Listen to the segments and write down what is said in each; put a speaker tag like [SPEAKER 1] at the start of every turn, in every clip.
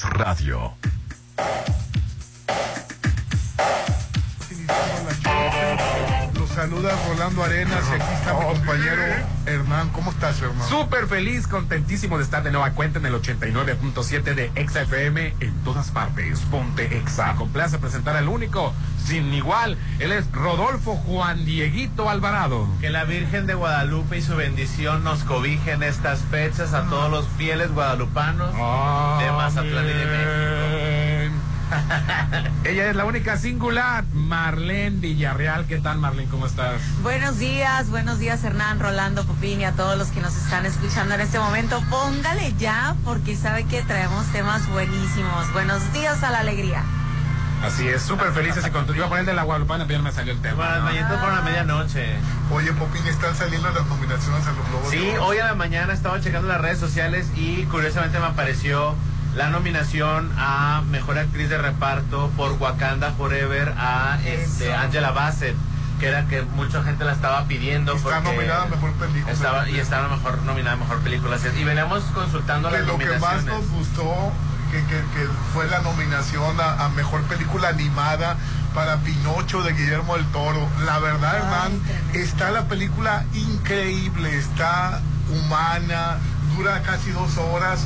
[SPEAKER 1] Radio.
[SPEAKER 2] Saluda Rolando Arenas y aquí está mi compañero Hernán. ¿Cómo estás, Hernán?
[SPEAKER 3] Súper feliz, contentísimo de estar de nueva cuenta en el 89.7 de Exa FM en todas partes. Ponte Exa. Complace presentar al único, sin igual. Él es Rodolfo Juan Dieguito Alvarado.
[SPEAKER 4] Que la Virgen de Guadalupe y su bendición nos cobijen estas fechas a todos los fieles guadalupanos de Mazatlán y de México.
[SPEAKER 3] Ella es la única singular, Marlene Villarreal. ¿Qué tal, Marlene? ¿Cómo estás?
[SPEAKER 5] Buenos días, buenos días, Hernán, Rolando, Popín y a todos los que nos están escuchando en este momento. Póngale ya, porque sabe que traemos temas buenísimos. Buenos días a la alegría.
[SPEAKER 3] Así es, súper felices y contentos. Iba a poner de la Guadalupana, pero ya me salió el tema.
[SPEAKER 4] Bueno,
[SPEAKER 3] ¿no?
[SPEAKER 4] mañana por la medianoche.
[SPEAKER 2] Oye, Popín, están saliendo las nominaciones a los Globos de
[SPEAKER 4] Sí, hoy a la mañana estaba checando las redes sociales y curiosamente me apareció la nominación a Mejor Actriz de Reparto por Wakanda Forever a este. Angela Bassett, que era que mucha gente la estaba pidiendo.
[SPEAKER 2] Y está
[SPEAKER 4] porque
[SPEAKER 2] nominada a Mejor Película.
[SPEAKER 4] Estaba, y estaba mejor, nominada a Mejor Película. Y veníamos consultando
[SPEAKER 2] Que
[SPEAKER 4] las
[SPEAKER 2] lo que más nos gustó que, que- que fue la nominación a, a Mejor Película Animada para Pinocho de Guillermo del Toro. La verdad,
[SPEAKER 5] Ay, tremendo.
[SPEAKER 2] está la película increíble, está humana, dura casi dos horas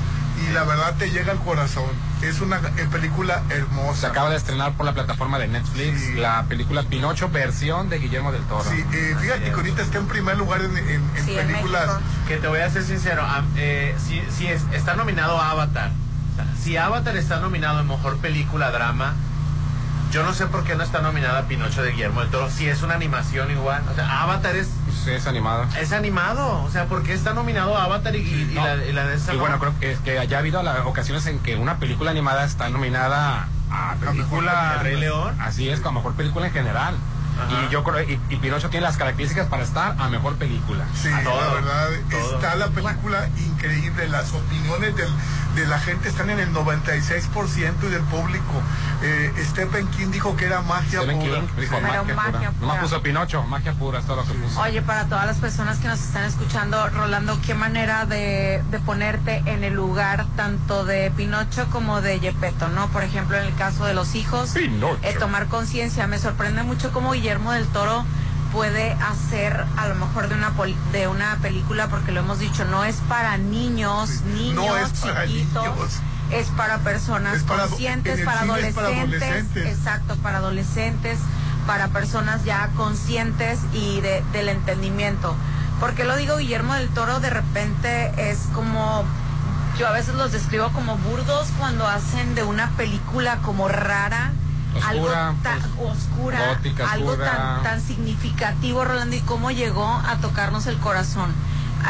[SPEAKER 2] y la verdad te llega al corazón. Es una eh, película hermosa.
[SPEAKER 3] Se acaba de estrenar por la plataforma de Netflix
[SPEAKER 2] Sí.
[SPEAKER 3] la película Pinocho, versión de Guillermo del Toro.
[SPEAKER 2] Sí, eh, fíjate que ahorita está en primer lugar en, en- en
[SPEAKER 5] Sí, en
[SPEAKER 2] películas.
[SPEAKER 4] Que te voy a ser sincero, am- eh, si, si es- está nominado a Avatar, si Avatar está nominado en Mejor Película Drama, yo no sé por qué no está nominada Pinocho de Guillermo del Toro, si es una animación igual, o sea, Avatar es,
[SPEAKER 3] Sí, es animada.
[SPEAKER 4] es animado, o sea, ¿por qué está nominado Avatar y, y- y
[SPEAKER 3] No.
[SPEAKER 4] la, y la de esa
[SPEAKER 3] Y
[SPEAKER 4] no?
[SPEAKER 3] bueno, creo que, es que haya habido la- ocasiones en que una película animada está nominada a película.
[SPEAKER 4] ¿El Rey León?
[SPEAKER 3] Así es, como mejor película en general.
[SPEAKER 4] Ajá.
[SPEAKER 3] Y yo creo, y, y Pinocho tiene las características para estar a mejor película.
[SPEAKER 2] Sí,
[SPEAKER 4] A todo,
[SPEAKER 2] la verdad,
[SPEAKER 4] todo.
[SPEAKER 2] está la película increíble, las opiniones del- de la gente están en el 96% y del público. Eh, Stephen King dijo que era magia
[SPEAKER 3] Stephen
[SPEAKER 2] pura.
[SPEAKER 3] King dijo magia,
[SPEAKER 5] magia
[SPEAKER 3] pura.
[SPEAKER 5] pura.
[SPEAKER 3] No puso Pinocho, magia pura, es todo lo que puso.
[SPEAKER 5] Oye, para todas las personas que nos están escuchando, Rolando, qué manera de, de ponerte en el lugar tanto de Pinocho como de Yepeto, ¿no? Por ejemplo, en el caso de los hijos,
[SPEAKER 3] Pinocho.
[SPEAKER 5] eh, tomar conciencia. Me sorprende mucho cómo Guillermo del Toro puede hacer a lo mejor de una pol- de una película porque lo hemos dicho no es para niños
[SPEAKER 2] Sí,
[SPEAKER 5] niños
[SPEAKER 2] no es para
[SPEAKER 5] chiquitos
[SPEAKER 2] niños.
[SPEAKER 5] es para personas
[SPEAKER 2] Es para
[SPEAKER 5] conscientes para
[SPEAKER 2] para
[SPEAKER 5] adolescentes
[SPEAKER 2] adolescentes.
[SPEAKER 5] exacto para adolescentes para personas ya conscientes y de- del entendimiento porque lo digo Guillermo del Toro de repente es como yo a veces los describo como burdos cuando hacen de una película como rara
[SPEAKER 3] Oscura,
[SPEAKER 5] algo tan
[SPEAKER 3] pues,
[SPEAKER 5] oscura,
[SPEAKER 3] gótica,
[SPEAKER 5] algo
[SPEAKER 3] oscura.
[SPEAKER 5] tan, tan significativo, Rolando, y cómo llegó a tocarnos el corazón.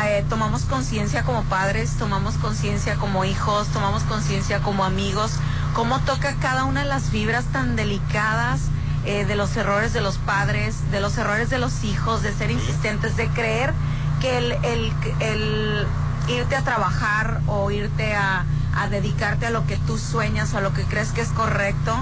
[SPEAKER 5] Eh, tomamos conciencia como padres, tomamos conciencia como hijos, tomamos conciencia como amigos, cómo toca cada una de las fibras tan delicadas eh, de los errores de los padres, de los errores de los hijos, de ser insistentes, de creer que el, el, el irte a trabajar o irte a, a dedicarte a lo que tú sueñas o a lo que crees que es correcto,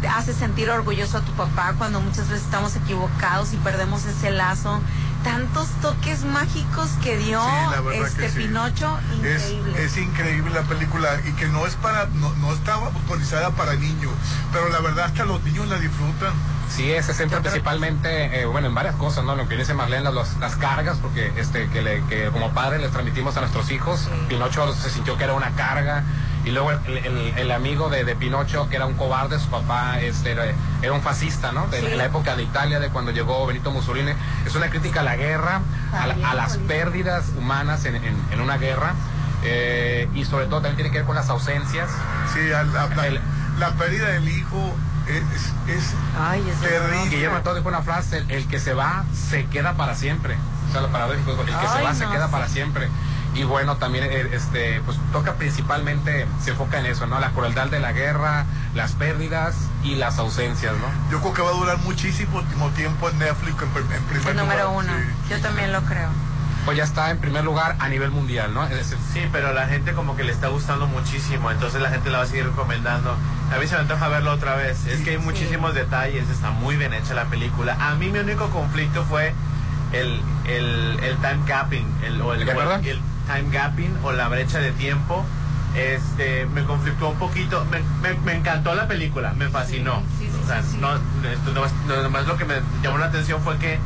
[SPEAKER 5] te hace sentir orgulloso a tu papá cuando muchas veces estamos equivocados y perdemos ese lazo. Tantos toques mágicos que dio
[SPEAKER 2] Sí, la verdad
[SPEAKER 5] este
[SPEAKER 2] que sí.
[SPEAKER 5] Pinocho,
[SPEAKER 2] Es,
[SPEAKER 5] increíble.
[SPEAKER 2] es increíble la película y que no es para, no, no estaba autorizada para niños, pero la verdad hasta los niños la disfrutan.
[SPEAKER 3] Sí, se centra principalmente, eh, bueno, en varias cosas, ¿no? Lo que dice Marlene, las, los- las cargas, porque este, que, le, que como padres les transmitimos a nuestros hijos.
[SPEAKER 5] Sí.
[SPEAKER 3] Pinocho se sintió que era una carga. Y luego el, el- el amigo de, de Pinocho, que era un cobarde, su papá este, era, era un fascista, ¿no? De
[SPEAKER 5] Sí.
[SPEAKER 3] la época de Italia, de cuando llegó Benito Mussolini. Es una crítica a la guerra, a, la- a las pérdidas humanas en, en- en una guerra. eh, y sobre todo también tiene que ver con las ausencias.
[SPEAKER 2] Sí, la, la-
[SPEAKER 3] El-
[SPEAKER 2] la pérdida del hijo es, es
[SPEAKER 5] Ay, es
[SPEAKER 2] terrible.
[SPEAKER 3] Guillermo Toro dijo una frase, el, el que se va se queda para siempre. O sea, lo paradójico, el que se va se queda
[SPEAKER 5] sí.
[SPEAKER 3] para siempre. Y bueno, también eh, este, pues toca principalmente, se enfoca en eso, ¿no? La crueldad de la guerra, las pérdidas y las ausencias, ¿no?
[SPEAKER 2] Yo creo que va a durar muchísimo tiempo en Netflix en, en primer
[SPEAKER 5] el número
[SPEAKER 2] lugar.
[SPEAKER 5] uno.
[SPEAKER 2] Sí.
[SPEAKER 5] Yo también lo creo.
[SPEAKER 3] Pues ya está en primer lugar a nivel mundial, ¿no? Es decir,
[SPEAKER 4] Sí, pero la gente como que le está gustando muchísimo, entonces la gente la va a seguir recomendando. A mí se me antoja verlo otra vez. Es que hay
[SPEAKER 5] Sí.
[SPEAKER 4] muchísimos detalles, está muy bien hecha la película. A mí mi único conflicto fue el, el, el time gapping, el, o el,
[SPEAKER 3] ¿De
[SPEAKER 4] time gapping o la brecha de tiempo este, me conflictó un poquito. Me, me- me encantó la película, me fascinó.
[SPEAKER 5] Sí, sí, sí,
[SPEAKER 4] o sea, no, no, nomás lo que me llamó la atención fue que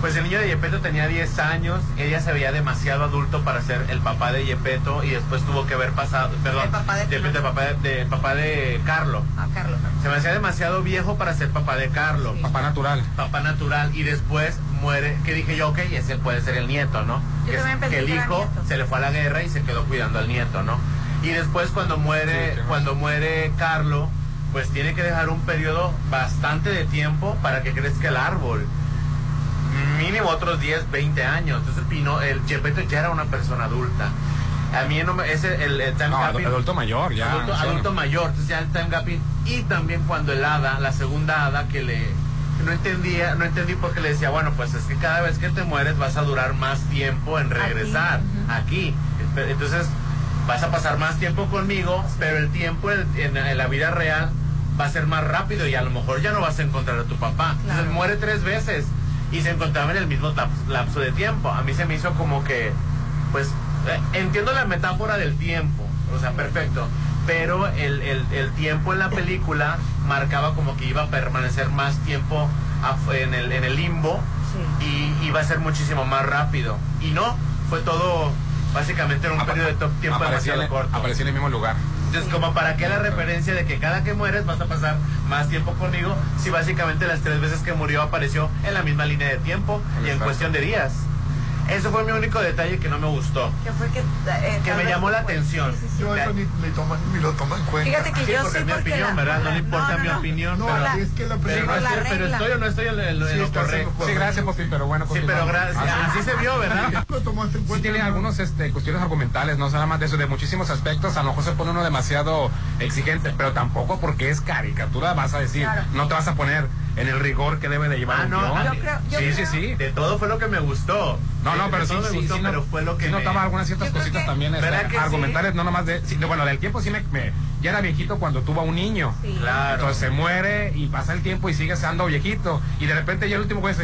[SPEAKER 4] pues el niño de Yepeto tenía 10 años, ella se veía demasiado adulto para ser el papá de Yepeto y después tuvo que haber pasado, perdón,
[SPEAKER 5] El papá de
[SPEAKER 4] Yepeto,
[SPEAKER 5] Pinocho.
[SPEAKER 4] el papá de, de- el papá de Carlo.
[SPEAKER 5] Ah, Carlos.
[SPEAKER 4] Se me hacía demasiado viejo para ser papá de Carlo,
[SPEAKER 5] Sí.
[SPEAKER 3] Papá natural.
[SPEAKER 4] papá natural, y después muere, que dije yo, ok, ese puede ser el nieto, ¿no?
[SPEAKER 5] Yo
[SPEAKER 4] que, es-
[SPEAKER 5] también pensé
[SPEAKER 4] que el hijo se le fue a la guerra y se quedó cuidando al nieto, ¿no? Y después cuando muere,
[SPEAKER 3] Sí,
[SPEAKER 4] cuando muere Carlo, pues tiene que dejar un periodo bastante de tiempo para que crezca el árbol. Mínimo otros 10, 20 años. Entonces Pino, el Gepetto ya era una persona adulta. A mí no me, ese, el, el time
[SPEAKER 3] No,
[SPEAKER 4] gapping-
[SPEAKER 3] adulto mayor, ya.
[SPEAKER 4] adulto, adulto mayor, entonces ya el time gapping y también cuando el hada, la segunda hada que le no entendía, no entendí porque le decía, bueno, pues es que cada vez que te mueres vas a durar más tiempo en regresar aquí. Entonces vas a pasar más tiempo conmigo, pero el tiempo en, en- en la vida real va a ser más rápido y a lo mejor ya no vas a encontrar a tu papá. Entonces muere tres veces y se encontraba en el mismo lapso de tiempo. A mí se me hizo como que, pues, eh, entiendo la metáfora del tiempo, o sea, perfecto, pero el, el- el tiempo en la película marcaba como que iba a permanecer más tiempo en el, en el limbo
[SPEAKER 5] Sí.
[SPEAKER 4] y iba a ser muchísimo más rápido. Y no, fue todo básicamente en un
[SPEAKER 3] Apa-
[SPEAKER 4] periodo de to- tiempo demasiado
[SPEAKER 3] en-
[SPEAKER 4] corto.
[SPEAKER 3] Aparecía en el mismo lugar.
[SPEAKER 4] Entonces, como para qué la referencia de que cada que mueres vas a pasar más tiempo conmigo, si básicamente las tres veces que murió apareció en la misma línea de tiempo y en cuestión de días. Eso fue mi único detalle que no me gustó.
[SPEAKER 5] Que fue que... eh,
[SPEAKER 4] Que me llamó la
[SPEAKER 5] fue-
[SPEAKER 4] atención.
[SPEAKER 5] sí, sí, sí.
[SPEAKER 2] Yo eso ni, ni, toma- ni lo tomo en cuenta.
[SPEAKER 5] Fíjate que
[SPEAKER 4] Sí,
[SPEAKER 5] yo
[SPEAKER 4] porque
[SPEAKER 5] sí
[SPEAKER 4] es mi
[SPEAKER 5] porque
[SPEAKER 4] opinión,
[SPEAKER 5] la-
[SPEAKER 4] ¿verdad? No le importa
[SPEAKER 5] no,
[SPEAKER 4] mi
[SPEAKER 5] no.
[SPEAKER 4] opinión,
[SPEAKER 2] No,
[SPEAKER 4] pero,
[SPEAKER 5] la-
[SPEAKER 2] es que la
[SPEAKER 4] pero, no
[SPEAKER 5] Pero la
[SPEAKER 4] estoy, pero estoy o no estoy en lo, en lo
[SPEAKER 2] en
[SPEAKER 4] correcto.
[SPEAKER 3] Sí, gracias, Popi, pero bueno.
[SPEAKER 4] Sí, pero gracias.
[SPEAKER 3] Ah, sí.
[SPEAKER 4] Así se vio, ¿verdad?
[SPEAKER 2] Lo tomaste en
[SPEAKER 3] Sí
[SPEAKER 2] cuenta.
[SPEAKER 3] tiene
[SPEAKER 2] ¿no?
[SPEAKER 3] algunos este, cuestiones argumentales, no nada más de eso, de muchísimos aspectos. A lo mejor se pone uno demasiado exigente, pero tampoco porque es caricatura vas a decir,
[SPEAKER 5] Claro.
[SPEAKER 3] no te vas a poner en el rigor que debe de llevar
[SPEAKER 4] Ah,
[SPEAKER 3] un
[SPEAKER 4] no,
[SPEAKER 3] guion.
[SPEAKER 4] a
[SPEAKER 5] Yo
[SPEAKER 4] mí-
[SPEAKER 5] creo- yo
[SPEAKER 3] sí, sí,
[SPEAKER 5] creo-
[SPEAKER 3] sí.
[SPEAKER 4] De todo fue lo que me gustó.
[SPEAKER 3] No, no, pero sí, sí,
[SPEAKER 4] gustó,
[SPEAKER 3] sí, no-
[SPEAKER 4] pero fue lo que
[SPEAKER 3] sí
[SPEAKER 4] me-
[SPEAKER 3] notaba algunas ciertas cositas
[SPEAKER 5] que-
[SPEAKER 3] también este,
[SPEAKER 4] ¿Verdad que sí?
[SPEAKER 3] argumentales, no nomás de, sí, de- bueno, del tiempo sí me, me- ya era viejito cuando tuvo a un niño.
[SPEAKER 5] Sí.
[SPEAKER 4] Claro.
[SPEAKER 3] Entonces se muere y pasa el tiempo y sigue siendo viejito. Y de repente ya el último juez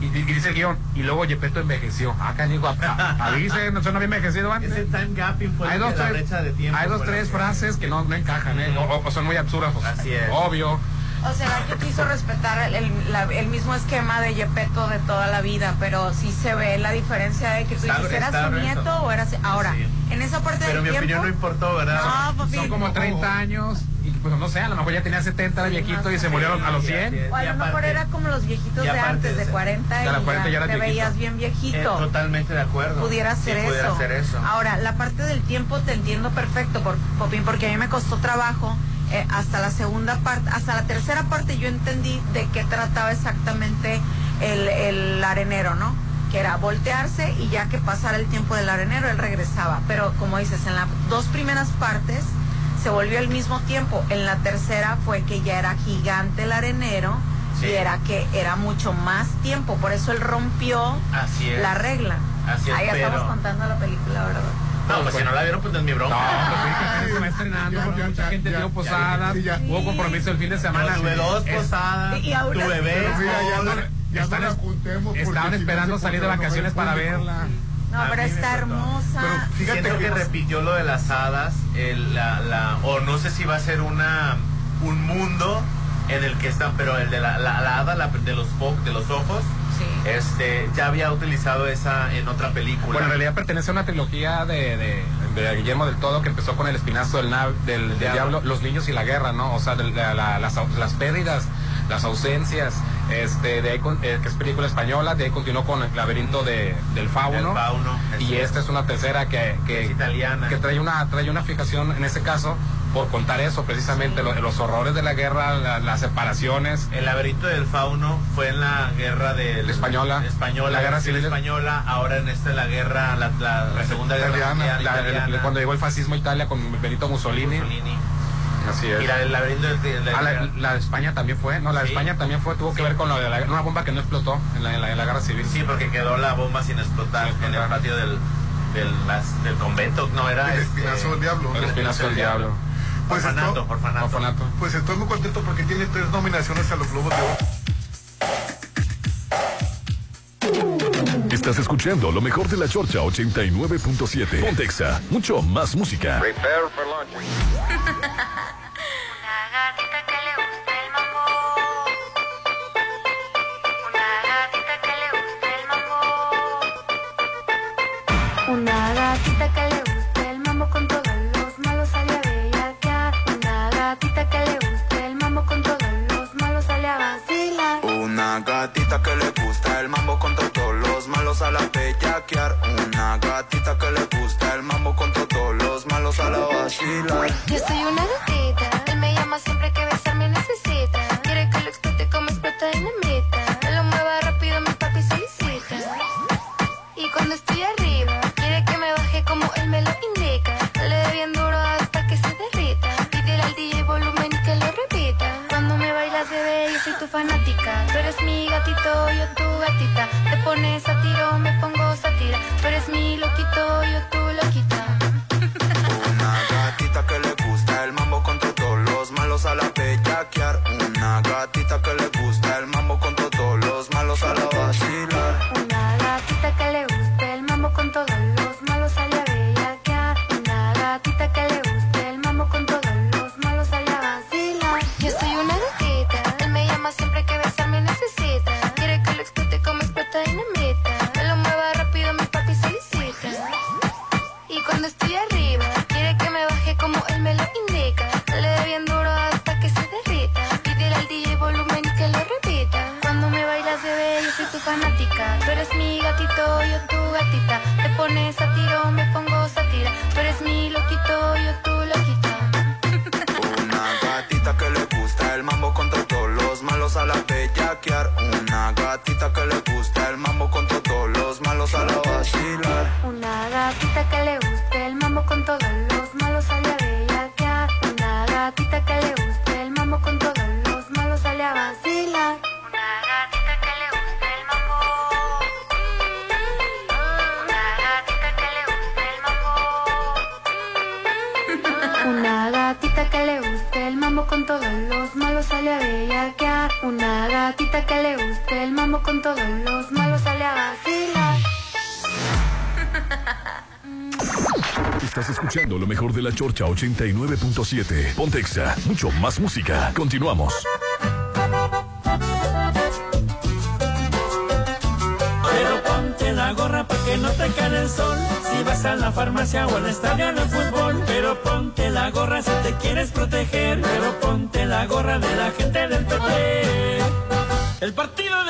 [SPEAKER 3] y, y dice el guion, y luego Yepeto envejeció. Acá digo, avise, no, no había envejecido antes.
[SPEAKER 4] Ese time gapping fue
[SPEAKER 3] Hay dos, tres,
[SPEAKER 4] brecha de tiempo.
[SPEAKER 3] hay dos, tres frases que no, no encajan, ¿eh? o, o son muy absurdas.
[SPEAKER 4] Así es.
[SPEAKER 3] Obvio.
[SPEAKER 5] O sea, que quiso respetar el, el- la- el mismo esquema de Yepeto de toda la vida, pero sí se ve la diferencia de que tú dices, ¿eras su
[SPEAKER 4] reto.
[SPEAKER 5] nieto o eras...? Ahora,
[SPEAKER 4] Sí.
[SPEAKER 5] en esa parte
[SPEAKER 4] Pero
[SPEAKER 5] del
[SPEAKER 4] mi
[SPEAKER 5] tiempo...
[SPEAKER 4] opinión no importó, ¿verdad?
[SPEAKER 5] No, papi.
[SPEAKER 3] Son como 30 años y pues no sé, a lo mejor ya tenía 70 de viejito y se murió a los- a los 100.
[SPEAKER 5] O a
[SPEAKER 4] Y
[SPEAKER 5] lo mejor
[SPEAKER 4] aparte-
[SPEAKER 5] era como los viejitos de antes, de
[SPEAKER 4] de-
[SPEAKER 5] 40
[SPEAKER 3] de
[SPEAKER 5] y
[SPEAKER 3] la 40 ya eras
[SPEAKER 5] te
[SPEAKER 3] viejito.
[SPEAKER 5] veías bien
[SPEAKER 4] Eh,
[SPEAKER 5] viejito.
[SPEAKER 4] totalmente de acuerdo.
[SPEAKER 5] pudiera
[SPEAKER 4] Sí,
[SPEAKER 5] ser,
[SPEAKER 4] pudiera
[SPEAKER 5] eso.
[SPEAKER 4] ser eso.
[SPEAKER 5] Ahora, la parte del tiempo te entiendo perfecto, por, Popín, porque a mí me costó trabajo. Eh, hasta la segunda parte, hasta la tercera parte yo entendí de qué trataba exactamente el, el arenero, ¿no? Que era voltearse y ya que pasara el tiempo del arenero, él regresaba. Pero como dices, en las dos primeras partes se volvió el mismo tiempo. En la tercera fue que ya era gigante el arenero
[SPEAKER 4] Sí.
[SPEAKER 5] y era que era mucho más tiempo. Por eso él rompió
[SPEAKER 4] Así es.
[SPEAKER 5] la regla.
[SPEAKER 4] Así es,
[SPEAKER 5] Ahí
[SPEAKER 4] pero-
[SPEAKER 5] estamos contando la película, ¿verdad?
[SPEAKER 4] No, pues si no la vieron, pues no es mi
[SPEAKER 3] No,
[SPEAKER 4] bronca.
[SPEAKER 3] pues que apenas se va estrenando,
[SPEAKER 2] ya,
[SPEAKER 3] mucha gente dio posadas, hubo compromiso el fin de semana.
[SPEAKER 4] Tuve dos posadas, tu bebé.
[SPEAKER 2] Ya no,
[SPEAKER 3] Están-
[SPEAKER 2] no juntemos. porque
[SPEAKER 3] Estaban
[SPEAKER 2] si no
[SPEAKER 3] esperando salir de vacaciones para verla.
[SPEAKER 5] No, pero está hermosa.
[SPEAKER 2] Pero fíjate
[SPEAKER 4] Siento que
[SPEAKER 2] que-
[SPEAKER 4] repitió lo de las hadas, el- la, la- o no sé si va a ser una un mundo en el que están, pero el de la, la, la hada la- de los de los ojos,
[SPEAKER 5] Sí.
[SPEAKER 4] este, ya había utilizado esa en otra película.
[SPEAKER 3] Bueno, en realidad pertenece a una trilogía de, de, de Guillermo del Todo que empezó con el espinazo del, nav- del, del
[SPEAKER 4] Diablo.
[SPEAKER 3] diablo, los niños y la guerra, ¿no? O sea, de la- la- las, las pérdidas, las ausencias, este, de ahí con- eh, que es película española, de ahí continuó con el laberinto de, del fauno.
[SPEAKER 4] Fauno,
[SPEAKER 3] y
[SPEAKER 4] es.
[SPEAKER 3] esta es una tercera que, que,
[SPEAKER 4] Es italiana.
[SPEAKER 3] que trae una trae una fijación en ese caso por contar eso precisamente lo- los horrores de la guerra la- las separaciones
[SPEAKER 4] El laberinto del fauno fue en la guerra del
[SPEAKER 3] La española.
[SPEAKER 4] española,
[SPEAKER 3] La guerra civil.
[SPEAKER 4] española, ahora en esta la guerra, la, la- la segunda guerra
[SPEAKER 2] Italiana.
[SPEAKER 4] mundial italiana,
[SPEAKER 3] cuando llegó el fascismo a Italia con Benito Mussolini,
[SPEAKER 4] Mussolini.
[SPEAKER 3] Así es
[SPEAKER 4] y la del laberinto del-
[SPEAKER 3] Ah, la, la de España también fue, no, la de
[SPEAKER 4] Sí.
[SPEAKER 3] España también fue, tuvo que
[SPEAKER 4] Sí.
[SPEAKER 3] ver con de la- una bomba que no explotó en la, en la, en la guerra civil.
[SPEAKER 4] Sí, porque quedó la bomba sin explotar
[SPEAKER 3] Sin explotar.
[SPEAKER 4] en el patio del, del, las- del convento, no era
[SPEAKER 2] El
[SPEAKER 4] este,
[SPEAKER 2] espinazo del diablo.
[SPEAKER 3] El espinazo del diablo.
[SPEAKER 2] Pues
[SPEAKER 4] orfanato,
[SPEAKER 2] esto-
[SPEAKER 4] orfanato.
[SPEAKER 3] Orfanato.
[SPEAKER 2] Pues estoy muy contento porque tiene tres nominaciones a los Globos de Oro.
[SPEAKER 1] Estás escuchando lo mejor de la Chorcha 89.7. Pontexa, mucho más música.
[SPEAKER 6] Prepare for launch.
[SPEAKER 7] Una gatita que le gusta el mambo. Una gatita que le gusta el mambo. Una gatita que le gusta el mambo con todos los malos sale a bellaquear. Una gatita que le gusta el mambo con todos los malos sale a vacilar.
[SPEAKER 8] Una gatita que le malos a la bellaquear. Una gatita que le gusta el mambo con todos los malos a la vacilar.
[SPEAKER 7] Yo soy una gatita, él me llama siempre que besarme necesita. Quiere que lo explote como explota dinamita. Él lo mueva rápido, mi papi solicita. Y cuando estoy arriba, quiere que me baje como él me lo indica. Le dé bien duro hasta que se derrita. Pídele al DJ volumen y que lo repita. Cuando me bailas, bebé, yo soy tu fanática. Tú eres mi gatito, yo tu gatita. Te pones a tiro, me pongo satira. Tú eres mi loquito, yo tu loquita.
[SPEAKER 8] Una gatita que le gusta el mambo con todos los malos a la bellaquear.
[SPEAKER 1] Mejor de la Chorcha 89.7. Pontexa, mucho más música. Continuamos.
[SPEAKER 9] Pero ponte la gorra para que no te caiga el sol. Si vas a la farmacia o al estadio de fútbol. Pero ponte la gorra si te quieres proteger. Pero ponte la gorra de la gente del PP. El partido del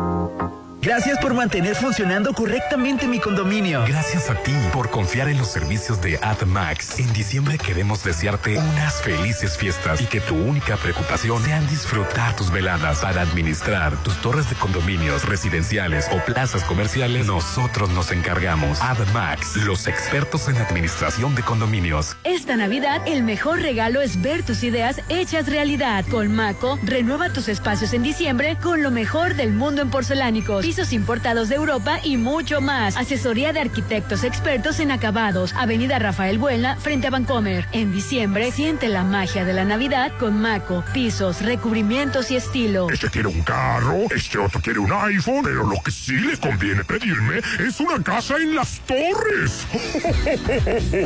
[SPEAKER 10] Gracias por mantener funcionando correctamente mi condominio.
[SPEAKER 1] Gracias a ti por confiar en los servicios de AdMax. En diciembre queremos desearte unas felices fiestas y que tu única preocupación sean disfrutar tus veladas para administrar tus torres de condominios residenciales o plazas comerciales. Nosotros nos encargamos. AdMax, los expertos en administración de condominios.
[SPEAKER 11] Esta Navidad, el mejor regalo es ver tus ideas hechas realidad. Con Maco, renueva tus espacios en diciembre con lo mejor del mundo en porcelánicos.
[SPEAKER 6] Pisos importados de Europa y mucho más. Asesoría de arquitectos expertos en acabados. Avenida Rafael Buena, frente a Vancomer. En diciembre, siente la magia de la Navidad con Maco, pisos, recubrimientos y estilo.
[SPEAKER 12] Este quiere un carro, este otro quiere un iPhone, pero lo que sí le conviene pedirme es una casa en las torres.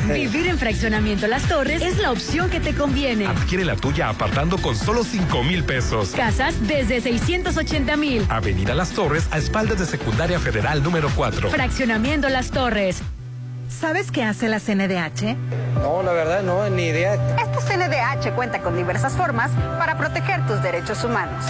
[SPEAKER 6] Vivir en fraccionamiento Las Torres es la opción que te conviene.
[SPEAKER 1] Adquiere la tuya apartando con solo 5 mil pesos.
[SPEAKER 6] Casas desde 680 mil.
[SPEAKER 1] Avenida Las Torres, a espaldas de Secundaria Federal número 4.
[SPEAKER 6] Fraccionamiento Las Torres.
[SPEAKER 13] ¿Sabes qué hace la CNDH?
[SPEAKER 14] No, la verdad no, ni idea.
[SPEAKER 13] Esta CNDH cuenta con diversas formas para proteger tus derechos humanos.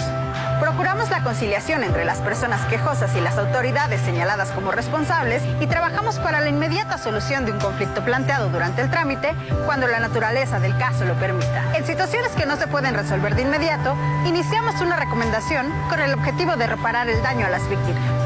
[SPEAKER 13] Procuramos la conciliación entre las personas quejosas y las autoridades señaladas como responsables y trabajamos para la inmediata solución de un conflicto planteado durante el trámite cuando la naturaleza del caso lo permita. En situaciones que no se pueden resolver de inmediato, iniciamos una recomendación con el objetivo de reparar el daño a las víctimas.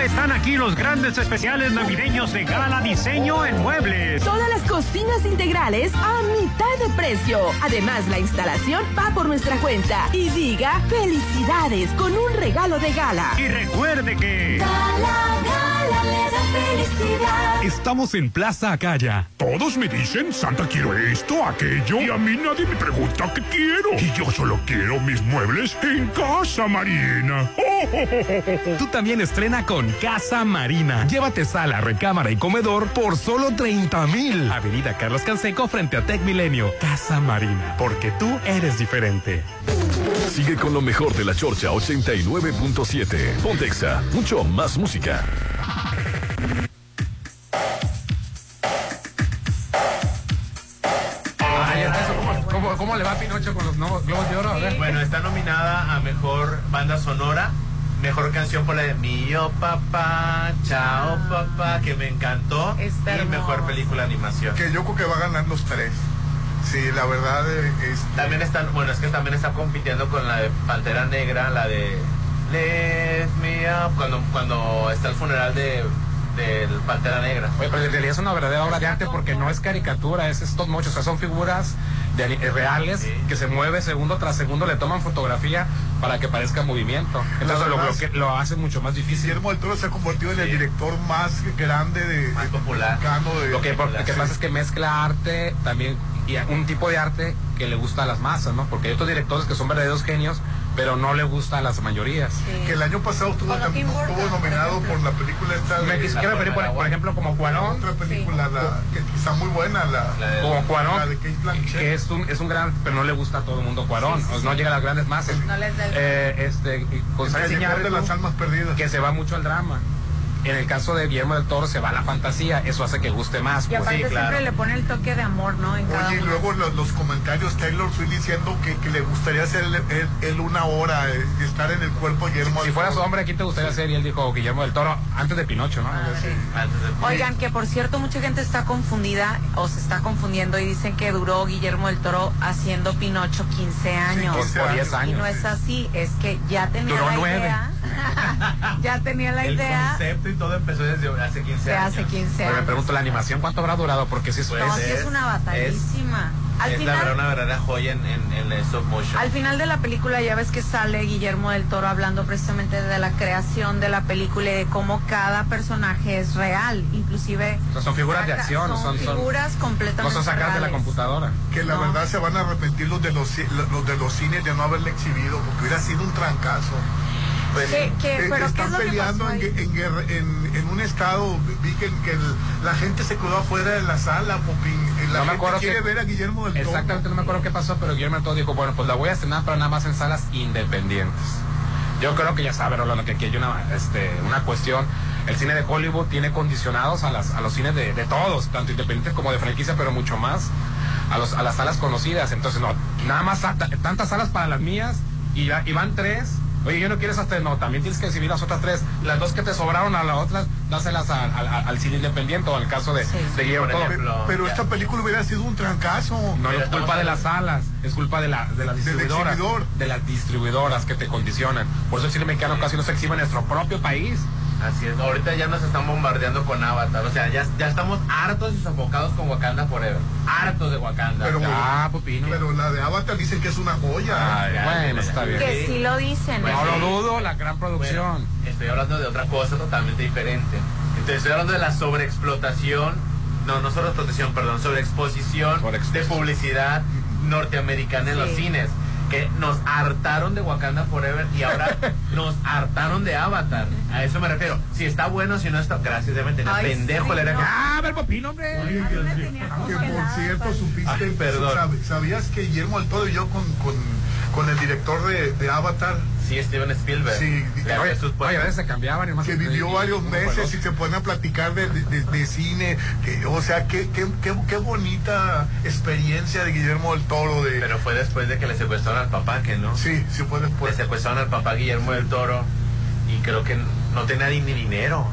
[SPEAKER 15] Ya están aquí los grandes especiales navideños de Gala Diseño en Muebles.
[SPEAKER 16] Todas las cocinas integrales a mitad de precio. Además, la instalación va por nuestra cuenta. Y diga felicidades con un regalo de gala.
[SPEAKER 15] Y recuerde que...
[SPEAKER 17] Gala, gala.
[SPEAKER 12] Estamos en Plaza Acaya. Todos me dicen, Santa, quiero esto, aquello. Y a mí nadie me pregunta qué quiero. Y yo solo quiero mis muebles en Casa Marina.
[SPEAKER 1] Tú también estrena con Casa Marina. Llévate sala, recámara y comedor por solo 30 mil. Avenida Carlos Canseco frente a Tech Milenio. Casa Marina. Porque tú eres diferente.
[SPEAKER 18] Sigue con lo mejor de la Chorcha 89.7. Pontexa, mucho más música.
[SPEAKER 3] ¿Cómo, cómo, cómo le va a Pinocho con los nuevos Globos de Oro? A ver.
[SPEAKER 4] Bueno, está nominada a Mejor Banda Sonora, Mejor Canción por la de Mío Papá, Chao Papá, que me encantó,
[SPEAKER 5] Está
[SPEAKER 4] y Mejor. Película de Animación.
[SPEAKER 2] Que yo creo que va a ganar los tres. Sí, la verdad eh, es...
[SPEAKER 4] También están, bueno, es que también está compitiendo con la de Pantera Negra, la de Lift Me Up, cuando, cuando está el funeral de del Pantera Negra.
[SPEAKER 3] Oye, pero en realidad es una verdadera obra de arte porque no es caricatura, es stop motion, o sea, son figuras de reales que se mueve segundo tras segundo, le toman fotografía para que parezca movimiento. Entonces lo,
[SPEAKER 2] verdad
[SPEAKER 3] lo, que, lo hace mucho más difícil.
[SPEAKER 2] Guillermo del Toro se ha convertido en el director más grande de,
[SPEAKER 4] Más popular.
[SPEAKER 2] mexicano de-
[SPEAKER 3] Lo que, lo que pasa es que mezcla arte también y un tipo de arte que le gusta a las masas, ¿no? Porque hay otros directores que son verdaderos genios, pero no le gusta a las mayorías.
[SPEAKER 2] que el año pasado estuvo, estuvo nominado por la película esta
[SPEAKER 3] Me
[SPEAKER 2] de,
[SPEAKER 3] quis- quiero referir, por, por ejemplo, como Cuarón,
[SPEAKER 2] otra película la, que está muy buena la,
[SPEAKER 4] La de-
[SPEAKER 3] como
[SPEAKER 2] la
[SPEAKER 3] Cuarón,
[SPEAKER 2] de Kate Blanchett.
[SPEAKER 3] que es un, es un gran, pero no le gusta a todo el mundo Cuarón,
[SPEAKER 5] Sí, sí, sí.
[SPEAKER 3] no llega a las grandes masas.
[SPEAKER 5] No les da el-
[SPEAKER 3] Eh, este, y con
[SPEAKER 2] El
[SPEAKER 3] Sáenz
[SPEAKER 2] Callejón de
[SPEAKER 3] Iñárritu,
[SPEAKER 2] las almas perdidas
[SPEAKER 3] que se va mucho al drama. En el caso de Guillermo del Toro se va a la fantasía, eso hace que guste más.
[SPEAKER 5] Y
[SPEAKER 3] pues.
[SPEAKER 5] aparte
[SPEAKER 4] Sí, claro.
[SPEAKER 5] siempre le pone el toque de amor, ¿no? En cada
[SPEAKER 2] Oye, y luego los, los comentarios Taylor Swift diciendo que, que le gustaría hacer él, él- él una hora eh, y estar en el cuerpo de Guillermo
[SPEAKER 3] Si
[SPEAKER 2] del
[SPEAKER 3] fueras
[SPEAKER 2] Toro.
[SPEAKER 3] hombre, ¿quién te gustaría ser? Y él dijo Guillermo del Toro, antes de Pinocho, ¿no?
[SPEAKER 4] Antes de-
[SPEAKER 5] Oigan, que por cierto, mucha gente está confundida o se está confundiendo y dicen que duró Guillermo del Toro haciendo Pinocho 15 años.
[SPEAKER 3] Por, por 10
[SPEAKER 5] Y
[SPEAKER 3] años.
[SPEAKER 5] no es así, es que ya tenía
[SPEAKER 3] Duró
[SPEAKER 5] la idea. Ya tenía la
[SPEAKER 4] el
[SPEAKER 5] idea
[SPEAKER 4] concepto y todo empezó desde hace 15
[SPEAKER 5] de
[SPEAKER 4] años.
[SPEAKER 5] hace 15
[SPEAKER 3] Pero me
[SPEAKER 5] años.
[SPEAKER 3] pregunto, ¿la animación cuánto habrá durado? Porque si es...
[SPEAKER 4] Pues
[SPEAKER 5] No, sí
[SPEAKER 4] es-
[SPEAKER 5] es una batallísima. Al
[SPEAKER 4] es la
[SPEAKER 5] final,
[SPEAKER 4] verdad una verdadera joya en, en, en el stop motion.
[SPEAKER 5] Al final de la película ya ves que sale Guillermo del Toro hablando precisamente de la creación de la película y de cómo cada personaje es real, inclusive
[SPEAKER 3] O sea, son figuras de
[SPEAKER 5] saca-
[SPEAKER 3] acción,
[SPEAKER 5] son,
[SPEAKER 3] son- son-
[SPEAKER 5] figuras completamente
[SPEAKER 3] No son sacadas de la
[SPEAKER 5] reales.
[SPEAKER 3] computadora.
[SPEAKER 2] que la
[SPEAKER 5] No.
[SPEAKER 2] verdad se van a arrepentir los de los, los de los cines de no haberle exhibido porque hubiera sido un trancazo
[SPEAKER 5] ¿Qué- qué-
[SPEAKER 2] Eh,
[SPEAKER 5] pero qué
[SPEAKER 2] están
[SPEAKER 5] es que
[SPEAKER 2] peleando
[SPEAKER 5] pasó
[SPEAKER 2] en, un estado vi que, que el- la gente se quedó afuera de la sala Popín. Eh, la
[SPEAKER 3] No me acuerdo
[SPEAKER 2] quiere
[SPEAKER 3] que-
[SPEAKER 2] ver a Guillermo del Toro
[SPEAKER 3] Exactamente, no me acuerdo qué pasó, pero Guillermo del Toro dijo, bueno, pues la voy a estrenar, pero nada más en salas independientes. Yo creo que ya saben, Rolando, que aquí hay una, este, una cuestión. El cine de Hollywood tiene condicionados a, las, a los cines de, de todos, tanto independientes como de franquicia, pero mucho más a, los, a las salas conocidas. Entonces, no, nada más ta- tantas salas para las mías y, ya, y van tres Oye, yo no quieres hasta, no, también tienes que exhibir las otras tres. Las dos que te sobraron a las otras, dáselas al, cine independiente o al caso de, de
[SPEAKER 4] Por
[SPEAKER 3] Toro.
[SPEAKER 4] ejemplo,
[SPEAKER 2] Pero esta película hubiera sido un trancazo.
[SPEAKER 3] No es culpa de las salas, es culpa de, la, de las distribuidoras. De las distribuidoras que te condicionan. Por eso el cine mexicano casi no se exhibe en nuestro propio país.
[SPEAKER 4] Así es, ahorita ya nos están bombardeando con Avatar, o sea, ya, ya estamos hartos y sofocados con Wakanda Forever, hartos de Wakanda.
[SPEAKER 2] Pero,
[SPEAKER 3] Ah, Pupino.
[SPEAKER 2] pero la de Avatar dicen que es una joya.
[SPEAKER 3] Ay, bueno, está bien.
[SPEAKER 5] Que sí lo dicen.
[SPEAKER 3] No lo dudo, la gran producción.
[SPEAKER 4] Bueno, estoy hablando de otra cosa totalmente diferente. Entonces estoy hablando de la sobreexplotación, no, no sobreexplotación, perdón, sobreexposición de publicidad norteamericana en los cines. Que nos hartaron de Wakanda Forever y ahora nos hartaron de Avatar. A eso me refiero. Si está bueno, si no está. Gracias, deben tener
[SPEAKER 5] Ay,
[SPEAKER 4] pendejo
[SPEAKER 5] sí,
[SPEAKER 4] el era
[SPEAKER 5] no.
[SPEAKER 4] que-
[SPEAKER 3] Ah, ver, Popino, hombre.
[SPEAKER 2] Oye, Dios mío. Que por cierto, supiste,
[SPEAKER 4] Ay, perdón.
[SPEAKER 2] sab- ¿sabías que Guillermo del Toro y yo con, con, con el director de, de Avatar,
[SPEAKER 4] Sí, Steven Spielberg.
[SPEAKER 2] Sí,
[SPEAKER 4] Le
[SPEAKER 3] Oye,
[SPEAKER 4] sus
[SPEAKER 3] oye, a veces se cambiaban y más
[SPEAKER 2] que vivió varios meses y se ponen a platicar de, de- de cine, que, o sea, qué, qué, qué, qué bonita experiencia de Guillermo del Toro. De,
[SPEAKER 4] Pero fue después de que le secuestraron al papá, que no.
[SPEAKER 2] sí, sí fue
[SPEAKER 4] Le
[SPEAKER 2] después.
[SPEAKER 4] secuestraron al papá Guillermo del Toro y creo que no tenía ni dinero.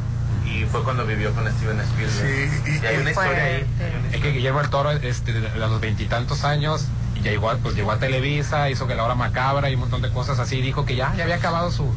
[SPEAKER 4] Y fue cuando vivió con Steven Spielberg.
[SPEAKER 2] Sí, y-
[SPEAKER 4] hay una historia ahí.
[SPEAKER 5] Fuerte.
[SPEAKER 4] hay una
[SPEAKER 3] Es que. Guillermo del Toro, este, de a los veintitantos años, y ya igual, pues llegó a Televisa, hizo que la hora macabra y un montón de cosas así, dijo que ya, ya había acabado su,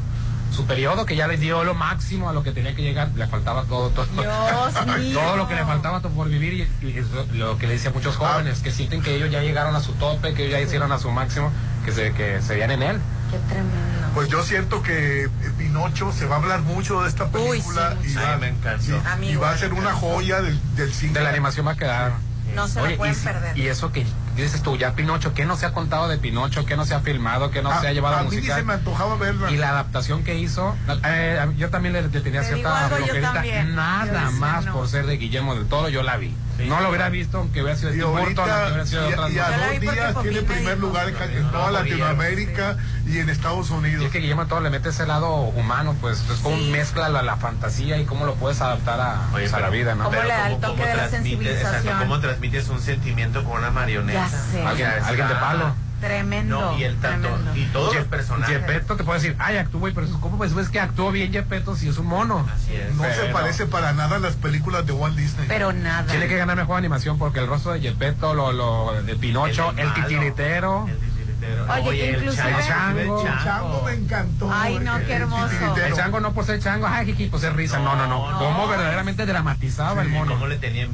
[SPEAKER 3] su periodo, que ya le dio lo máximo a lo que tenía que llegar, le faltaba todo, todo, todo lo que le faltaba por vivir y, lo que le decía a muchos jóvenes, que sienten que ellos ya llegaron a su tope, que ellos ya hicieron a su máximo, que se, que se vean en él.
[SPEAKER 5] Qué tremendo.
[SPEAKER 2] Pues yo siento que eh, Pinocho se va a hablar mucho de esta película
[SPEAKER 5] sí,
[SPEAKER 2] y,
[SPEAKER 4] Ay,
[SPEAKER 2] va,
[SPEAKER 4] me encantó.
[SPEAKER 2] y
[SPEAKER 5] Amigo,
[SPEAKER 2] va a ser una joya del, del cine.
[SPEAKER 3] De la animación va a quedar.
[SPEAKER 5] No se
[SPEAKER 3] Oye,
[SPEAKER 5] lo pueden
[SPEAKER 3] y,
[SPEAKER 5] perder.
[SPEAKER 3] y eso que dices tú, ya Pinocho, ¿qué no se ha contado de Pinocho? ¿Qué no se ha filmado? ¿Qué no
[SPEAKER 2] a,
[SPEAKER 3] se ha llevado
[SPEAKER 2] a
[SPEAKER 3] a
[SPEAKER 2] mí ni
[SPEAKER 3] musical?
[SPEAKER 2] se me antojaba verla.
[SPEAKER 3] Y la adaptación que hizo, eh, mí- yo también le, le tenía
[SPEAKER 5] Te
[SPEAKER 3] cierta.
[SPEAKER 5] Yo
[SPEAKER 3] nada
[SPEAKER 5] decía
[SPEAKER 3] más
[SPEAKER 5] no.
[SPEAKER 3] por ser de Guillermo del Toro, yo la vi.
[SPEAKER 4] Sí,
[SPEAKER 3] no lo hubiera visto aunque hubiera sido de
[SPEAKER 2] Y
[SPEAKER 3] Tim Burton,
[SPEAKER 2] ahorita,
[SPEAKER 3] hubiera sido de
[SPEAKER 2] y,
[SPEAKER 3] otras
[SPEAKER 2] y a dos días tiene
[SPEAKER 5] me
[SPEAKER 2] primer
[SPEAKER 5] dijo.
[SPEAKER 2] lugar en, en toda. Latinoamérica y en Estados
[SPEAKER 3] Y
[SPEAKER 2] Unidos.
[SPEAKER 3] es que Guillermo Toro le mete ese lado humano, pues es como
[SPEAKER 5] Sí.
[SPEAKER 3] mezcla la, la fantasía y cómo lo puedes adaptar a,
[SPEAKER 4] Oye,
[SPEAKER 3] pues, a la
[SPEAKER 4] pero-
[SPEAKER 3] vida, ¿no?
[SPEAKER 5] ¿Cómo
[SPEAKER 4] Pero
[SPEAKER 5] le da el toque
[SPEAKER 4] cómo
[SPEAKER 5] de la
[SPEAKER 4] transmite- exacto,
[SPEAKER 5] sensibilización?
[SPEAKER 4] ¿Cómo transmites un sentimiento con una marioneta?
[SPEAKER 3] Alguien, de palo.
[SPEAKER 5] Tremendo.
[SPEAKER 4] No, y el tanto,
[SPEAKER 5] tremendo.
[SPEAKER 4] y todos los
[SPEAKER 3] Ye-
[SPEAKER 4] personajes.
[SPEAKER 3] Gepetto te puede decir, ay, actúa, y pero ¿cómo pues ves que actuó bien Gepetto si es un mono?
[SPEAKER 4] Así es.
[SPEAKER 2] no se parece para nada a las películas de Walt Disney.
[SPEAKER 5] Pero nada.
[SPEAKER 3] Tiene que ganar mejor animación porque el rostro de Gepetto, lo, lo de Pinocho, el, titiritero.
[SPEAKER 4] El titiritero.
[SPEAKER 5] Oye,
[SPEAKER 4] el
[SPEAKER 5] inclusive-
[SPEAKER 4] chango,
[SPEAKER 3] Chango.
[SPEAKER 4] el
[SPEAKER 2] El chango me encantó.
[SPEAKER 5] Ay, no,
[SPEAKER 2] el-
[SPEAKER 5] qué
[SPEAKER 2] el
[SPEAKER 5] hermoso.
[SPEAKER 3] El chango no por ser chango, ay, jiji, por ser risa. No, no, no.
[SPEAKER 4] No,
[SPEAKER 3] Cómo
[SPEAKER 5] no.
[SPEAKER 3] verdaderamente dramatizaba el mono.
[SPEAKER 4] cómo le tenía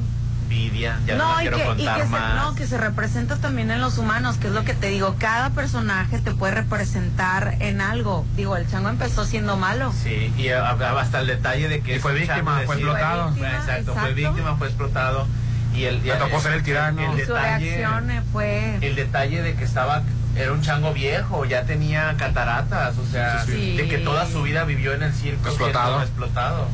[SPEAKER 4] envidia. Ya no,
[SPEAKER 5] no,
[SPEAKER 4] quiero
[SPEAKER 5] que, y
[SPEAKER 4] contar
[SPEAKER 5] que se,
[SPEAKER 4] más.
[SPEAKER 5] no, que se representa también en los humanos, que es lo que te digo, cada personaje te puede representar en algo. Digo, el chango empezó siendo malo.
[SPEAKER 4] Sí, y hablaba hasta el detalle de que
[SPEAKER 3] Y fue víctima, fue explotado.
[SPEAKER 5] Fue víctima,
[SPEAKER 4] exacto, fue
[SPEAKER 5] exacto.
[SPEAKER 4] víctima, fue explotado. Y el, y-
[SPEAKER 3] tocó ser el tirano.
[SPEAKER 4] El,
[SPEAKER 5] su
[SPEAKER 4] detalle,
[SPEAKER 5] fue...
[SPEAKER 4] el detalle de que estaba, era un chango viejo, ya tenía cataratas, o sea,
[SPEAKER 5] Sí, sí, sí.
[SPEAKER 4] de que toda su vida vivió en el circo
[SPEAKER 3] Explotado.
[SPEAKER 4] explotado.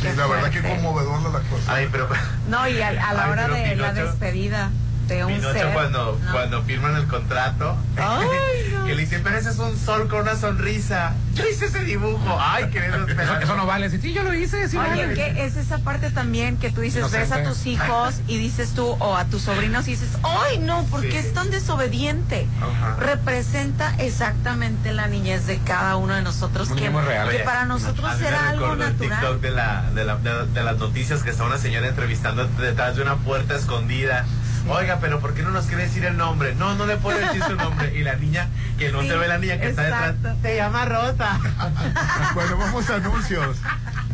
[SPEAKER 2] Sí, la verdad que
[SPEAKER 5] fuerte.
[SPEAKER 2] conmovedor la cosa.
[SPEAKER 4] Ay, pero
[SPEAKER 5] No, y a, a la
[SPEAKER 4] Ay,
[SPEAKER 5] hora de la despedida de un
[SPEAKER 4] Pinocho
[SPEAKER 5] ser.
[SPEAKER 4] cuando,
[SPEAKER 5] no.
[SPEAKER 4] cuando firman el contrato,
[SPEAKER 5] Ay.
[SPEAKER 4] que le dicen, pero ese es un sol con una sonrisa. Yo hice ese dibujo. Ay, querido.
[SPEAKER 3] Eso, eso no vale. Sí, sí, yo lo hice, sí
[SPEAKER 5] Oye,
[SPEAKER 3] vale.
[SPEAKER 5] que es esa parte también que tú dices, ves a tus hijos y dices tú, o a tus sobrinos y dices, ¡ay no! ¿Por qué
[SPEAKER 4] Sí.
[SPEAKER 5] es tan desobediente?
[SPEAKER 4] Ajá.
[SPEAKER 5] Representa exactamente la niñez de cada uno de nosotros, que,
[SPEAKER 3] niño muy real.
[SPEAKER 5] que
[SPEAKER 4] Oye,
[SPEAKER 5] para nosotros
[SPEAKER 4] A
[SPEAKER 5] era algo
[SPEAKER 4] el
[SPEAKER 5] natural.
[SPEAKER 4] TikTok de, la, de, la- de- de las noticias que está una señora entrevistando detrás de una puerta escondida. Oiga, pero ¿por qué no nos quiere decir el nombre? No, no le puedo decir su nombre. Y la niña, que no
[SPEAKER 5] Sí,
[SPEAKER 4] se ve la niña que está detrás, te llama Rosa.
[SPEAKER 2] Bueno, vamos a anuncios.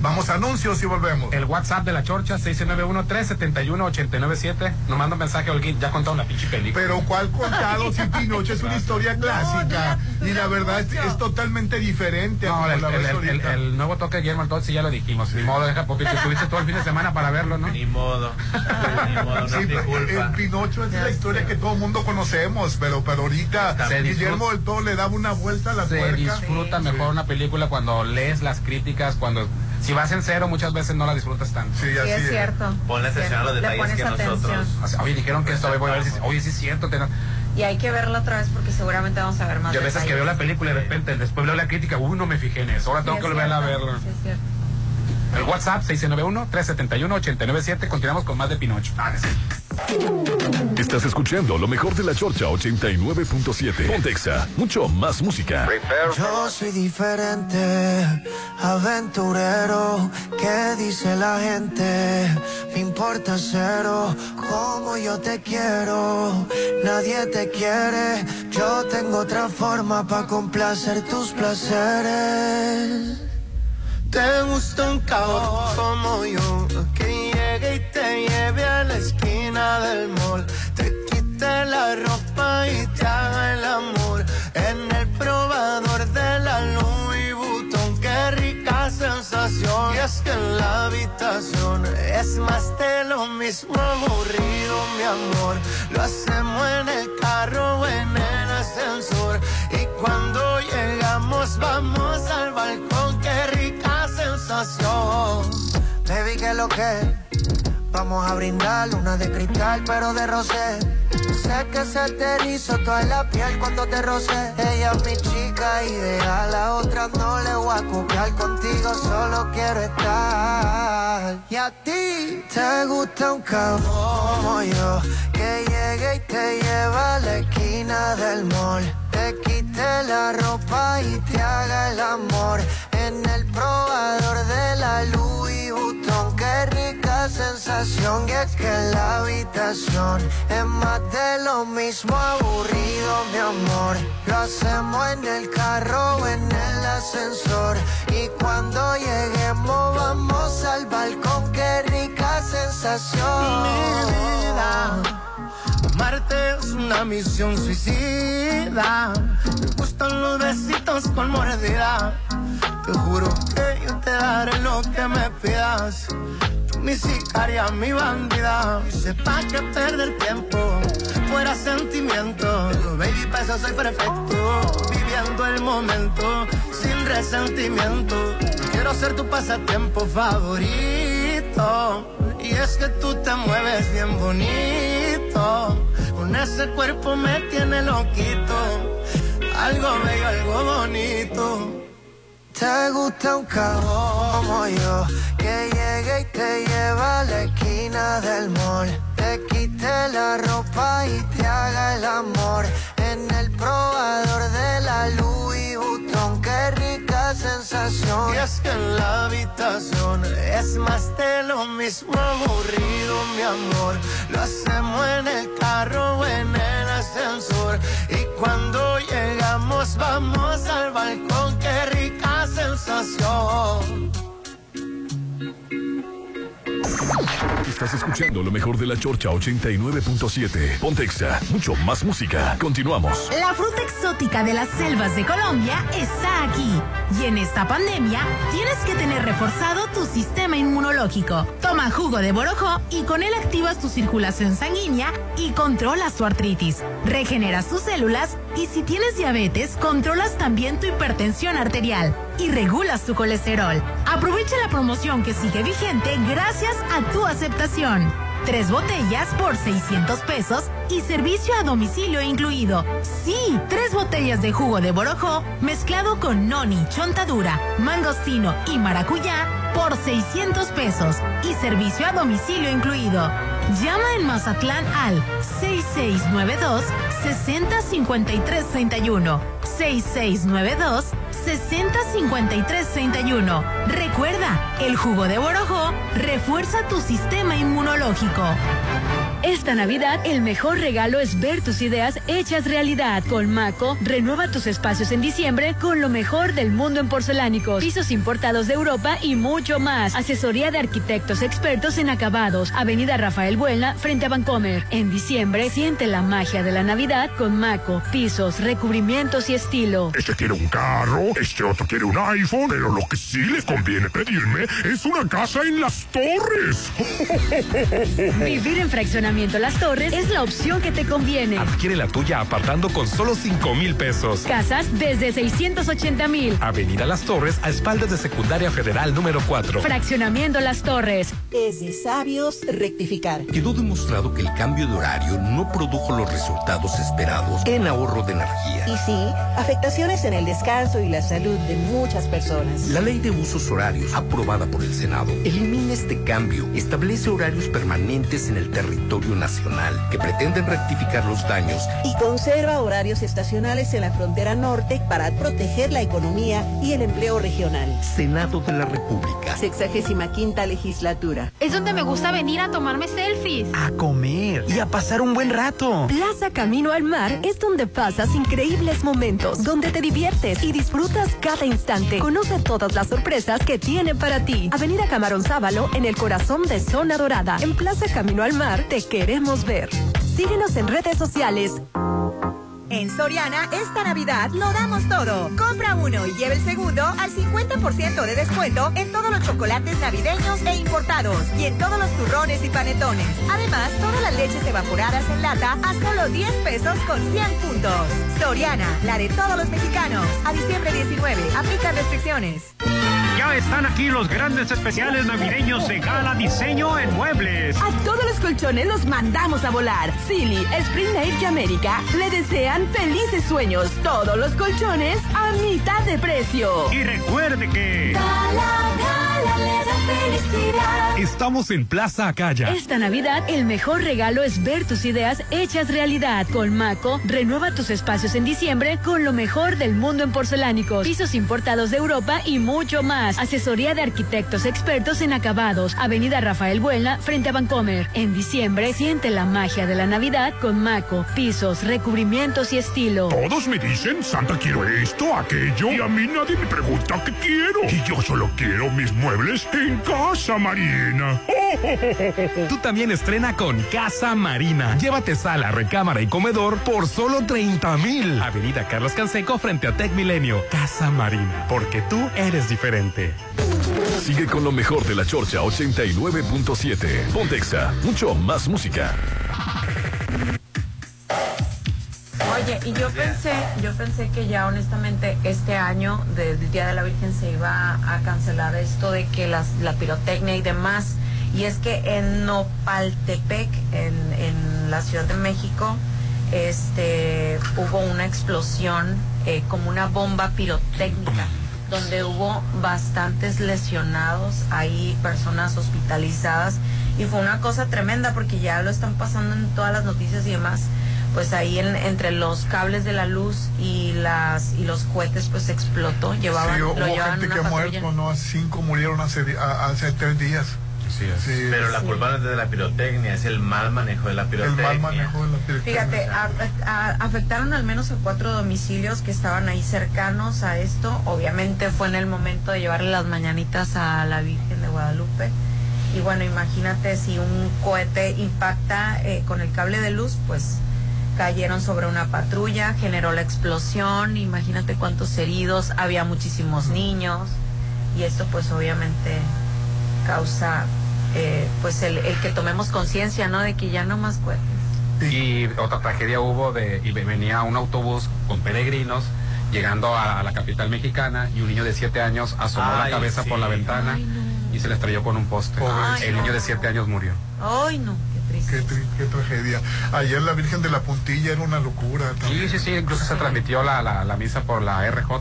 [SPEAKER 2] Vamos a anuncios y volvemos.
[SPEAKER 3] El WhatsApp de la Chorcha, 691-371-897. Nos manda un mensaje, Olguín, ya contaron la pinche película.
[SPEAKER 2] Pero ¿cuál contado si Pinocho es una historia clásica? y la verdad es, totalmente diferente a
[SPEAKER 3] No, el,
[SPEAKER 2] la
[SPEAKER 3] el- el- el-
[SPEAKER 2] ahorita.
[SPEAKER 3] el nuevo toque de Guillermo del Toro, sí ya lo dijimos. Ni modo, deja Popito, tuviste todo el fin de semana para verlo, ¿no?
[SPEAKER 4] Ni modo. Ni modo, no
[SPEAKER 2] Sí,
[SPEAKER 4] culpa.
[SPEAKER 2] el Pinocho es la historia que todo el mundo conocemos, pero, pero ahorita
[SPEAKER 3] Se
[SPEAKER 2] Guillermo del Toro le daba una vuelta a la
[SPEAKER 3] Se
[SPEAKER 2] tuerca.
[SPEAKER 3] disfruta
[SPEAKER 5] Sí.
[SPEAKER 3] mejor una película cuando lees las críticas, cuando... Si vas en cero, muchas veces no la disfrutas tanto.
[SPEAKER 2] Sí,
[SPEAKER 5] Sí, es cierto.
[SPEAKER 4] Ponle atención a los
[SPEAKER 5] Le
[SPEAKER 4] detalles que
[SPEAKER 5] atención.
[SPEAKER 4] nosotros.
[SPEAKER 3] Oye, dijeron que esto, voy a ver si... Oye, sí es cierto. te-
[SPEAKER 5] Y hay que verla otra vez porque seguramente vamos a ver más
[SPEAKER 3] Yo a veces que veo la película y de repente después veo la crítica, uy, no me fijé en eso, ahora tengo
[SPEAKER 5] Sí,
[SPEAKER 3] que volver a verla.
[SPEAKER 5] sí, es cierto.
[SPEAKER 3] El WhatsApp 691-371-897, continuamos con más de Pinocho. Ah, sí.
[SPEAKER 18] Estás escuchando lo mejor de la Chorcha 89.7. Pontexa, mucho más música.
[SPEAKER 19] Yo soy diferente, aventurero. ¿Qué dice la gente? Me importa cero, como yo te quiero. Nadie te quiere. Yo tengo otra forma para complacer tus placeres. Te gusta un cabrón como yo, lleve a la esquina del mall, te quite la ropa y te haga el amor en el probador de la Louis Vuitton. Qué rica sensación. Y es que en la habitación es más de lo mismo aburrido, mi amor. Lo hacemos en el carro o en el ascensor. Y cuando llegamos, vamos al balcón. Qué rica sensación. Baby, que lo que Vamos a brindar una de cristal, pero de rosé. Sé que se te erizo toda la piel cuando te rocé. Ella es mi chica ideal, a otra no le voy a copiar. Contigo solo quiero estar. Y a ti te gusta un cabrón como yo, que llegue y te lleva a la esquina del mall. Te quite la ropa y te haga el amor en el probador de la Louis Vuitton. Qué rica sensación y es que la habitación es más de lo mismo aburrido, mi amor. Lo hacemos en el carro o en el ascensor y cuando lleguemos vamos al balcón. Qué rica sensación. Mi vida. Amarte es una misión suicida. Me gustan los besitos con mordida. Te juro que yo te daré lo que me pidas. Tú mi sicaria, mi bandida. Sepa que perder tiempo fuera sentimiento. Baby, para eso soy perfecto. Viviendo el momento sin resentimiento. Quiero ser tu pasatiempo favorito. Y es que tú te mueves bien bonito. Con ese cuerpo me tiene loquito. Algo bello, algo bonito. Te gusta un cabrón como yo, que llegue y te lleva a la esquina del mall. Te quite la ropa y te haga el amor en el probador de la Louis Vuitton. Qué rica sensación. Y es que en la habitación es más de lo mismo aburrido, mi amor. Lo hacemos en el carro o en el ascensor. Y cuando llegamos, vamos al balcón. Qué rica sensación.
[SPEAKER 18] Estás escuchando lo mejor de la Chorcha 89.7. Pontexa, mucho más música. Continuamos.
[SPEAKER 16] La fruta exótica de las selvas de Colombia está aquí. Y en esta pandemia tienes que tener reforzado tu sistema inmunológico. Toma jugo de borojó y con él activas tu circulación sanguínea y controlas tu artritis. Regeneras tus células y si tienes diabetes, controlas también tu hipertensión arterial y regulas tu colesterol. Aprovecha la promoción que sigue vigente gracias a tu aceptación. Tres botellas por 600 pesos y servicio a domicilio incluido. Sí, tres botellas de jugo de borojó mezclado con noni, chontadura, mangostino y maracuyá por 600 pesos y servicio a domicilio incluido. Llama en Mazatlán al 6692 605331 6692 605331 Recuerda, el jugo de borojó refuerza tu sistema inmunológico.
[SPEAKER 6] Esta Navidad, el mejor regalo es ver tus ideas hechas realidad. Con Maco, renueva tus espacios en diciembre con lo mejor del mundo en porcelánicos, pisos importados de Europa y mucho más. Asesoría de arquitectos expertos en acabados. Avenida Rafael Buelna, frente a Vancomer. En diciembre, siente la magia de la Navidad con Maco, pisos, recubrimientos y estilo.
[SPEAKER 12] Este quiere un carro, este otro quiere un iPhone, pero lo que sí les conviene pedirme es una casa en las torres.
[SPEAKER 6] Vivir en fraccionamiento Las Torres es la opción que te conviene.
[SPEAKER 1] Adquiere la tuya apartando con solo 5 mil pesos.
[SPEAKER 6] Casas desde 680 mil.
[SPEAKER 1] Avenida Las Torres, a espaldas de Secundaria Federal número 4.
[SPEAKER 6] Fraccionamiento Las Torres.
[SPEAKER 20] Es de sabios rectificar.
[SPEAKER 21] Quedó demostrado que el cambio de horario no produjo los resultados esperados en ahorro de energía.
[SPEAKER 20] Y sí, afectaciones en el descanso y la salud de muchas personas.
[SPEAKER 21] La ley de usos horarios, aprobada por el Senado, elimina este cambio, establece horarios permanentes en el territorio territorio nacional que pretenden rectificar los daños
[SPEAKER 20] y conserva horarios estacionales en la frontera norte para proteger la economía y el empleo regional.
[SPEAKER 21] Senado de la República.
[SPEAKER 20] Sexagésima quinta legislatura.
[SPEAKER 22] Es donde me gusta venir a tomarme selfies.
[SPEAKER 10] A comer y a pasar un buen rato.
[SPEAKER 11] Plaza Camino al Mar es donde pasas increíbles momentos, donde te diviertes y disfrutas cada instante. Conoce todas las sorpresas que tiene para ti. Avenida Camarón Sábalo en el corazón de Zona Dorada. En Plaza Camino al Mar te queremos ver. Síguenos en redes sociales.
[SPEAKER 23] En Soriana, esta Navidad lo damos todo. Compra uno y lleve el segundo al 50% de descuento en todos los chocolates navideños e importados y en todos los turrones y panetones. Además, todas las leches evaporadas en lata a solo 10 pesos con 100 puntos. Soriana, la de todos los mexicanos. A diciembre 19, aplica restricciones.
[SPEAKER 15] Ya están aquí los grandes especiales navideños de Gala Diseño en Muebles.
[SPEAKER 24] A todos los colchones los mandamos a volar. Silly, Spring Air y América le desean felices sueños. Todos los colchones a mitad de precio.
[SPEAKER 15] Y recuerde que...
[SPEAKER 17] Gala, Gala.
[SPEAKER 1] Estamos en Plaza Acaya.
[SPEAKER 6] Esta Navidad el mejor regalo es ver tus ideas hechas realidad. Con Maco, renueva tus espacios en diciembre con lo mejor del mundo en porcelánicos, pisos importados de Europa y mucho más. Asesoría de arquitectos expertos en acabados. Avenida Rafael Buena, frente a Vancomer. En diciembre siente la magia de la Navidad con Maco, pisos, recubrimientos y estilo.
[SPEAKER 12] Todos me dicen, Santa quiero esto, aquello, y a mí nadie me pregunta qué quiero. Y yo solo quiero mis muebles en Casa Marina.
[SPEAKER 1] Tú también estrena con Casa Marina. Llévate sala, recámara y comedor por solo 30 mil. Avenida Carlos Canseco frente a Tech Milenio. Casa Marina, porque tú eres diferente.
[SPEAKER 18] Sigue con lo mejor de la Chorcha 89.7. Pontexa, mucho más música.
[SPEAKER 5] Oye, y yo pensé, yo pensé que ya honestamente este año del Día de la Virgen se iba a cancelar esto de que las, la pirotecnia y demás. Y es que en Nopaltepec, en, en la Ciudad de México, este hubo una explosión eh, como una bomba pirotécnica donde hubo bastantes lesionados, hay personas hospitalizadas y fue una cosa tremenda porque ya lo están pasando en todas las noticias y demás. Pues ahí en- entre los cables de la luz y las y los cohetes pues explotó, llevaban,
[SPEAKER 2] Sí,
[SPEAKER 5] lo
[SPEAKER 2] hubo
[SPEAKER 5] llevaban
[SPEAKER 2] gente
[SPEAKER 5] en
[SPEAKER 2] que
[SPEAKER 5] una
[SPEAKER 2] ha
[SPEAKER 5] patrulla.
[SPEAKER 2] muerto, ¿no? Cinco murieron hace, hace tres días.
[SPEAKER 3] Sí,
[SPEAKER 4] Pero la culpa no es de la pirotecnia, es el mal manejo de la
[SPEAKER 2] El
[SPEAKER 4] pirotecnia.
[SPEAKER 2] mal manejo de la pirotecnia.
[SPEAKER 5] Fíjate, a- a- afectaron al menos a cuatro domicilios que estaban ahí cercanos a esto. Obviamente fue en el momento de llevarle las mañanitas a la Virgen de Guadalupe. Y bueno, imagínate si un cohete impacta eh, con el cable de luz, pues cayeron sobre una patrulla, generó la explosión, imagínate cuántos heridos, había muchísimos niños y esto pues obviamente causa eh, pues el, el que tomemos conciencia, ¿no? De que ya no más cohetes.
[SPEAKER 3] Y otra tragedia hubo de y venía un autobús con peregrinos llegando a, a la capital mexicana y un niño de 7 años asomó
[SPEAKER 4] Ay,
[SPEAKER 3] la cabeza
[SPEAKER 4] sí.
[SPEAKER 3] por la ventana
[SPEAKER 5] Ay, no.
[SPEAKER 3] y se le estrelló con un poste.
[SPEAKER 2] Ay,
[SPEAKER 3] El
[SPEAKER 2] no.
[SPEAKER 3] niño de 7 años murió.
[SPEAKER 5] Ay, no, triste.
[SPEAKER 2] Qué, tri- qué tragedia. Ayer la Virgen de la Puntilla era una locura.
[SPEAKER 3] Sí,
[SPEAKER 2] también.
[SPEAKER 3] sí, sí, incluso se transmitió la, la, la misa por la RJ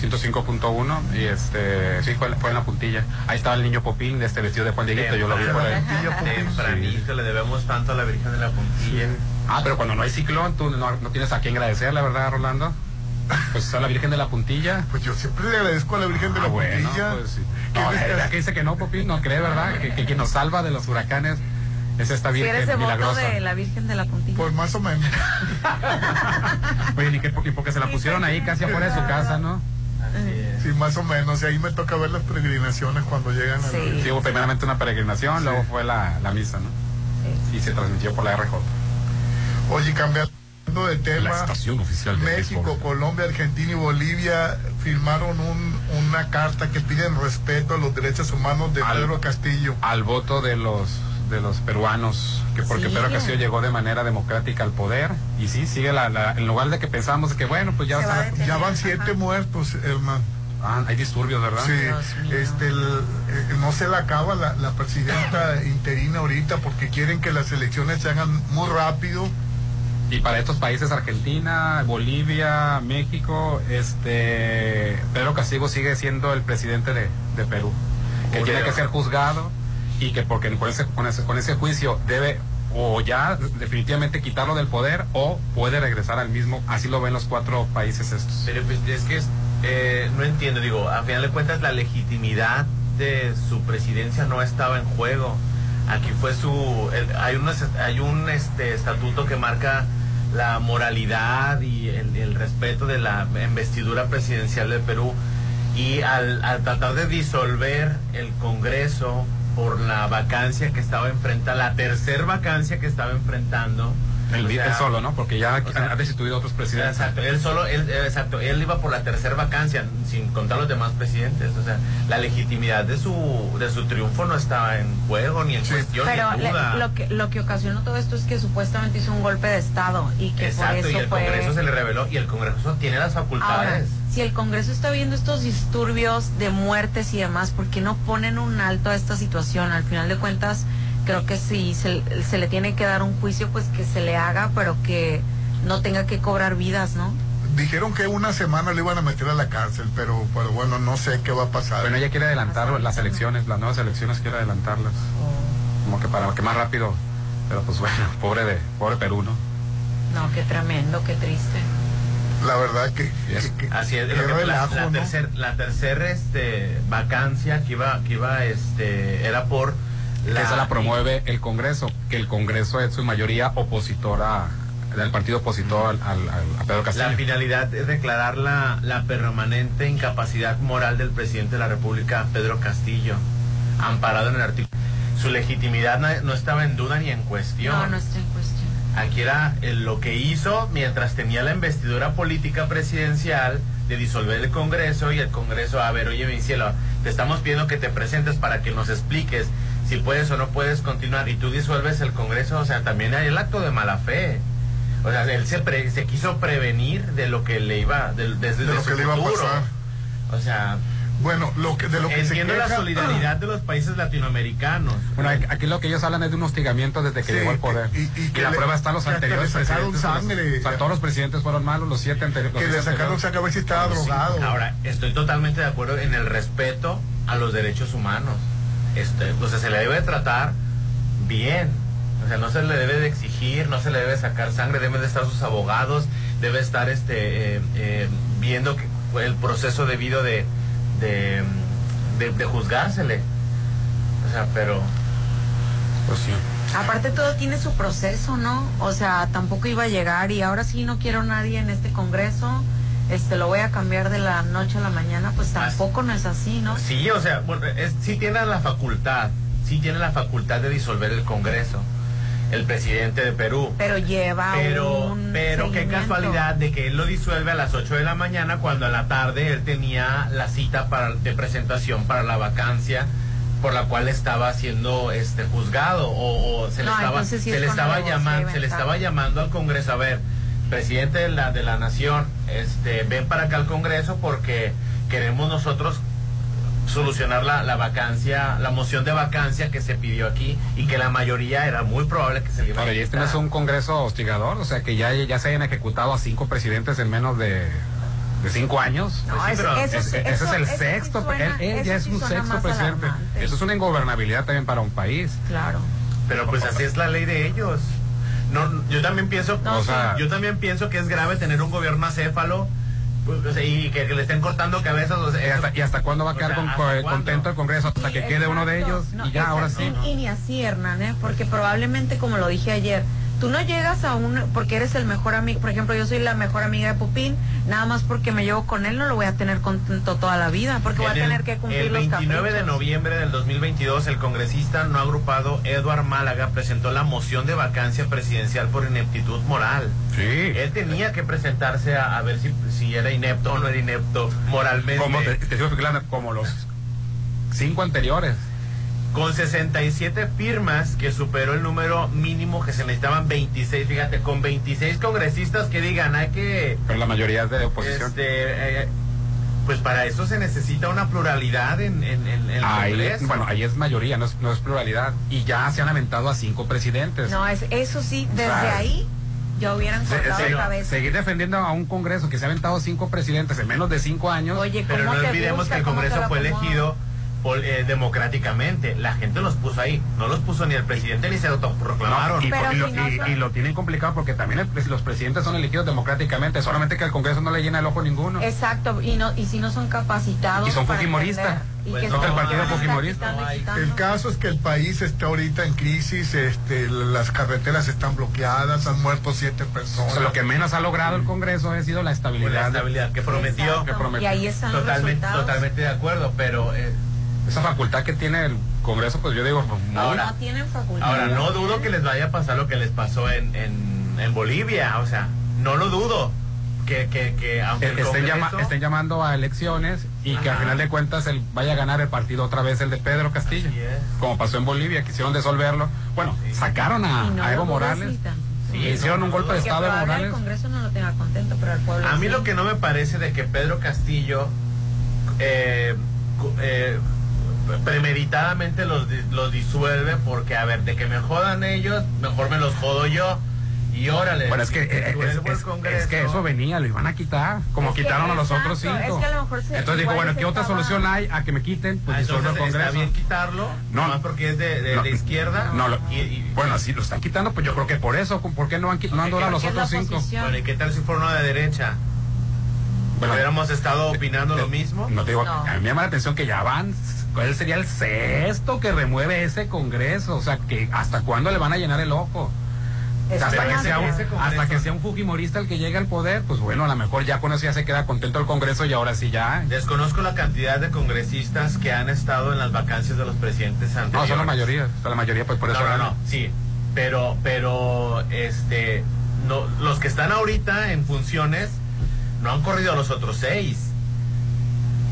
[SPEAKER 3] 105.1 y este, sí, fue, fue en la puntilla. Ahí estaba el niño Popín, de este vestido de Juan Dieguito, yo lo vi por ahí.
[SPEAKER 4] Tempranito, le debemos tanto a la Virgen de la Puntilla.
[SPEAKER 3] Ah, pero cuando no hay ciclón, tú no, no tienes a quién agradecer, la verdad, Rolando. Pues a la Virgen de la Puntilla.
[SPEAKER 2] Pues yo siempre le agradezco a la Virgen de la
[SPEAKER 3] Ah, bueno,
[SPEAKER 2] Puntilla.
[SPEAKER 3] pues sí. No,
[SPEAKER 2] Que-
[SPEAKER 3] ¿verdad que dice que no, Popín? No cree, ¿verdad? Que, que quien nos salva de los huracanes es esta
[SPEAKER 5] Si
[SPEAKER 3] Virgen
[SPEAKER 5] eres devoto
[SPEAKER 3] milagrosa.
[SPEAKER 5] de la Virgen de la Puntilla.
[SPEAKER 2] Pues más o menos.
[SPEAKER 3] Oye, ni que porque, porque se la pusieron ahí casi afuera de su casa, ¿no?
[SPEAKER 2] Sí, más o menos. Y ahí me toca ver las peregrinaciones cuando llegan a la
[SPEAKER 5] Sí.
[SPEAKER 3] Sí, hubo primeramente una peregrinación,
[SPEAKER 2] Sí.
[SPEAKER 3] luego fue la, la misa, ¿no? Y se transmitió por la RJ.
[SPEAKER 2] Oye, cambiando de tema.
[SPEAKER 18] La estación oficial de
[SPEAKER 2] México. Colombia, Argentina y Bolivia firmaron un- una carta que piden respeto a los derechos humanos de
[SPEAKER 3] Al-
[SPEAKER 2] Pedro Castillo.
[SPEAKER 3] Al voto de los de los peruanos, que porque
[SPEAKER 5] Sí.
[SPEAKER 3] Pedro Castillo llegó de manera democrática al poder, y sí, sigue la, la- en lugar de que pensamos que bueno, pues ya
[SPEAKER 5] va
[SPEAKER 3] la-
[SPEAKER 5] detener.
[SPEAKER 2] Ya van siete muertos, hermano.
[SPEAKER 3] Ah, hay disturbios, ¿verdad?
[SPEAKER 2] Sí, este, el- eh, no se le acaba la, la presidenta interina ahorita porque quieren que las elecciones se hagan muy rápido.
[SPEAKER 3] Y para estos países, Argentina, Bolivia, México, este Pedro Castillo sigue siendo el presidente de, de Perú, que tiene que ser juzgado y que porque con ese, con ese, con ese juicio debe o ya definitivamente quitarlo del poder o puede regresar al mismo. Así lo ven los cuatro países estos.
[SPEAKER 4] Pero pues, es que eh, no entiendo, digo, a final de cuentas la legitimidad de su presidencia no estaba en juego. Aquí fue su, hay, unos, hay un este, estatuto que marca la moralidad y el, el respeto de la investidura presidencial de Perú y al, al tratar de disolver el Congreso por la vacancia que estaba enfrentando, la tercer vacancia que estaba enfrentando.
[SPEAKER 3] Él,
[SPEAKER 4] o sea,
[SPEAKER 3] él solo, ¿no? Porque ya
[SPEAKER 4] o sea,
[SPEAKER 3] ha destituido otros presidentes.
[SPEAKER 4] Exacto, él solo, él, eh, exacto, él iba por la tercera vacancia, sin contar los demás presidentes. O sea, la legitimidad de su, de su triunfo no estaba en juego, ni en cuestión,
[SPEAKER 5] Pero
[SPEAKER 4] ni
[SPEAKER 5] le-
[SPEAKER 4] en duda.
[SPEAKER 5] lo que lo que ocasionó todo esto es que supuestamente hizo un golpe de estado y que
[SPEAKER 4] Exacto,
[SPEAKER 5] por
[SPEAKER 4] y
[SPEAKER 5] eso
[SPEAKER 4] el
[SPEAKER 5] fue
[SPEAKER 4] Congreso se le reveló, y el Congreso tiene las
[SPEAKER 5] Ahora,
[SPEAKER 4] facultades.
[SPEAKER 5] si el Congreso está viendo estos disturbios de muertes y demás, ¿por qué no ponen un alto a esta situación? Al final de cuentas, creo que si se, se le tiene que dar un juicio, pues que se le haga, pero que no tenga que cobrar vidas, ¿no?
[SPEAKER 2] Dijeron que una semana le iban a meter a la cárcel, pero, pero bueno, no sé qué va a pasar.
[SPEAKER 3] Bueno, ella quiere adelantar las elecciones, las nuevas elecciones quiere adelantarlas. Como que para que más rápido. Pero pues bueno, pobre de pobre Perú, ¿no?
[SPEAKER 5] No, qué tremendo, qué triste.
[SPEAKER 2] La verdad que...
[SPEAKER 4] Así es, lo que- la,
[SPEAKER 2] relajo,
[SPEAKER 4] la
[SPEAKER 2] ¿no?
[SPEAKER 4] tercer, la tercer, este, vacancia que iba, que iba, este, era por
[SPEAKER 3] Esa la promueve el Congreso, que el Congreso es su mayoría opositora del partido opositor al, al- al- a Pedro Castillo.
[SPEAKER 4] La finalidad es declarar la, la permanente incapacidad moral del presidente de la República, Pedro Castillo, amparado en el artículo. Su legitimidad no, no estaba en duda ni en cuestión.
[SPEAKER 5] No, no está en cuestión.
[SPEAKER 4] Aquí era eh, lo que hizo mientras tenía la investidura política presidencial de disolver el Congreso y el Congreso, a ver, oye, mi cielo, te estamos pidiendo que te presentes para que nos expliques si puedes o no puedes continuar y tú disuelves el Congreso, o sea, también hay el acto de mala fe. O sea, él se, pre- se quiso prevenir de lo que le iba, de, desde
[SPEAKER 2] De lo
[SPEAKER 4] su
[SPEAKER 2] que le iba a pasar.
[SPEAKER 4] O sea,
[SPEAKER 2] bueno, lo que, de lo que se
[SPEAKER 4] entiendo la
[SPEAKER 2] queja-
[SPEAKER 4] solidaridad de los países latinoamericanos.
[SPEAKER 3] Bueno, aquí- aquí lo que ellos hablan es de un hostigamiento desde que
[SPEAKER 2] Sí,
[SPEAKER 3] llegó al poder.
[SPEAKER 2] y- y
[SPEAKER 3] Y,
[SPEAKER 2] que
[SPEAKER 3] la
[SPEAKER 2] le-
[SPEAKER 3] prueba está los
[SPEAKER 2] que hasta
[SPEAKER 3] anteriores presidentes. los-
[SPEAKER 2] sangre.
[SPEAKER 3] o sea, todos los presidentes fueron malos, los siete anteriores.
[SPEAKER 2] Que le sacaron sangre a ver si estaba drogado.
[SPEAKER 4] Ahora, estoy totalmente de acuerdo en el respeto a los derechos humanos. Este, o sea, se le debe tratar bien. O sea, no se le debe de exigir, no se le debe sacar sangre, deben de estar sus abogados, debe estar este eh, eh, viendo que el proceso debido de, de, de, de juzgársele. O sea, pero...
[SPEAKER 3] Pues sí.
[SPEAKER 5] Aparte todo tiene su proceso, ¿no? O sea, tampoco iba a llegar y ahora sí no quiero nadie en este Congreso, este lo voy a cambiar de la noche a la mañana, pues tampoco no es así, ¿no?
[SPEAKER 4] Sí, o sea, bueno, es, sí tiene la facultad, sí tiene la facultad de disolver el Congreso, el presidente de Perú.
[SPEAKER 5] Pero lleva
[SPEAKER 4] Pero,
[SPEAKER 5] un
[SPEAKER 4] pero qué casualidad de que él lo disuelve a las 8 de la mañana cuando a la tarde él tenía la cita para, de presentación para la vacancia por la cual estaba siendo este juzgado o, o se le
[SPEAKER 5] No,
[SPEAKER 4] estaba se le estaba llamando se le estaba llamando al Congreso a ver presidente de la de la nación este ven para acá al Congreso porque queremos nosotros solucionar la, la vacancia, la moción de vacancia que se pidió aquí y que la mayoría era muy probable que se le iba a
[SPEAKER 3] Ahora, y este no es un congreso hostigador, o sea, que ya, ya se hayan ejecutado a cinco presidentes en menos de, de cinco años.
[SPEAKER 5] No,
[SPEAKER 3] Pues sí,
[SPEAKER 5] eso-
[SPEAKER 3] pero
[SPEAKER 5] eso
[SPEAKER 3] ese es el
[SPEAKER 5] eso sí
[SPEAKER 3] sexto,
[SPEAKER 5] suena-
[SPEAKER 3] él, él ya es
[SPEAKER 5] sí
[SPEAKER 3] un sexto presidente.
[SPEAKER 5] alarmante.
[SPEAKER 3] Eso es una ingobernabilidad también para un país.
[SPEAKER 5] Claro.
[SPEAKER 4] Pero pues así es la ley de ellos. No, yo también pienso,
[SPEAKER 3] No,
[SPEAKER 4] o
[SPEAKER 3] sí.
[SPEAKER 4] sea, yo también pienso que es grave tener un gobierno acéfalo pues, y que, que le estén cortando cabezas. o sea,
[SPEAKER 3] ¿Y hasta, y hasta cuándo va a
[SPEAKER 4] o
[SPEAKER 3] quedar
[SPEAKER 4] sea,
[SPEAKER 3] con- contento el Congreso? Hasta que quede uno de ellos
[SPEAKER 5] No,
[SPEAKER 3] y ya, ahora sí.
[SPEAKER 5] Y, y ni así, Hernán, ¿eh? Porque probablemente, como lo dije ayer, tú no llegas a un... Porque eres el mejor amigo. Por ejemplo, yo soy la mejor amiga de Pupín. Nada más porque me llevo con él, no lo voy a tener contento toda la vida. Porque voy a
[SPEAKER 4] En el-
[SPEAKER 5] tener que cumplir
[SPEAKER 4] el
[SPEAKER 5] los
[SPEAKER 4] 29 de noviembre del 2022, el congresista no agrupado Edward Málaga presentó la moción de vacancia presidencial por ineptitud moral.
[SPEAKER 3] Sí.
[SPEAKER 4] Él tenía que presentarse a, a ver si, si era inepto o no era inepto moralmente.
[SPEAKER 3] Como te, te explicando, como los cinco anteriores.
[SPEAKER 4] Con 67 firmas que superó el número mínimo que se necesitaban 26, fíjate, con 26 congresistas que digan, hay que...
[SPEAKER 3] Pero la mayoría es de oposición.
[SPEAKER 4] Este, eh, pues para eso se necesita una pluralidad en, en- en el
[SPEAKER 3] Ahí,
[SPEAKER 4] Congreso.
[SPEAKER 3] bueno, ahí es mayoría, no es, no es pluralidad. Y ya se han aventado a cinco presidentes.
[SPEAKER 5] No, es, eso sí, desde
[SPEAKER 3] sea,
[SPEAKER 5] ahí ya hubieran
[SPEAKER 3] Se-
[SPEAKER 5] cortado
[SPEAKER 3] se-
[SPEAKER 5] cabeza.
[SPEAKER 3] seguir defendiendo a un Congreso que se ha aventado cinco presidentes en menos de cinco años.
[SPEAKER 5] Oye,
[SPEAKER 4] Pero
[SPEAKER 5] ¿cómo
[SPEAKER 4] no
[SPEAKER 5] te
[SPEAKER 4] olvidemos
[SPEAKER 5] gusta?
[SPEAKER 4] que el
[SPEAKER 5] ¿Cómo te
[SPEAKER 4] Congreso fue
[SPEAKER 5] acomodo?
[SPEAKER 4] elegido eh, democráticamente. La gente los puso ahí. No los puso ni el presidente ni se autoproclamaron.
[SPEAKER 3] y, y lo, y- y lo tienen complicado porque también el los presidentes son elegidos democráticamente, solamente que al Congreso no le llena el ojo ninguno.
[SPEAKER 5] Exacto, y no y si no son capacitados.
[SPEAKER 3] Y son fujimoristas. Pues
[SPEAKER 5] que
[SPEAKER 3] no, el partido fujimorista.
[SPEAKER 5] quitando.
[SPEAKER 2] El caso es que el país está ahorita en crisis, este, las carreteras están bloqueadas, han muerto siete
[SPEAKER 3] O
[SPEAKER 2] personas.
[SPEAKER 3] sea, lo que menos ha logrado el Congreso ha sido la estabilidad.
[SPEAKER 4] la estabilidad que prometió.
[SPEAKER 3] Que prometió.
[SPEAKER 5] Y ahí están
[SPEAKER 4] Totalmente, totalmente de acuerdo, pero eh,
[SPEAKER 3] Esa facultad que tiene el Congreso, pues yo digo, pues, muy-
[SPEAKER 4] Ahora-
[SPEAKER 5] No tienen facultad.
[SPEAKER 4] ahora no dudo que les vaya a pasar lo que les pasó en, en, en Bolivia, o sea, no lo dudo. Que, que, que aunque
[SPEAKER 3] estén,
[SPEAKER 4] Congreso-
[SPEAKER 3] llama- estén llamando a elecciones y que al final de cuentas el, vaya a ganar el partido otra vez el de Pedro Castillo. Como pasó en Bolivia, quisieron disolverlo. Bueno, sacaron a,
[SPEAKER 5] no
[SPEAKER 3] Evo Morales. y hicieron
[SPEAKER 4] no,
[SPEAKER 3] un
[SPEAKER 4] no
[SPEAKER 3] golpe de Estado
[SPEAKER 5] el
[SPEAKER 3] Morales.
[SPEAKER 5] Congreso no lo tenga contento, pero el pueblo
[SPEAKER 4] A mí
[SPEAKER 5] sí.
[SPEAKER 4] lo que no me parece de que Pedro Castillo eh, eh, premeditadamente los, los disuelve porque, a ver, de que me jodan ellos, mejor me los jodo yo. Y órale.
[SPEAKER 3] Bueno, es que,
[SPEAKER 4] si
[SPEAKER 3] eh, es,
[SPEAKER 4] disuelvo el
[SPEAKER 3] es-
[SPEAKER 4] Congreso,
[SPEAKER 3] es que eso venía, lo iban a quitar, como
[SPEAKER 5] Es que,
[SPEAKER 3] quitaron a los otros cinco.
[SPEAKER 5] es que a lo mejor se-
[SPEAKER 3] Entonces dijo,
[SPEAKER 5] igual
[SPEAKER 3] bueno, ¿qué otra solución hay a que me quiten? Pues
[SPEAKER 4] Ah,
[SPEAKER 3] disuelvo el
[SPEAKER 4] está
[SPEAKER 3] Congreso.
[SPEAKER 4] bien quitarlo,
[SPEAKER 3] No.
[SPEAKER 4] nomás porque es de, de-
[SPEAKER 3] No.
[SPEAKER 4] de izquierda.
[SPEAKER 3] No, lo-
[SPEAKER 4] y, y-
[SPEAKER 3] bueno, así lo están quitando, pues yo creo que por eso, ¿por qué no han, no han los
[SPEAKER 5] porque es la
[SPEAKER 3] otros cinco?
[SPEAKER 4] bueno, ¿y qué tal si fuera uno de derecha?
[SPEAKER 3] Bueno,
[SPEAKER 4] ¿Hubiéramos estado opinando lo mismo?
[SPEAKER 3] No te digo,
[SPEAKER 5] No.
[SPEAKER 3] a mí me llama la atención que ya van, ¿cuál sería el sexto que remueve ese Congreso? O sea, que ¿hasta cuándo le van a llenar el ojo? Hasta, que sea un,
[SPEAKER 4] ese Congreso-
[SPEAKER 3] hasta que sea un fujimorista el que llegue al poder, pues bueno, a lo mejor ya con eso ya se queda contento el Congreso y ahora sí ya.
[SPEAKER 4] Desconozco la cantidad de congresistas que han estado en las vacancias de los presidentes anteriores.
[SPEAKER 3] No, son la mayoría, son la mayoría, pues por eso
[SPEAKER 4] no, no, no, sí, pero, pero, este, no, los que están ahorita en funciones no han corrido a los otros seis.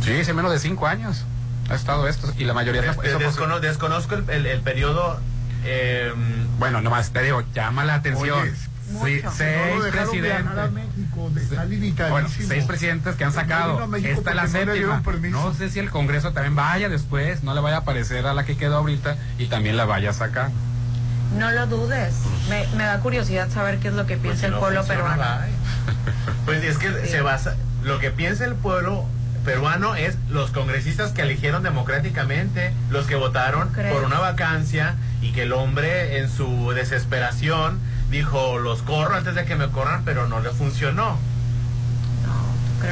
[SPEAKER 3] Sí, hace menos de cinco años ha estado esto y la mayoría...
[SPEAKER 4] Des-
[SPEAKER 3] es- eso-
[SPEAKER 4] descono- desconozco el, el- el periodo. eh,
[SPEAKER 3] bueno, nomás te digo, llama la atención.
[SPEAKER 2] Oye,
[SPEAKER 3] Sí,
[SPEAKER 5] mucho.
[SPEAKER 3] seis
[SPEAKER 2] No a
[SPEAKER 3] presidentes.
[SPEAKER 2] México, de- está
[SPEAKER 3] Bueno, seis presidentes que han
[SPEAKER 2] No
[SPEAKER 3] sacado. Esta es la
[SPEAKER 2] no
[SPEAKER 3] séptima. No sé si el Congreso también vaya después, no le vaya a parecer a la que quedó ahorita y también la vaya a sacar.
[SPEAKER 5] No lo dudes. Me, me da curiosidad saber qué es lo que
[SPEAKER 4] pues,
[SPEAKER 5] piensa
[SPEAKER 4] si
[SPEAKER 5] el
[SPEAKER 4] no
[SPEAKER 5] pueblo
[SPEAKER 4] funciona,
[SPEAKER 5] peruano.
[SPEAKER 4] Pues es que
[SPEAKER 5] Sí.
[SPEAKER 4] se basa. Lo que piensa el pueblo peruano es los congresistas que eligieron democráticamente, los que votaron por una vacancia y que el hombre en su desesperación dijo los corro antes de que me corran, pero no le funcionó.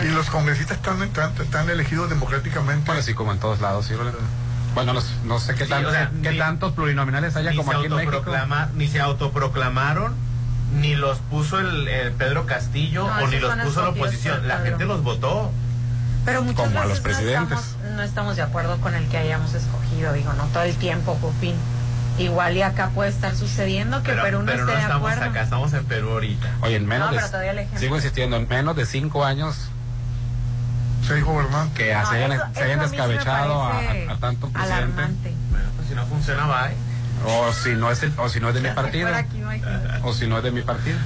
[SPEAKER 2] Y los congresistas están, están, están elegidos democráticamente.
[SPEAKER 3] Bueno, sí, como en todos lados, sí. Bueno, no, no sé qué,
[SPEAKER 4] Sí,
[SPEAKER 3] tanto-
[SPEAKER 4] o sea,
[SPEAKER 3] qué
[SPEAKER 4] ni-
[SPEAKER 3] tantos plurinominales haya
[SPEAKER 4] Ni
[SPEAKER 3] como
[SPEAKER 4] se,
[SPEAKER 3] aquí en México.
[SPEAKER 4] ni se autoproclamaron, ni los puso el, el Pedro Castillo
[SPEAKER 5] No,
[SPEAKER 4] o ni los puso la oposición. La gente los votó.
[SPEAKER 5] Pero muchas
[SPEAKER 3] Como a
[SPEAKER 5] veces
[SPEAKER 3] los presidentes.
[SPEAKER 5] No estamos, no estamos de acuerdo con el que hayamos escogido, digo, no todo el tiempo, Pupín. Igual y acá puede estar sucediendo que
[SPEAKER 4] Pero,
[SPEAKER 5] Perú no
[SPEAKER 4] pero
[SPEAKER 5] esté
[SPEAKER 4] no
[SPEAKER 5] de
[SPEAKER 4] estamos
[SPEAKER 5] acuerdo.
[SPEAKER 4] acá, estamos en Perú ahorita.
[SPEAKER 3] Oye, en menos
[SPEAKER 5] No,
[SPEAKER 3] de, sigo insistiendo, en menos de cinco años
[SPEAKER 2] Seis gobernantes.
[SPEAKER 3] que
[SPEAKER 5] No,
[SPEAKER 3] se hayan,
[SPEAKER 5] eso-
[SPEAKER 3] se hayan
[SPEAKER 5] a
[SPEAKER 3] descabechado a, a- a tanto presidente.
[SPEAKER 5] Alarmante.
[SPEAKER 4] Bueno, pues si no funciona, bye.
[SPEAKER 3] O si no es el, o si no es de mi partido.
[SPEAKER 5] Aquí.
[SPEAKER 3] O si no es de mi partido.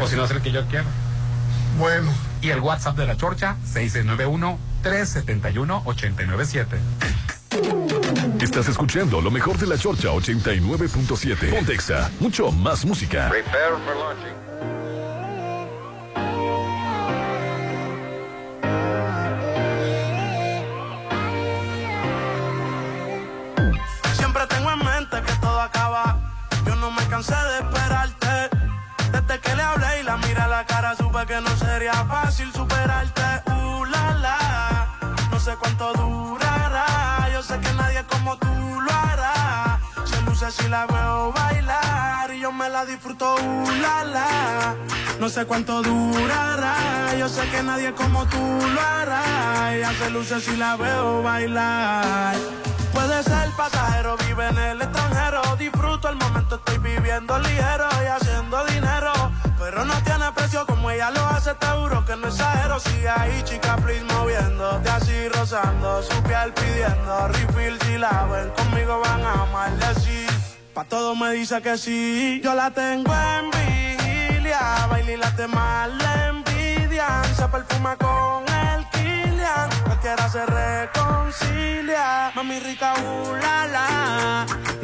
[SPEAKER 3] O si no es el que yo quiero.
[SPEAKER 2] Bueno,
[SPEAKER 3] Y el WhatsApp de la Chorcha, 691-371-897.
[SPEAKER 18] Estás escuchando lo mejor de la Chorcha 89.7. Pontexa, mucho más música.
[SPEAKER 8] Prepare for launching.
[SPEAKER 25] Siempre tengo en mente que todo acaba. Yo no me cansé de esperarte. Que no sería fácil superarte. Uh, la, la. No sé cuánto durará. Yo sé que nadie como tú lo hará. Se luce si la veo bailar y yo me la disfruto. Uh, la, la. No sé cuánto durará. Yo sé que nadie como tú lo hará. Ella se luce si la veo bailar. Puede ser pasajero, vive en el extranjero. Disfruto el momento, estoy viviendo ligero y haciendo dinero. Pero no tiene precio como ella lo hace, te juro que no exagero. Sigue ahí, chica, please, moviéndote así, rozando su piel pidiendo refill. Si la ven conmigo, van a amarle así. Pa' todo me dice que sí. Yo la tengo en vigilia. Baila y las demás le envidian. Se perfuma con el Cualquiera se reconcilia. Mami rica, uh.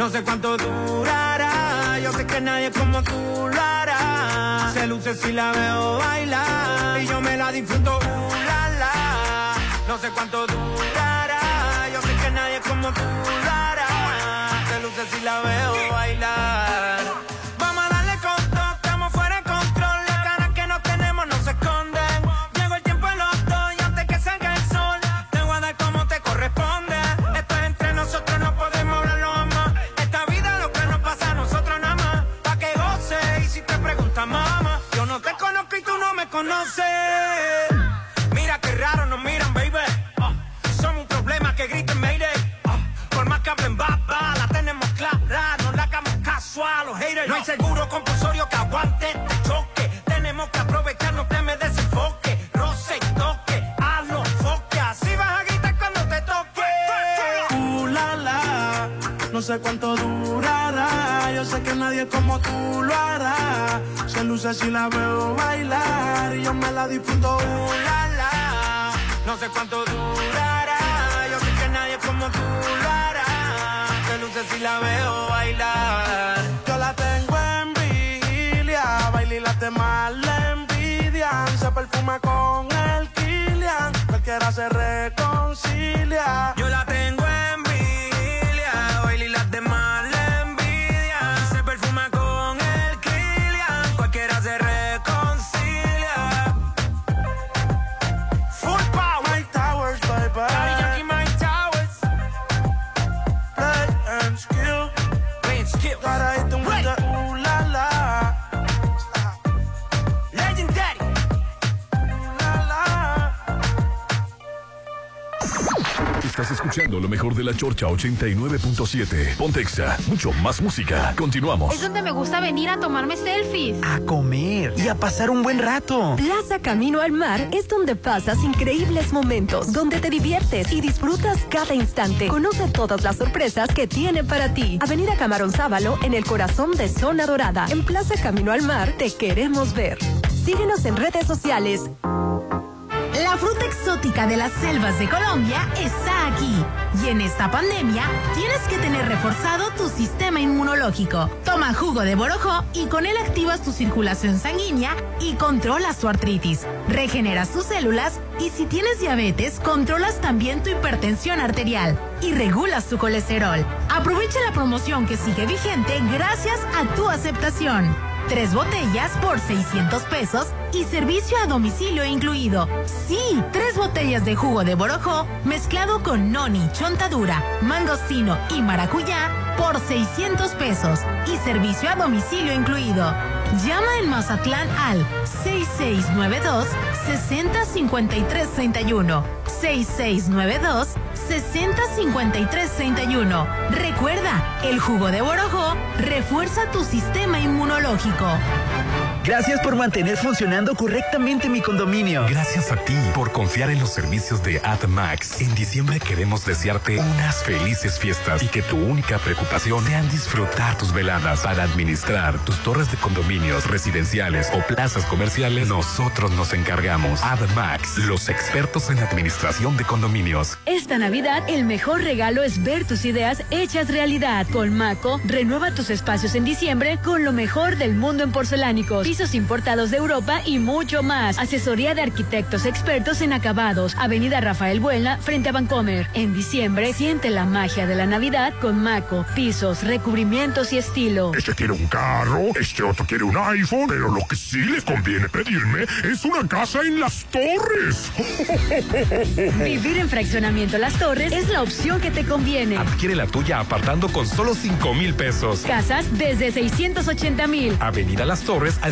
[SPEAKER 25] No sé cuánto durará. Yo sé que nadie como tú lo hará. Se luce si la veo bailar. Y yo me la disfruto, uh, la. No sé cuánto durará. Yo sé que nadie como
[SPEAKER 26] tú lo harás. Te luces si la veo bailar. Conoces. Mira qué raro nos miran, baby. Ah, somos un problema que griten Mayday. Ah, por más que hablen baba, la tenemos clara. No le hagamos caso a los haters. No hay seguro compulsorio que aguante este choque. Tenemos que aprovechar, no te me desenfoque. Roce y toque, a los foque. Así vas a gritar cuando te toque. Uh, la, la. No sé cuánto durará. Yo sé que nadie como tú lo hará. Se luce si la veo bailar. Y yo me la disfruto. Uh, la, la. No sé cuánto durará. Yo sé que nadie como tú lo hará. Se luce si la veo bailar. Yo la tengo en vigilia. Baila y las demás la envidian. Se perfuma con el Kilian. Cualquiera se reconcilia. Yo la tengo en vigilia.
[SPEAKER 18] Estás escuchando lo mejor de la Chorcha 89.7. Pontexa, mucho más música. Continuamos.
[SPEAKER 22] Es donde me gusta venir a tomarme selfies.
[SPEAKER 10] A comer y a pasar un buen rato.
[SPEAKER 11] Plaza Camino al Mar es donde pasas increíbles momentos, donde te diviertes y disfrutas cada instante. Conoce todas las sorpresas que tiene para ti. Avenida Camarón Sábalo en el corazón de Zona Dorada. En Plaza Camino al Mar te queremos ver. Síguenos en redes sociales.
[SPEAKER 16] La fruta exótica de las selvas de Colombia está aquí. Y en esta pandemia tienes que tener reforzado tu sistema inmunológico. Toma jugo de borojo y con él activas tu circulación sanguínea y controlas tu artritis. Regeneras tus células y si tienes diabetes, controlas también tu hipertensión arterial y regulas tu colesterol. Aprovecha la promoción que sigue vigente gracias a tu aceptación. Tres botellas por 600 pesos y servicio a domicilio incluido. Sí, tres botellas de jugo de borojó mezclado con noni, chontadura, mangostino y maracuyá por 600 pesos y servicio a domicilio incluido. Llama en Mazatlán al 6692 605331 6692 605331 Recuerda, el jugo de borojó refuerza tu sistema inmunológico.
[SPEAKER 10] Gracias por mantener funcionando correctamente mi condominio.
[SPEAKER 1] Gracias a ti por confiar en los servicios de AdMax. En diciembre queremos desearte unas felices fiestas y que tu única preocupación sean disfrutar tus veladas para administrar tus torres de condominios residenciales o plazas comerciales. Nosotros nos encargamos. AdMax, los expertos en administración de condominios.
[SPEAKER 6] Esta Navidad el mejor regalo es ver tus ideas hechas realidad. Con Maco, renueva tus espacios en diciembre con lo mejor del mundo en porcelánicos, pisos importados de Europa y mucho más. Asesoría de arquitectos expertos en acabados. Avenida Rafael Buena, frente a Vancomer. En diciembre, siente la magia de la Navidad con Maco, pisos, recubrimientos y estilo.
[SPEAKER 12] Este quiere un carro, este otro quiere un iPhone, pero lo que sí les conviene pedirme es una casa en las torres.
[SPEAKER 6] Vivir en fraccionamiento Las Torres es la opción que te conviene.
[SPEAKER 1] Adquiere la tuya apartando con solo 5 mil pesos.
[SPEAKER 6] Casas desde 680 mil.
[SPEAKER 1] Avenida Las Torres a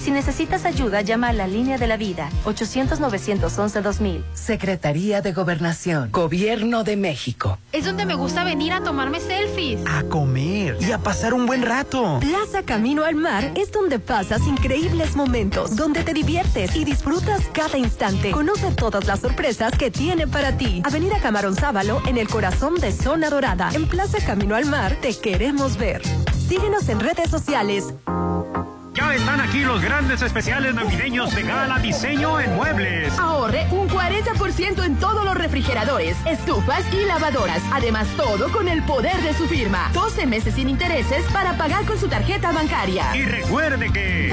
[SPEAKER 11] Si necesitas ayuda, llama a la línea de la vida 800-911-2000.
[SPEAKER 27] Secretaría de Gobernación, Gobierno de México.
[SPEAKER 22] Es donde me gusta venir a tomarme selfies.
[SPEAKER 10] A comer y a pasar un buen rato.
[SPEAKER 11] Plaza Camino al Mar es donde pasas increíbles momentos, donde te diviertes y disfrutas cada instante. Conoce todas las sorpresas que tiene para ti. Avenida Camarón Sábalo en el corazón de Zona Dorada. En Plaza Camino al Mar te queremos ver.
[SPEAKER 28] Síguenos en redes sociales.
[SPEAKER 15] Ya están aquí los grandes especiales navideños de Gala Diseño en Muebles.
[SPEAKER 11] Ahorre un 40% en todos los refrigeradores, estufas y lavadoras. Además, todo con el poder de su firma. 12 meses sin intereses para pagar con su tarjeta bancaria.
[SPEAKER 15] Y recuerde que...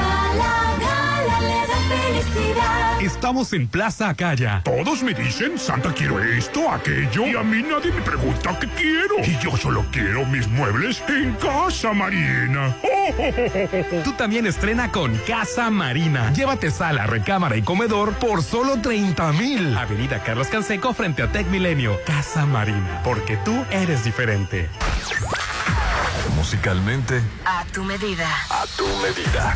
[SPEAKER 29] Estamos en Plaza Acaya. Todos me dicen, Santa quiero esto, aquello, y a mí nadie me pregunta qué quiero. Y yo solo quiero mis muebles en Casa Marina.
[SPEAKER 3] Tú también estrena con Casa Marina. Llévate sala, recámara y comedor por solo 30 mil. Avenida Carlos Canseco frente a Tech Milenio. Casa Marina, porque tú eres diferente.
[SPEAKER 18] Musicalmente,
[SPEAKER 30] A tu medida.
[SPEAKER 18] a tu medida.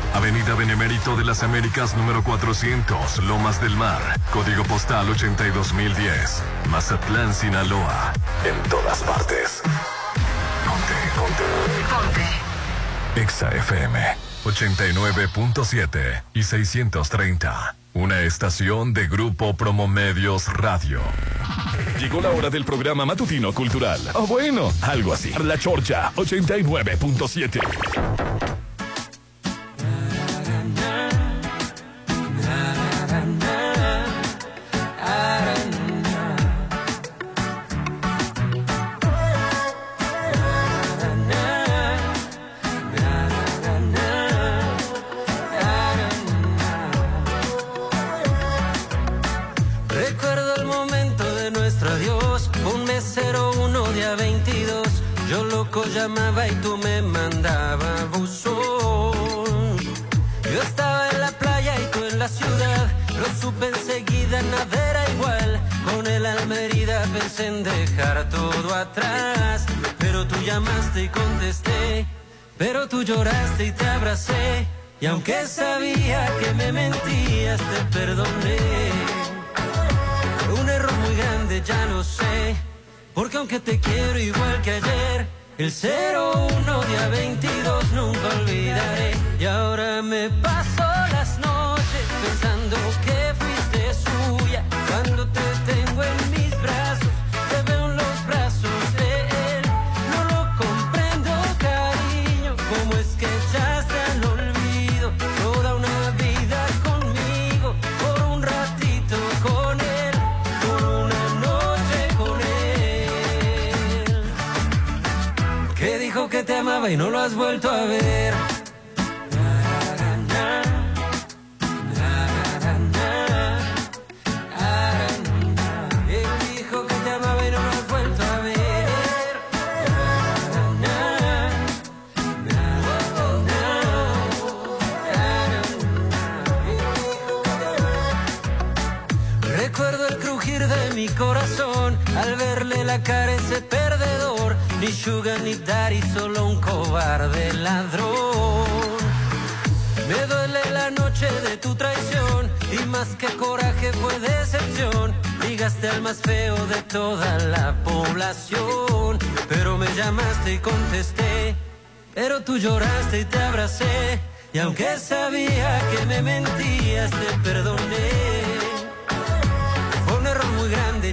[SPEAKER 18] Avenida Benemérito de las Américas número 400, Lomas del Mar, código postal 82010, Mazatlán, Sinaloa. En todas partes. Ponte, ponte.
[SPEAKER 30] Ponte.
[SPEAKER 18] Exa FM 89.7 y 630. Una estación de Grupo Promomedios Radio. Llegó la hora del programa matutino cultural. O bueno, algo así. La Chorcha 89.7.
[SPEAKER 31] en dejar todo atrás. Pero tú llamaste y contesté. Pero tú lloraste y te abracé. Y aunque sabía que me mentías, te perdoné. Un error muy grande, ya lo sé. Porque aunque te quiero igual que ayer, el 01 día 22 nunca olvidaré. Y ahora me paso las noches pensando que fuiste suya. Cuando te y no lo has vuelto a ver. Él dijo que te amaba y no lo has vuelto a ver. Recuerdo el crujir de mi corazón al verle la cara. Ni sugar ni daddy, solo un cobarde ladrón. Me duele la noche de tu traición y más que coraje fue decepción. Ligaste al más feo de toda la población, pero me llamaste y contesté. Pero tú lloraste y te abracé y aunque sabía que me mentías te perdoné.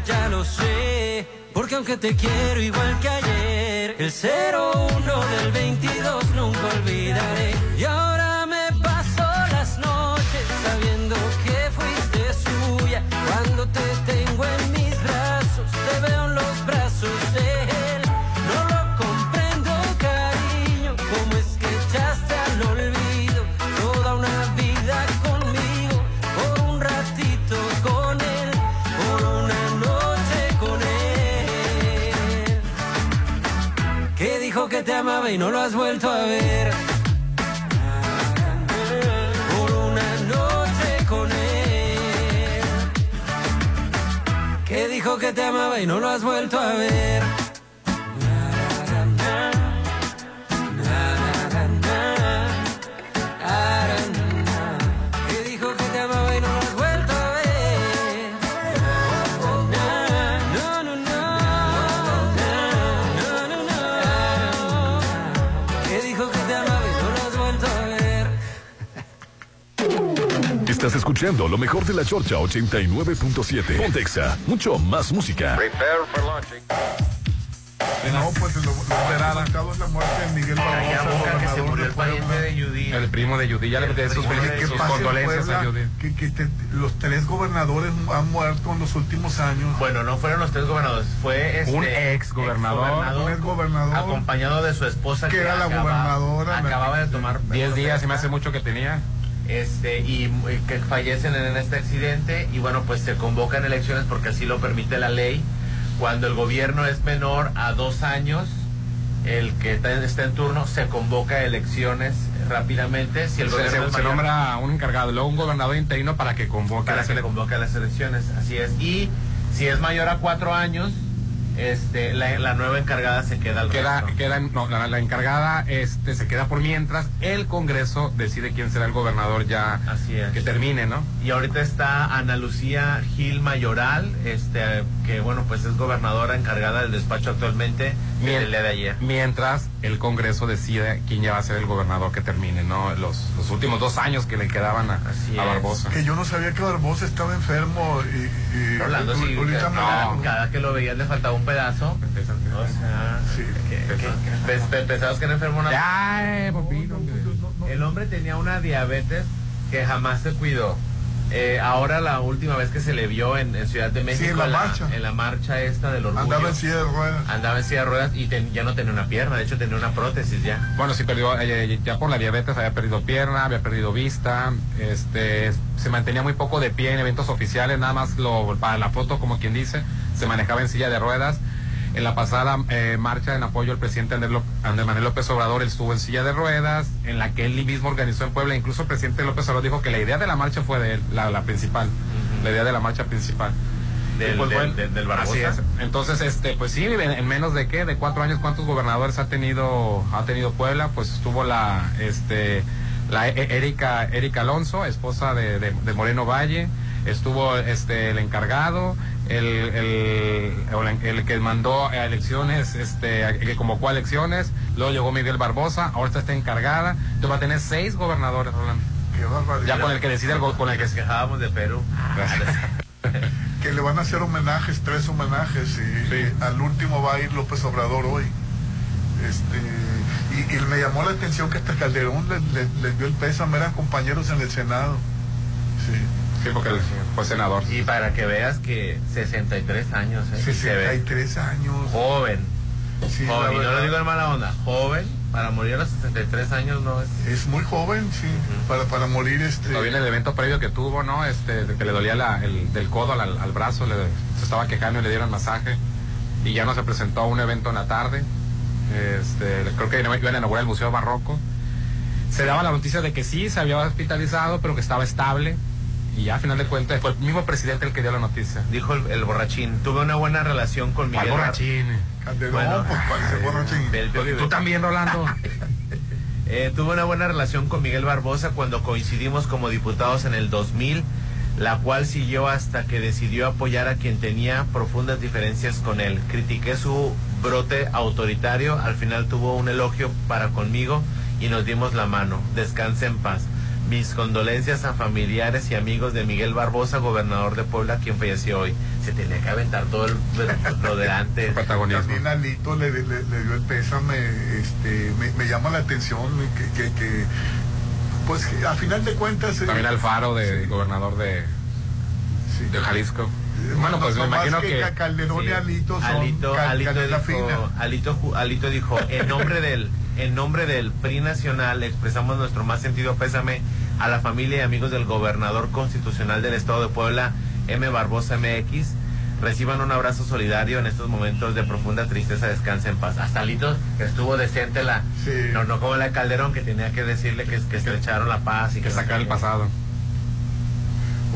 [SPEAKER 31] Ya lo sé. Porque aunque te quiero igual que ayer, el 01 del 22 nunca olvidaré. Y ahora me paso las noches sabiendo que fuiste suya. Cuando te tengo en mis brazos, te veo en los brazos de que te amaba y no lo has vuelto a ver. Por una noche con él. Que dijo que te amaba y no lo has vuelto a ver.
[SPEAKER 18] Estás escuchando lo mejor de la Chorcha 89.7. Pontexa, mucho más música.
[SPEAKER 2] Prepare for launching. No, pues lo, lo la muerte de Miguel Barbosa,
[SPEAKER 4] boca, que se
[SPEAKER 2] gobernador
[SPEAKER 4] murió el pariente de Judy.
[SPEAKER 3] El primo de Judy, ya le metí sus, sus
[SPEAKER 2] ¿Qué pasa en
[SPEAKER 3] condolencias a? Judy.
[SPEAKER 2] Que, que te- los tres gobernadores han muerto en los últimos años.
[SPEAKER 4] Bueno, no fueron los tres gobernadores, fue este,
[SPEAKER 3] Un ex gobernador.
[SPEAKER 2] Un ex gobernador.
[SPEAKER 4] acompañado de su esposa
[SPEAKER 2] Que era la
[SPEAKER 4] acaba-
[SPEAKER 2] gobernadora,
[SPEAKER 4] acababa de tomar
[SPEAKER 3] 10 días, y me hace mucho que tenía.
[SPEAKER 4] Este y, y que fallecen en este accidente y bueno pues se convocan elecciones porque así lo permite la ley cuando el gobierno es menor a dos años el que está, en turno se convoca a elecciones rápidamente si el
[SPEAKER 3] Se,
[SPEAKER 4] gobierno
[SPEAKER 3] se- se nombra un encargado, luego un gobernador interino para que convoque
[SPEAKER 4] para
[SPEAKER 3] las
[SPEAKER 4] que convoque a las elecciones así es. Y si es mayor a cuatro años este la, la nueva encargada se queda al
[SPEAKER 3] Queda,
[SPEAKER 4] resto.
[SPEAKER 3] queda, no, la, la encargada este, se queda por mientras el Congreso decide quién será el gobernador ya
[SPEAKER 4] Así es.
[SPEAKER 3] que termine, ¿no?
[SPEAKER 4] Y ahorita está Ana Lucía Gil Mayoral, este, que bueno, pues es gobernadora encargada del despacho actualmente día de ayer.
[SPEAKER 3] Mientras el Congreso decide quién ya va a ser el gobernador que termine, ¿no? Los, los últimos dos años que le quedaban a, a Barbosa.
[SPEAKER 2] Que yo no sabía que Barbosa estaba enfermo y, y
[SPEAKER 4] Rolando,
[SPEAKER 2] y-
[SPEAKER 4] sí, cada que lo veías le faltaba un pedazo. O sea, que- que- era enfermo una
[SPEAKER 3] Ya,
[SPEAKER 4] El hombre tenía una diabetes que jamás se cuidó. Eh, ahora la última vez que se le vio en, en Ciudad de México
[SPEAKER 2] en la marcha.
[SPEAKER 4] en la marcha esta del orgullo
[SPEAKER 2] Andaba en silla de ruedas.
[SPEAKER 4] andaba en silla de ruedas y ten- ya no tenía una pierna de hecho tenía una prótesis ya
[SPEAKER 3] Bueno, sí perdió, eh, ya por la diabetes había perdido pierna, había perdido vista, este, se mantenía muy poco de pie en eventos oficiales, nada más lo, para la foto, como quien dice, se manejaba en silla de ruedas. En la pasada eh, marcha en apoyo al presidente Andrés Manuel López Obrador, él estuvo en silla de ruedas, en la que él mismo organizó en Puebla. Incluso el presidente López Obrador dijo que la idea de la marcha fue de él, la, la principal, la idea de la marcha principal.
[SPEAKER 4] Del-
[SPEAKER 3] pues,
[SPEAKER 4] del-
[SPEAKER 3] bueno,
[SPEAKER 4] del- del Barbosa.
[SPEAKER 3] así es. Entonces, este, pues sí, en, en menos de qué, de cuatro años, ¿cuántos gobernadores ha tenido, ha tenido Puebla? Pues estuvo la, este, la E- Erika, Erika Alonso, esposa de, de- de Moreno Valle, estuvo este el encargado, el, el, el- el que mandó a elecciones, este, que convocó a elecciones, luego llegó Miguel Barbosa, ahorita está encargada, entonces va a tener seis gobernadores, Rolando.
[SPEAKER 2] Qué barbaridad.
[SPEAKER 3] Ya con el que decide el con el que
[SPEAKER 4] quejábamos de Perú
[SPEAKER 2] que le van a hacer homenajes, tres homenajes, y al último va a ir López Obrador hoy. Este, y, y me llamó la atención que hasta Calderón les le, les dio el pésame, eran compañeros en el Senado. Sí.
[SPEAKER 3] Sí, porque él fue senador.
[SPEAKER 4] y para que veas que 63 años ¿eh? Y se ve
[SPEAKER 2] 63 años.
[SPEAKER 4] joven
[SPEAKER 2] Sí,
[SPEAKER 4] joven y no lo digo en mala onda joven para morir a los 63 años no es
[SPEAKER 2] Es muy joven, sí, para, para morir este.
[SPEAKER 3] Todavía en el evento previo que tuvo, ¿no? Este, de que le dolía la- el, del codo al, al brazo, le, se estaba quejando y le dieron masaje. Y ya no se presentó a un evento en la tarde. Este, creo que iban a inaugurar el Museo Barroco. Se daba la noticia de que sí, se había hospitalizado, pero que estaba estable. Y ya, a final de cuentas, fue el mismo presidente el que dio la noticia.
[SPEAKER 4] dijo el, el borrachín tuve una buena relación con
[SPEAKER 3] ¿Cuál
[SPEAKER 4] Miguel
[SPEAKER 3] borrachín?
[SPEAKER 4] Bueno.
[SPEAKER 2] pues, ¿cuál es el borrachín?
[SPEAKER 3] Tú también, Rolando.
[SPEAKER 4] Eh, tuve una buena relación con Miguel Barbosa cuando coincidimos como diputados en el 2000, la cual siguió hasta que decidió apoyar a quien tenía profundas diferencias con él. Critiqué su brote autoritario, al final tuvo un elogio para conmigo y nos dimos la mano. Descanse en paz. Mis condolencias a familiares y amigos de Miguel Barbosa, gobernador de Puebla, quien falleció hoy. Se tenía que aventar todo el, lo delante.
[SPEAKER 3] Protagonismo.
[SPEAKER 2] También Alito le, le- le dio el pésame, este, me, me llama la atención que, que, que, pues que a final de cuentas... eh,
[SPEAKER 3] También Alfaro, de, gobernador de, de Jalisco. Bueno, pues me
[SPEAKER 2] no más
[SPEAKER 3] imagino
[SPEAKER 2] que
[SPEAKER 3] que...
[SPEAKER 2] Ca- Calderón y
[SPEAKER 4] Sí.
[SPEAKER 2] Alito son
[SPEAKER 4] Alito,
[SPEAKER 2] cal-
[SPEAKER 4] Alito dijo,
[SPEAKER 2] fina.
[SPEAKER 4] Alito, ju- Alito dijo, en nombre del, en nombre del PRI nacional expresamos nuestro más sentido pésame a la familia y amigos del gobernador constitucional del estado de Puebla, M. Barbosa MX. Reciban un abrazo solidario en estos momentos de profunda tristeza, descanse en paz. Hasta Alito estuvo decente la, no, no como la de Calderón que tenía que decirle que, que estrecharon la paz y que,
[SPEAKER 3] que sacar el pasado.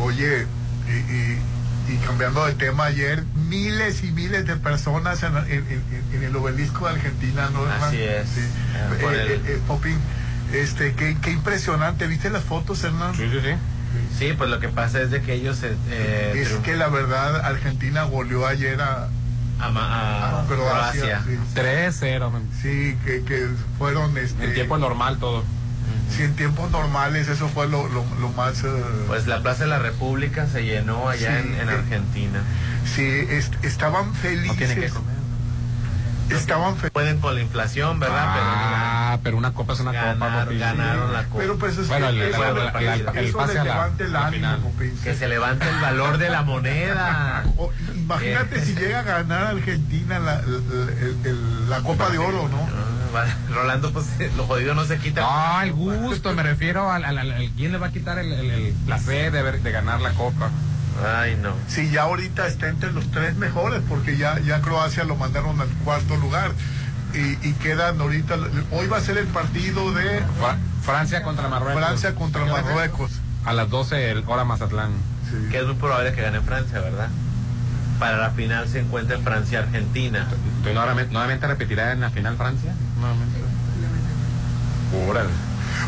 [SPEAKER 2] Oye, y, y- y cambiando de tema, ayer miles y miles de personas en, en- en- en el obelisco de Argentina, ¿no?
[SPEAKER 4] Así es.
[SPEAKER 2] Sí.
[SPEAKER 4] Ah, por
[SPEAKER 2] Eh,
[SPEAKER 4] el-
[SPEAKER 2] eh, eh, Popín, este, qué, qué impresionante, ¿viste las fotos, Hernán?
[SPEAKER 3] Sí, sí, sí.
[SPEAKER 4] Sí, pues lo que pasa es de que ellos... eh, eh,
[SPEAKER 2] Es que la verdad, Argentina goleó ayer a,
[SPEAKER 4] a, ma- a
[SPEAKER 2] a Croacia.
[SPEAKER 4] Croacia.
[SPEAKER 2] Sí,
[SPEAKER 3] 3-0. man.
[SPEAKER 2] Sí, que, que fueron este,
[SPEAKER 3] En tiempo normal todo.
[SPEAKER 2] Si en tiempos normales eso fue lo, lo, lo más... eh,
[SPEAKER 4] Pues la Plaza de la República se llenó allá
[SPEAKER 2] Sí,
[SPEAKER 4] en, en
[SPEAKER 2] eh,
[SPEAKER 4] Argentina.
[SPEAKER 2] sí, est- estaban felices.
[SPEAKER 4] tienen que comer.
[SPEAKER 2] Estaban felices.
[SPEAKER 4] Pueden con la inflación, ¿verdad?
[SPEAKER 3] Ah, pero una copa es una copa.
[SPEAKER 4] Ganaron,
[SPEAKER 3] papi.
[SPEAKER 4] ganaron la copa.
[SPEAKER 2] Pero pues es
[SPEAKER 3] Bueno,
[SPEAKER 2] que
[SPEAKER 3] el-
[SPEAKER 2] eso, le-
[SPEAKER 3] el- el- el
[SPEAKER 2] eso
[SPEAKER 3] pase
[SPEAKER 2] le
[SPEAKER 3] a la-
[SPEAKER 2] levanta el
[SPEAKER 3] la
[SPEAKER 2] ánimo.
[SPEAKER 4] Que se levante el valor de la moneda.
[SPEAKER 2] O- imagínate si llega a ganar Argentina la, el- la Copa de Oro, ¿no?
[SPEAKER 4] Rolando, pues lo jodido no se quita.
[SPEAKER 3] No, el gusto, me refiero al, al- al- al- quién le va a quitar el, el- el placer de, ver- de ganar la copa.
[SPEAKER 4] Ay, no.
[SPEAKER 2] Si ya ahorita está entre los tres mejores, porque ya, ya Croacia lo mandaron al cuarto lugar. Y, y quedan ahorita, hoy va a ser el partido de
[SPEAKER 3] Fra- Francia contra Marruecos.
[SPEAKER 2] Francia contra Marruecos.
[SPEAKER 3] A las 12 el hora Mazatlán.
[SPEAKER 4] Que es muy probable que gane Francia, ¿verdad? Para la final se encuentra Francia-Argentina.
[SPEAKER 3] Entonces, nuevamente, nuevamente repetirá en la final Francia. Nuevamente. Órale.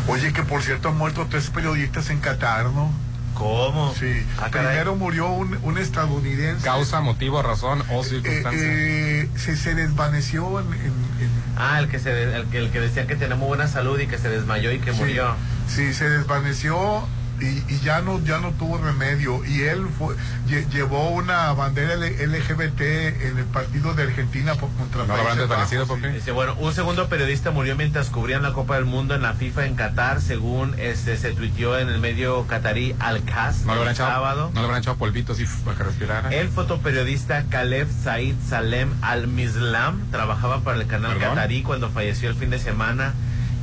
[SPEAKER 2] Oye, que por cierto han muerto tres periodistas en Qatar, ¿no?
[SPEAKER 4] ¿Cómo?
[SPEAKER 2] Sí.
[SPEAKER 4] Ah.
[SPEAKER 2] Primero murió un, un estadounidense.
[SPEAKER 3] Causa, motivo, razón o
[SPEAKER 2] Eh,
[SPEAKER 3] circunstancia.
[SPEAKER 2] eh, se, se desvaneció en, en- en-
[SPEAKER 4] Ah, el que, se, el, que, el que decía que tenía muy buena salud y que se desmayó y que
[SPEAKER 2] Sí.
[SPEAKER 4] murió.
[SPEAKER 2] Sí, se desvaneció y, y ya no ya no tuvo remedio. Y él fue, lle- llevó una bandera LGBT en el partido de Argentina por, contra
[SPEAKER 3] ¿No
[SPEAKER 2] Países Bajos, sí.
[SPEAKER 3] Popi?
[SPEAKER 4] Dice, bueno, un segundo periodista murió mientras cubrían la Copa del Mundo en la FIFA en Qatar, según este se tuiteó en el medio catarí Al-Qas
[SPEAKER 3] ¿No
[SPEAKER 4] el
[SPEAKER 3] echado,
[SPEAKER 4] sábado.
[SPEAKER 3] ¿no le habrán echado polvitos así para que respirara?
[SPEAKER 4] El fotoperiodista Caleb Said Salem Al-Mislam trabajaba para el canal
[SPEAKER 3] ¿Perdón?
[SPEAKER 4] catarí cuando falleció el fin de semana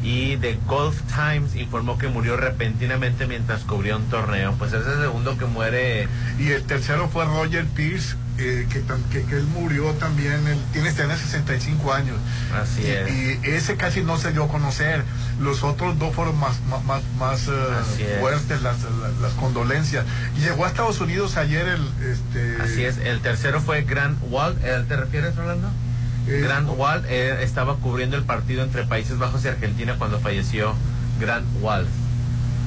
[SPEAKER 4] y The Gulf Times informó que murió repentinamente mientras cubría un torneo. Pues es el segundo que muere.
[SPEAKER 2] Y el tercero fue Roger Pierce, eh, que, que, que él murió también, él tiene, tiene 65 años.
[SPEAKER 4] Así
[SPEAKER 2] y,
[SPEAKER 4] es.
[SPEAKER 2] y ese casi no se dio a conocer. Los otros dos fueron más, más, más, eh,
[SPEAKER 4] es.
[SPEAKER 2] fuertes las, las, las condolencias. Y llegó a Estados Unidos ayer el... Este,
[SPEAKER 4] Así es. El tercero fue Grant Wald. ¿Eh, ¿Te refieres, Rolando?
[SPEAKER 2] Eh,
[SPEAKER 4] Grant Wald eh, estaba cubriendo el partido entre Países Bajos y Argentina cuando falleció Grant Wald,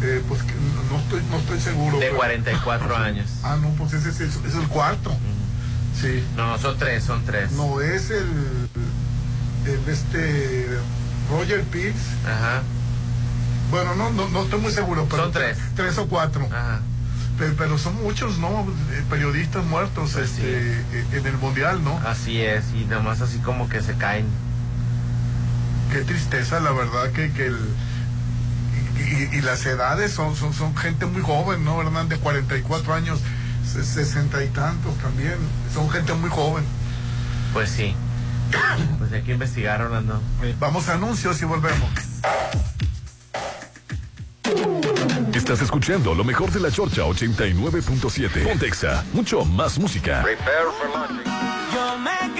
[SPEAKER 2] eh, pues que no- estoy, no estoy seguro.
[SPEAKER 4] de
[SPEAKER 2] pero-
[SPEAKER 4] 44 años.
[SPEAKER 2] Ah, no, pues ese es, el- es el cuarto. Sí.
[SPEAKER 4] No, no, son tres, son tres.
[SPEAKER 2] No, es el, el este Roger Pierce.
[SPEAKER 4] Ajá.
[SPEAKER 2] Bueno, no, no, no estoy muy seguro, pero
[SPEAKER 4] Son tres.
[SPEAKER 2] Tres o cuatro.
[SPEAKER 4] Ajá.
[SPEAKER 2] Pero, son muchos, ¿no? Eh, Periodistas muertos
[SPEAKER 4] Pues
[SPEAKER 2] este,
[SPEAKER 4] sí.
[SPEAKER 2] eh, en el mundial, ¿no?
[SPEAKER 4] Así es, y nomás así como que se caen.
[SPEAKER 2] Qué tristeza, la verdad, que, que el. Y, las edades son, son, son gente muy joven, ¿no, Hernán? De 44 años, se- 60 y tantos también. Son gente muy joven.
[SPEAKER 4] Pues sí. Pues hay que investigar, Rolando.
[SPEAKER 2] Vamos a anuncios y volvemos.
[SPEAKER 18] Estás escuchando lo mejor de la Chorcha 89.7. Pontexa, mucho más música.
[SPEAKER 26] Yo me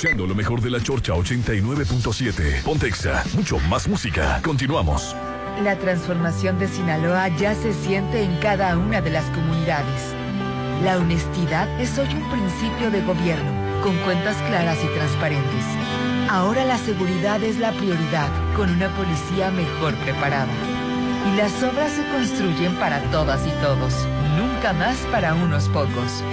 [SPEAKER 18] escuchando lo mejor de la Chorcha 89.7. Pontexa, mucho más música. Continuamos.
[SPEAKER 27] La transformación de Sinaloa ya se siente en cada una de las comunidades. La honestidad es hoy un principio de gobierno, con cuentas claras y transparentes. Ahora la seguridad es la prioridad, con una policía mejor preparada. Y las obras se construyen para todas y todos, nunca más para unos pocos.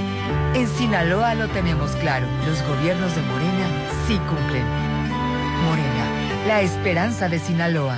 [SPEAKER 27] En Sinaloa lo tenemos claro, los gobiernos de Morena sí cumplen. Morena, la esperanza de Sinaloa.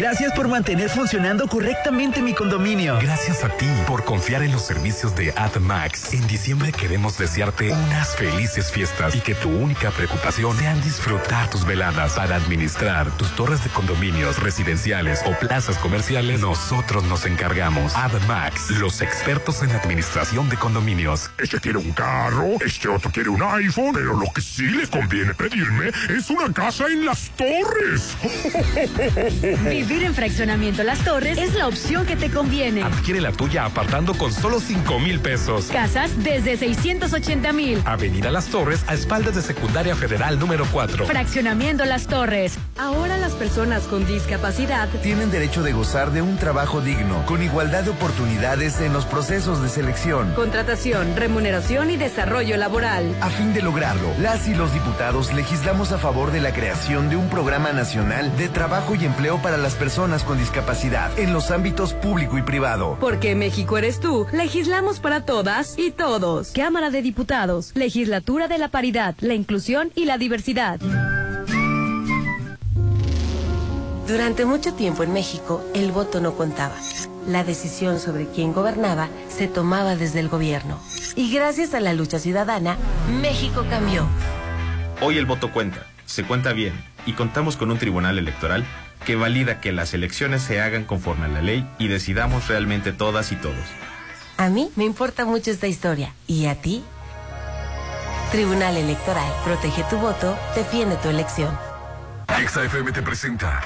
[SPEAKER 10] Gracias por mantener funcionando correctamente mi condominio.
[SPEAKER 32] Gracias a ti por confiar en los servicios de AdMax. En diciembre queremos desearte unas felices fiestas y que tu única preocupación sea disfrutar tus veladas para administrar tus torres de condominios residenciales o plazas comerciales. Nosotros nos encargamos. AdMax, los expertos en administración de condominios.
[SPEAKER 33] Este quiere un carro, este otro quiere un iPhone, pero lo que sí le conviene pedirme es una casa en las torres.
[SPEAKER 6] Vivir en fraccionamiento Las Torres es la opción que te conviene.
[SPEAKER 32] Adquiere la tuya apartando con solo 5 mil pesos.
[SPEAKER 6] Casas desde 680 mil.
[SPEAKER 32] Avenida Las Torres, a espaldas de Secundaria Federal número 4.
[SPEAKER 6] Fraccionamiento Las Torres.
[SPEAKER 34] Ahora las personas con discapacidad
[SPEAKER 35] Tienen derecho de gozar de un trabajo digno, con igualdad de oportunidades en los procesos de selección.
[SPEAKER 34] contratación, remuneración y desarrollo laboral.
[SPEAKER 35] A fin de lograrlo, las y los diputados legislamos a favor de la creación de un programa nacional de trabajo y empleo para las personas con discapacidad en los ámbitos público y privado.
[SPEAKER 34] Porque México eres tú, legislamos para todas y todos.
[SPEAKER 6] Cámara de Diputados, Legislatura de la Paridad, la Inclusión y la Diversidad.
[SPEAKER 36] Durante mucho tiempo en México, el voto no contaba. La decisión sobre quién gobernaba se tomaba desde el gobierno. Y gracias a la lucha ciudadana, México cambió.
[SPEAKER 37] Hoy el voto cuenta, se cuenta bien y contamos con un tribunal electoral que valida que las elecciones se hagan conforme a la ley y decidamos realmente todas y todos.
[SPEAKER 36] A mí me importa mucho esta historia. ¿Y a ti? Tribunal Electoral. Protege tu voto, defiende tu elección.
[SPEAKER 18] XFM te presenta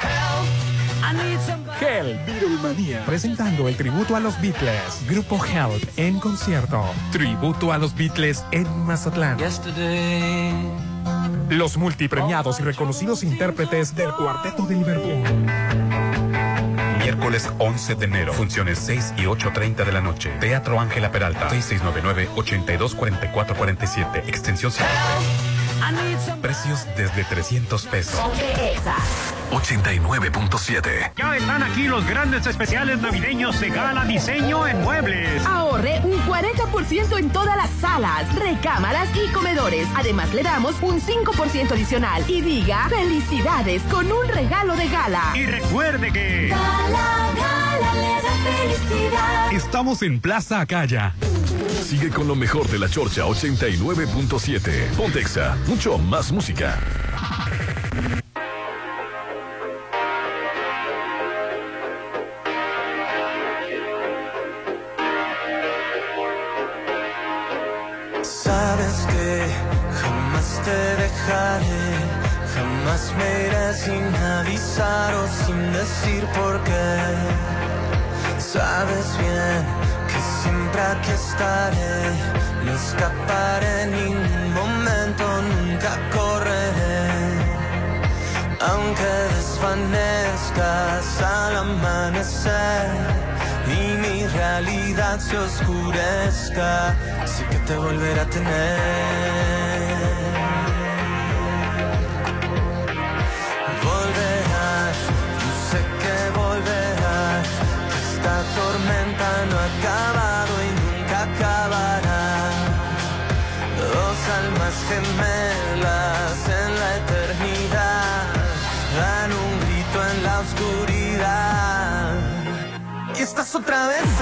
[SPEAKER 38] Hell, Beatlemania. Presentando el tributo a los Beatles. Grupo Help en concierto. Tributo a los Beatles en Mazatlán. Los multipremiados y reconocidos intérpretes del Cuarteto de Liverpool.
[SPEAKER 32] Miércoles 11 de enero. Funciones 6 y 8.30 de la noche. Teatro Ángela Peralta. 6699-824447. Extensión 7. Precios desde 300 pesos.
[SPEAKER 18] 89.7.
[SPEAKER 15] Ya están aquí los grandes especiales navideños de Gala Diseño en Muebles.
[SPEAKER 39] Ahorre un 40% en todas las salas, recámaras y comedores. Además, le damos un 5% adicional. Y diga felicidades con un regalo de gala.
[SPEAKER 15] Y recuerde que.
[SPEAKER 40] Gala, gala, le da felicidad.
[SPEAKER 33] Estamos en Plaza Acaya.
[SPEAKER 18] Sigue con lo mejor de la Chorcha 89.7. Pontexa, mucho más música.
[SPEAKER 1] Te dejaré, jamás me iré sin avisar o sin decir por qué. Sabes bien que siempre aquí estaré, no escaparé en ningún momento, nunca correré. Aunque desvanezcas al amanecer y mi realidad se oscurezca, sé que te volveré a tener. No ha acabado y nunca acabará. Dos almas gemelas en la eternidad dan un grito en la oscuridad. Y estás otra vez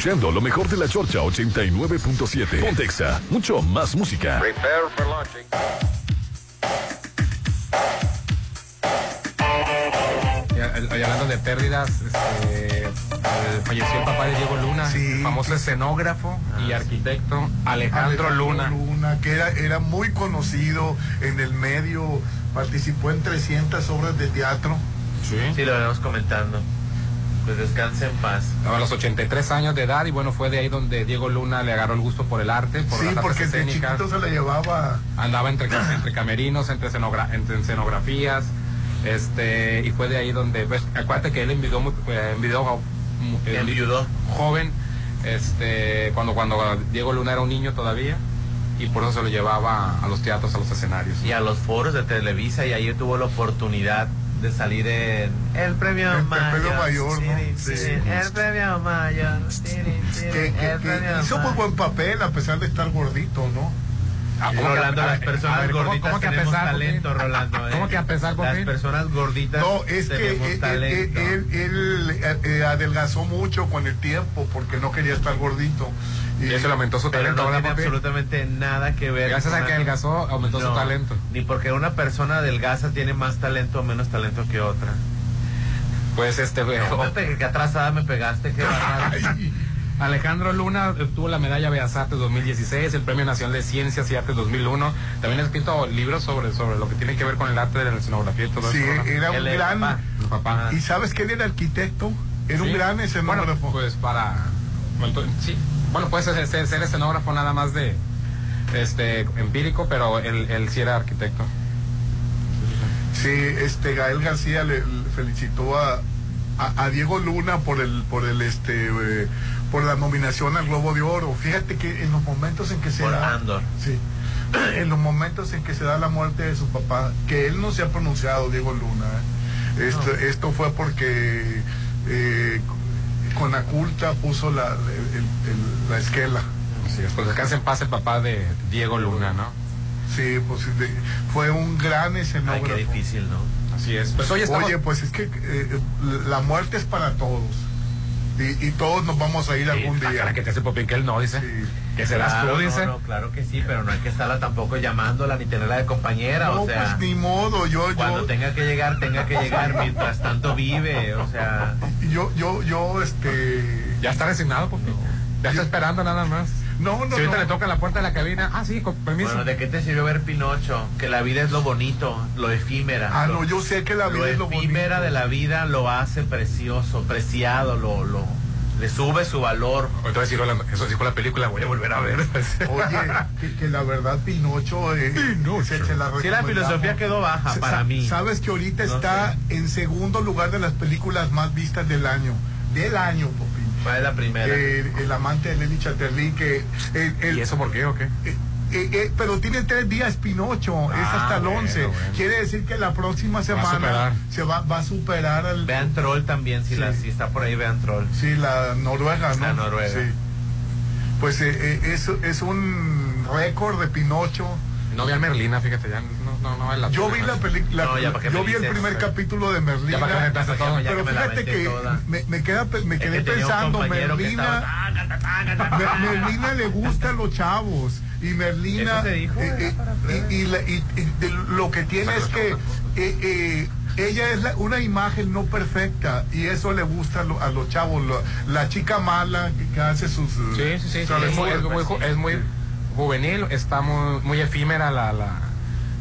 [SPEAKER 18] escuchando lo mejor de la Chorcha 89.7. Pontexa, mucho más música.
[SPEAKER 41] Prepare for launching.
[SPEAKER 3] Y, hablando de pérdidas, este, falleció el papá de Diego Luna, el famoso escenógrafo y arquitecto Alejandro, Luna.
[SPEAKER 2] Luna, que era, era muy conocido en el medio, participó en 300 obras de teatro.
[SPEAKER 3] Sí.
[SPEAKER 4] Sí, lo venimos comentando. Pues descanse en paz.
[SPEAKER 3] A los 83 años de edad y bueno, fue de ahí donde Diego Luna le agarró el gusto por el arte, por
[SPEAKER 2] Sí,
[SPEAKER 3] las artes
[SPEAKER 2] porque chiquito se la llevaba.
[SPEAKER 3] Andaba entre, entre camerinos, entre, escenogra- entre escenografías, este, y fue de ahí donde, pues, acuérdate que él envidió, eh, envidió, eh,
[SPEAKER 4] Enviudó.
[SPEAKER 3] joven, este, cuando, cuando Diego Luna era un niño todavía, y por eso se lo llevaba a los teatros, a los escenarios.
[SPEAKER 4] Y a los foros de Televisa y ahí tuvo la oportunidad de salir en el premio
[SPEAKER 2] El
[SPEAKER 4] mayor.
[SPEAKER 2] premio mayor,
[SPEAKER 4] El premio mayor.
[SPEAKER 2] Que, que-
[SPEAKER 4] el
[SPEAKER 2] que
[SPEAKER 4] premio
[SPEAKER 2] hizo muy buen papel a pesar de estar gordito, ¿no?
[SPEAKER 3] Ah,
[SPEAKER 4] Y
[SPEAKER 3] ¿cómo que-
[SPEAKER 4] Rolando,
[SPEAKER 3] a
[SPEAKER 4] las personas
[SPEAKER 3] a ver, ¿cómo-
[SPEAKER 4] gorditas
[SPEAKER 3] cómo que a
[SPEAKER 4] tenemos
[SPEAKER 3] pesar,
[SPEAKER 4] talento? Rolando. ¿eh?
[SPEAKER 3] ¿Cómo que a pesar,
[SPEAKER 4] Las personas gorditas
[SPEAKER 2] No, es que
[SPEAKER 4] tenemos
[SPEAKER 2] él, él-
[SPEAKER 4] talento.
[SPEAKER 2] él- él, eh, eh, adelgazó mucho con el tiempo porque no quería estar gordito.
[SPEAKER 3] Y eso le aumentó su
[SPEAKER 4] Pero
[SPEAKER 3] talento.
[SPEAKER 4] no
[SPEAKER 3] ¿verdad,
[SPEAKER 4] tiene
[SPEAKER 3] papi?
[SPEAKER 4] absolutamente nada que ver.
[SPEAKER 3] Gracias a que adelgazó, aumentó su talento.
[SPEAKER 4] Ni porque una persona adelgaza tiene más talento o menos talento que otra.
[SPEAKER 3] Pues este,
[SPEAKER 4] No, que atrasada me pegaste, qué.
[SPEAKER 3] Alejandro Luna obtuvo la medalla Bellas Artes 2016, el Premio Nacional de Ciencias y Artes 2001. También ha escrito libros sobre, sobre lo que tiene que ver con el arte de la escenografía y todo
[SPEAKER 2] Sí,
[SPEAKER 3] eso. ¿no?
[SPEAKER 2] era un
[SPEAKER 3] Él
[SPEAKER 2] gran.
[SPEAKER 3] papá.
[SPEAKER 2] ¿Y sabes que él era arquitecto? Era un
[SPEAKER 3] Sí.
[SPEAKER 2] gran escenógrafo.
[SPEAKER 3] Bueno, pues para. sí. Bueno, puede ser, ser- ser escenógrafo nada más de este empírico, pero él, él sí era arquitecto.
[SPEAKER 2] Sí, este Gael García le, le felicitó a, a, a Diego Luna por el por el este eh, por la nominación al Globo de Oro. Fíjate que en los momentos en que se
[SPEAKER 4] Por
[SPEAKER 2] da
[SPEAKER 4] Andor.
[SPEAKER 2] sí, en los momentos en que se da la muerte de su papá, que él no se ha pronunciado Diego Luna. Esto, esto fue porque eh, Conaculta puso la el- el- la esquela.
[SPEAKER 3] Sí, pues descansa en paz el papá de Diego Luna, ¿no?
[SPEAKER 2] Sí, pues de- fue un gran
[SPEAKER 4] Ay,
[SPEAKER 2] escenógrafo.
[SPEAKER 4] qué difícil, ¿no?
[SPEAKER 3] Así es. Pues hoy estamos.
[SPEAKER 2] Oye, pues es que eh, la muerte es para todos. Y, y todos nos vamos a ir algún
[SPEAKER 3] la
[SPEAKER 2] día.
[SPEAKER 3] cara que te hace Popín que él no, dice.
[SPEAKER 2] Sí.
[SPEAKER 3] Que
[SPEAKER 4] Claro, no, no, claro que sí, pero no hay que estarla tampoco llamándola ni tenerla de compañera,
[SPEAKER 2] No,
[SPEAKER 4] o sea.
[SPEAKER 2] pues ni modo, yo,
[SPEAKER 4] Cuando
[SPEAKER 2] yo,
[SPEAKER 4] tenga que llegar, tenga que llegar, mientras tanto vive, o sea.
[SPEAKER 2] yo, yo, yo, este,
[SPEAKER 3] Ya está resignado, Popín. Ya está esperando nada más.
[SPEAKER 2] no, no,
[SPEAKER 3] si ahorita
[SPEAKER 2] no.
[SPEAKER 3] le toca la puerta de la cabina, ah, sí, con permiso.
[SPEAKER 4] Bueno, ¿de qué te sirvió ver Pinocho? Que la vida es lo bonito, lo efímera.
[SPEAKER 2] Ah,
[SPEAKER 4] lo,
[SPEAKER 2] no, yo sé que la vida
[SPEAKER 4] lo
[SPEAKER 2] es lo
[SPEAKER 4] efímera
[SPEAKER 2] bonito.
[SPEAKER 4] de la vida lo hace precioso, preciado, lo, lo, le sube su valor.
[SPEAKER 3] Ahorita decir, eso dijo la película, voy a volver a ver.
[SPEAKER 2] Oye, que, que la verdad Pinocho, eh, se, se la
[SPEAKER 4] Sí, la filosofía quedó baja para mí.
[SPEAKER 2] Sabes que ahorita
[SPEAKER 4] No
[SPEAKER 2] está
[SPEAKER 4] sé.
[SPEAKER 2] en segundo lugar de las películas más vistas del año. del año, Popín.
[SPEAKER 4] ¿Cuál es la primera?
[SPEAKER 2] Eh, el amante de Lenny Chatterley, que... eh, el-
[SPEAKER 3] ¿Y eso por qué o qué?
[SPEAKER 2] Eh, eh, pero tiene tres días Pinocho, es
[SPEAKER 3] Ah,
[SPEAKER 2] hasta el
[SPEAKER 3] bueno,
[SPEAKER 2] 11.
[SPEAKER 3] bueno.
[SPEAKER 2] Quiere decir que la próxima semana se va, va a superar al...
[SPEAKER 4] Vean Troll también, si,
[SPEAKER 2] Sí.
[SPEAKER 4] la, si está por ahí, vean Troll.
[SPEAKER 2] Sí, la Noruega, ¿no?
[SPEAKER 4] La Noruega.
[SPEAKER 2] Sí. Pues eh, eh, es, es un récord de Pinocho.
[SPEAKER 3] No vi a Merlina, fíjate, ya no, no, vale la
[SPEAKER 2] Yo vi la película,
[SPEAKER 4] No,
[SPEAKER 2] yo vi el primer capítulo de Merlina.
[SPEAKER 3] Ya para qué me metas todo.
[SPEAKER 4] Ya
[SPEAKER 2] pero
[SPEAKER 4] que
[SPEAKER 2] fíjate que me, me, queda, me
[SPEAKER 4] Es
[SPEAKER 2] quedé
[SPEAKER 4] que
[SPEAKER 2] pensando, Merlina,
[SPEAKER 4] estaba, "Taca, taca, taca".
[SPEAKER 2] Mer- Merlina le gusta a los chavos y Merlina
[SPEAKER 4] dijo,
[SPEAKER 2] eh, eh, y, y la- y- y de lo que tiene es que eh, eh, ella es la- una imagen no perfecta y eso le gusta a, lo- a los chavos lo- la chica mala que, hace sus
[SPEAKER 3] Sí, sí, sí. sí,
[SPEAKER 2] travesuras,
[SPEAKER 3] es, muy, es, muy, ju- es muy juvenil, está muy, muy efímera la, la,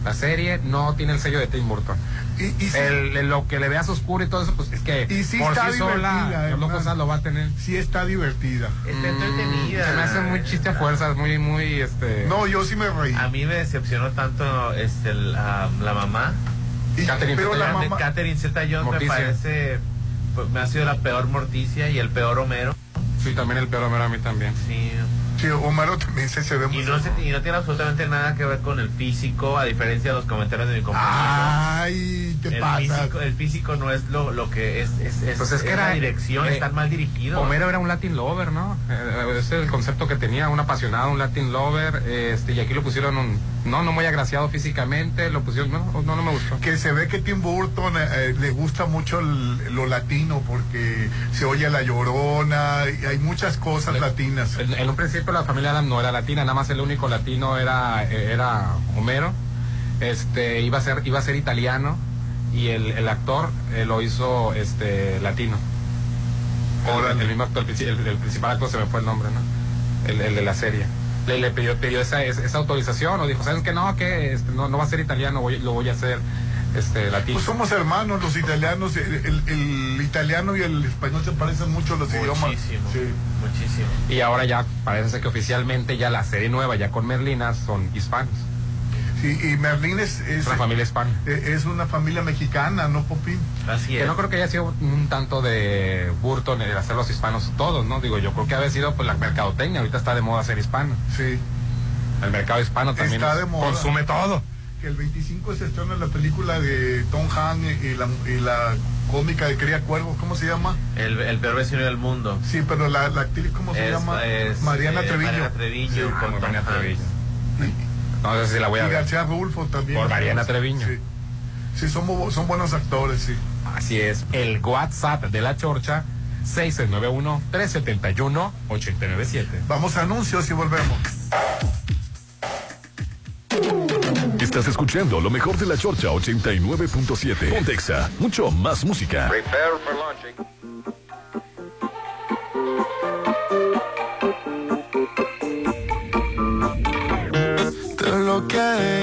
[SPEAKER 3] la serie, no tiene el sello de Tim Burton.
[SPEAKER 2] y, y sí,
[SPEAKER 3] El, el- lo que le veas oscuro y todo eso, pues es que
[SPEAKER 2] Y sí
[SPEAKER 3] por
[SPEAKER 2] está
[SPEAKER 3] sí sola,
[SPEAKER 2] divertida,
[SPEAKER 3] Carlos
[SPEAKER 2] Hernán.
[SPEAKER 3] Cosas lo va a tener.
[SPEAKER 2] sí está divertida
[SPEAKER 4] Está
[SPEAKER 3] Mm,
[SPEAKER 4] entretenida.
[SPEAKER 3] Se me hace muy chiste a fuerzas, muy, muy, este...
[SPEAKER 2] no yo sí me reí
[SPEAKER 4] A mí me decepcionó tanto este, la, la mamá.
[SPEAKER 2] Y-
[SPEAKER 3] Catherine
[SPEAKER 2] pero la
[SPEAKER 4] de
[SPEAKER 2] mamá
[SPEAKER 4] Catherine Zeta Jones me parece. pues, me ha sido la peor Morticia y el peor Homero.
[SPEAKER 3] Sí, también el peor Homero a mí también.
[SPEAKER 4] Sí.
[SPEAKER 2] Sí, Homero también se, se ve
[SPEAKER 4] Y
[SPEAKER 2] muy
[SPEAKER 4] no, se- y no tiene absolutamente nada que ver con el físico, a diferencia de los comentarios de mi compañero.
[SPEAKER 2] ay
[SPEAKER 4] físico, el físico no es lo, lo que es, es, es,
[SPEAKER 3] Pues es que
[SPEAKER 4] la
[SPEAKER 3] era-
[SPEAKER 4] dirección,
[SPEAKER 3] eh,
[SPEAKER 4] están mal dirigidos.
[SPEAKER 3] Homero era un Latin lover, ¿no? Eh, ese es el concepto que tenía, un apasionado, un Latin lover, este, y aquí lo pusieron un, no, no muy agraciado físicamente, lo pusieron, no, no, no me gustó.
[SPEAKER 2] que se ve que Tim Burton eh, eh, le gusta mucho el- lo latino porque se oye la llorona y hay muchas cosas
[SPEAKER 3] Le-
[SPEAKER 2] latinas
[SPEAKER 3] En, en un principio la familia Adam no era latina, nada más el único latino era, era Homero. Este, iba a ser, iba a ser italiano y el, el actor eh, lo hizo este latino. El,
[SPEAKER 2] Órale.
[SPEAKER 3] el mismo actor, el, el- el principal actor se me fue el nombre, ¿no? El, el de la serie. Le, le pidió, pidió esa, esa, autorización o dijo, ¿sabes que No, que este, no, no va a ser italiano, voy- lo voy a hacer este, latino.
[SPEAKER 2] pues somos hermanos los italianos el, el- el italiano y el español se parecen mucho los idiomas
[SPEAKER 4] Muchísimo.
[SPEAKER 2] Sí.
[SPEAKER 4] Muchísimo.
[SPEAKER 3] Y ahora ya parece ser que oficialmente ya la serie nueva, ya con Merlina, son hispanos.
[SPEAKER 2] Sí, y Merlín es,
[SPEAKER 3] una familia hispana.
[SPEAKER 2] eh, es una familia mexicana no Popín
[SPEAKER 4] Así
[SPEAKER 3] Que
[SPEAKER 4] es.
[SPEAKER 3] no creo que haya sido un tanto de Burton el hacer los hispanos todos, ¿no? Digo, yo creo que ha sido pues la mercadotecnia, ahorita está de moda ser hispano.
[SPEAKER 2] sí
[SPEAKER 3] El mercado hispano también
[SPEAKER 2] Está
[SPEAKER 3] es-
[SPEAKER 2] de moda.
[SPEAKER 3] consume todo.
[SPEAKER 2] que el 25 se estrena la película de Tom Hanks y la, y la cómica de Cría Cuervos ¿cómo se llama?
[SPEAKER 4] El, el peor vecino del mundo.
[SPEAKER 2] Sí, pero la, la actriz, ¿cómo se
[SPEAKER 4] Es-
[SPEAKER 2] llama?
[SPEAKER 4] es,
[SPEAKER 2] Mariana
[SPEAKER 4] eh,
[SPEAKER 2] Treviño.
[SPEAKER 4] Mariana Treviño
[SPEAKER 2] Sí.
[SPEAKER 4] con
[SPEAKER 3] Con Mariana
[SPEAKER 4] Tom Hanks.
[SPEAKER 3] Treviño. No sé si la voy a
[SPEAKER 2] y
[SPEAKER 3] ver.
[SPEAKER 2] García Rulfo también.
[SPEAKER 3] Por Mariana Treviño.
[SPEAKER 2] Sí, sí son, son buenos actores, sí.
[SPEAKER 3] Así es. El WhatsApp de la Chorcha, 691-371-897.
[SPEAKER 2] Vamos a anuncios y volvemos.
[SPEAKER 18] Estás escuchando lo mejor de la Chorcha 89.7. Pontexa, mucho más música.
[SPEAKER 1] Te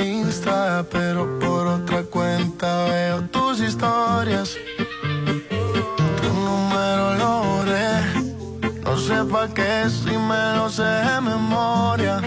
[SPEAKER 1] Insta, pero por otra cuenta veo tus historias. Tu número lo. No sé pa' qué si me lo sé de memoria.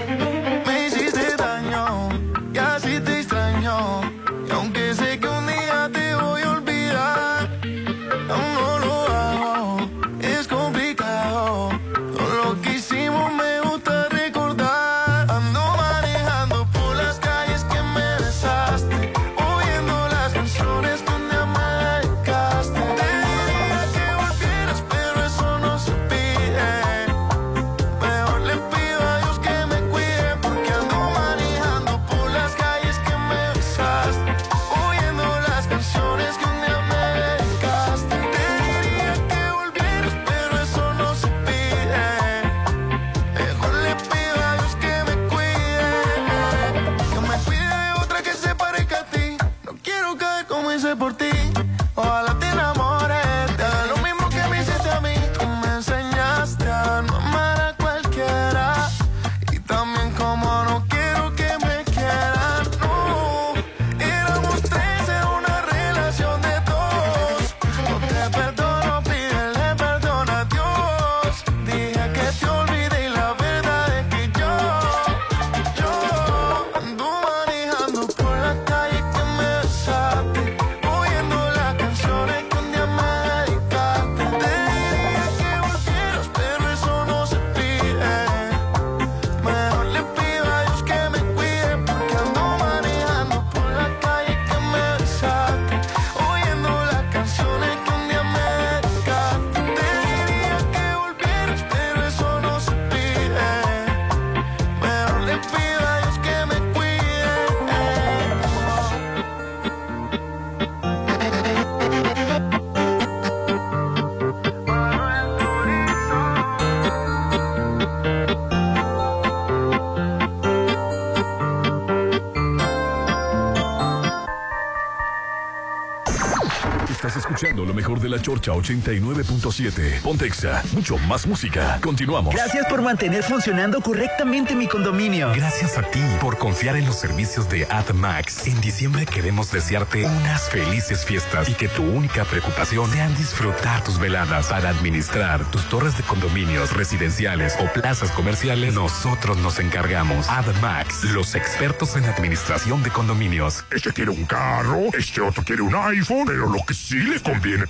[SPEAKER 42] De la Chorcha 89.7. Pontexa, mucho más música. Continuamos.
[SPEAKER 43] Gracias por mantener funcionando correctamente mi condominio.
[SPEAKER 32] Gracias a ti por confiar en los servicios de AdMax. En diciembre queremos desearte unas felices fiestas y que tu única preocupación sea disfrutar tus veladas para administrar tus torres de condominios residenciales o plazas comerciales. Nosotros nos encargamos. AdMax, los expertos en administración de condominios.
[SPEAKER 18] Este quiere un carro, este otro quiere un iPhone, pero lo que sí le conviene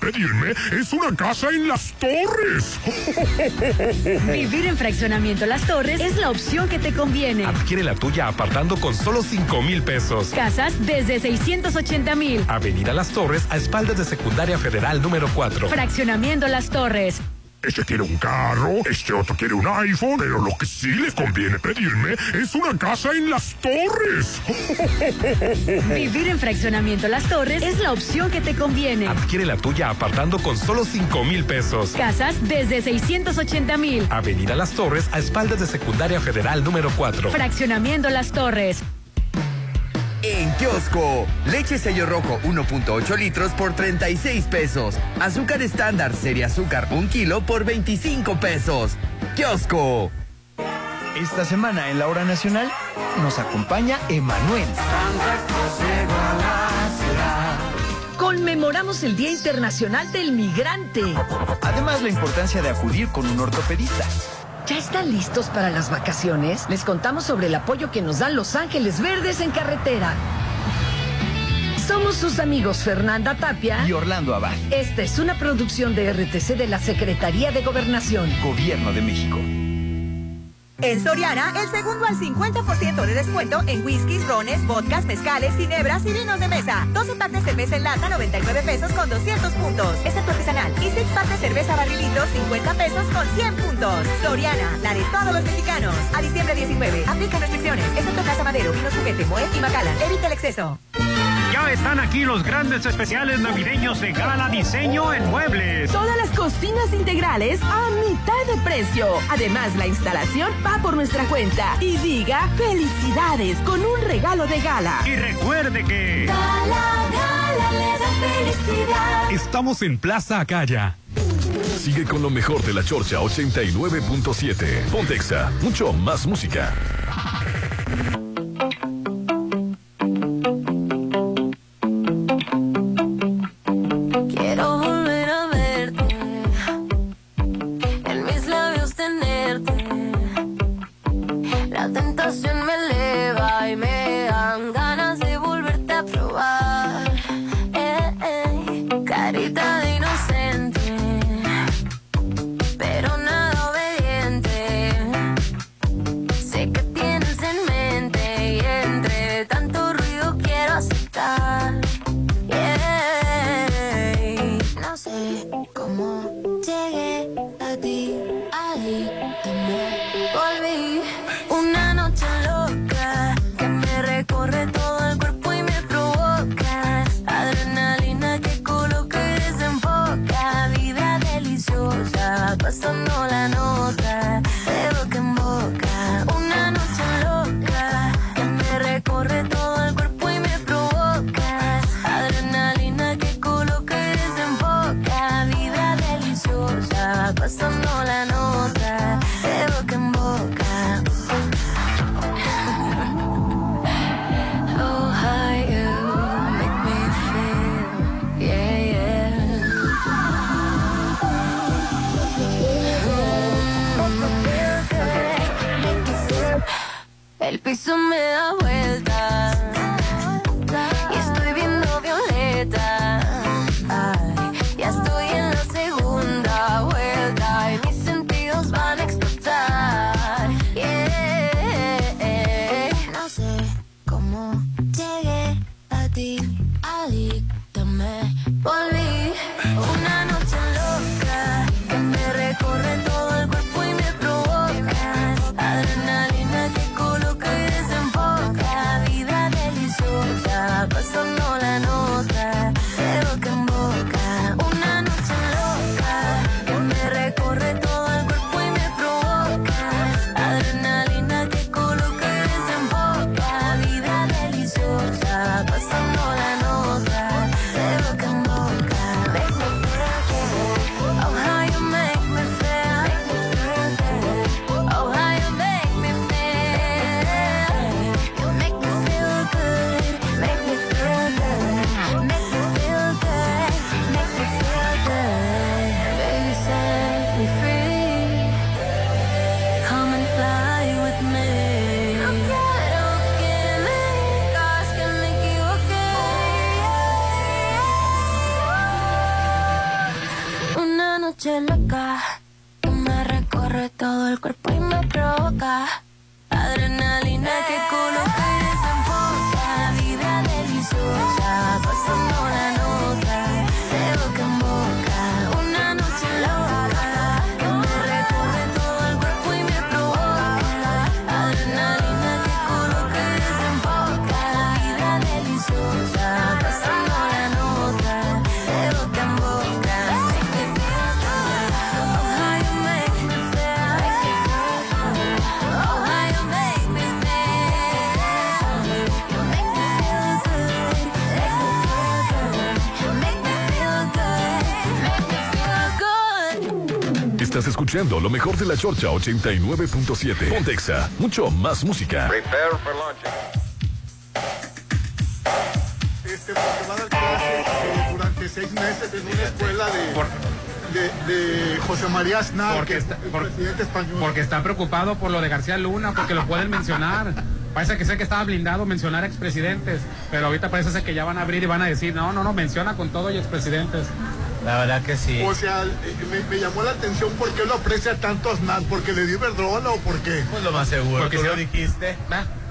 [SPEAKER 18] es una casa en las torres.
[SPEAKER 6] Vivir en fraccionamiento Las Torres es la opción que te conviene.
[SPEAKER 32] Adquiere la tuya apartando con solo 5 mil pesos.
[SPEAKER 6] Casas desde 680 mil.
[SPEAKER 32] Avenida Las Torres a espaldas de Secundaria Federal número 4.
[SPEAKER 6] Fraccionamiento Las Torres.
[SPEAKER 18] Este quiere un carro, este otro quiere un iPhone, pero lo que sí le conviene pedirme es una casa en las torres.
[SPEAKER 6] Vivir en fraccionamiento Las Torres es la opción que te conviene.
[SPEAKER 32] Adquiere la tuya apartando con solo 5 mil pesos.
[SPEAKER 6] Casas desde 680 mil.
[SPEAKER 32] Avenida Las Torres a espaldas de Secundaria Federal número 4.
[SPEAKER 6] Fraccionamiento Las Torres.
[SPEAKER 10] En kiosco, leche sello rojo 1.8 litros por 36 pesos. Azúcar estándar serie azúcar 1 kilo por 25 pesos. Kiosco.
[SPEAKER 44] Esta semana en la hora nacional nos acompaña Emanuel.
[SPEAKER 45] Conmemoramos el Día Internacional del Migrante.
[SPEAKER 44] Además, la importancia de acudir con un ortopedista.
[SPEAKER 45] ¿Ya están listos para las vacaciones? Les contamos sobre el apoyo que nos dan Los Ángeles Verdes en carretera. Somos sus amigos Fernanda Tapia
[SPEAKER 44] y Orlando Abad.
[SPEAKER 45] Esta es una producción de RTC de la Secretaría de Gobernación.
[SPEAKER 44] Gobierno de México.
[SPEAKER 46] En Soriana, el segundo al 50% de descuento en whiskies, rones, vodkas, mezcales, ginebras y vinos de mesa. 12 partes cerveza en lata, 99 pesos con 200 puntos. Excepto artesanal. Y 6 partes cerveza barrilito, 50 pesos con 100 puntos. Soriana, la de todos los mexicanos. A diciembre 19. Aplica restricciones. Excepto Casa Madero, Vinos Juguete, Moet y Macala. Evita el exceso.
[SPEAKER 15] Ya están aquí los grandes especiales navideños de Gala Diseño en Muebles.
[SPEAKER 47] Todas las cocinas integrales a mitad de precio. Además, la instalación va por nuestra cuenta. Y diga felicidades con un regalo de gala.
[SPEAKER 15] Y recuerde que...
[SPEAKER 48] Gala, gala, le da felicidad.
[SPEAKER 32] Estamos en Plaza Acaya.
[SPEAKER 42] Sigue con lo mejor de la Chorcha 89.7. Pontexa, mucho más música.
[SPEAKER 18] Escuchando lo mejor de la Chorcha 89.7. Pontexa, mucho más música.
[SPEAKER 2] Prepare for Este, porque va a dar clases eh, durante seis meses en una escuela de, de, de José María Aznar,
[SPEAKER 3] Porque
[SPEAKER 2] que es
[SPEAKER 3] está-
[SPEAKER 2] el
[SPEAKER 3] por-
[SPEAKER 2] presidente español.
[SPEAKER 3] Porque está preocupado por lo de García Luna, porque lo pueden mencionar. Parece que sé que estaba blindado mencionar expresidentes, pero ahorita parece ser que ya van a abrir y van a decir, no, no, no, menciona con todo y expresidentes.
[SPEAKER 4] La verdad que sí.
[SPEAKER 2] O sea, me, me llamó la atención por qué lo aprecia tanto Aznar, porque le dio Iberdrola o por qué.
[SPEAKER 4] Pues lo más seguro,
[SPEAKER 3] Porque si
[SPEAKER 4] lo dijiste.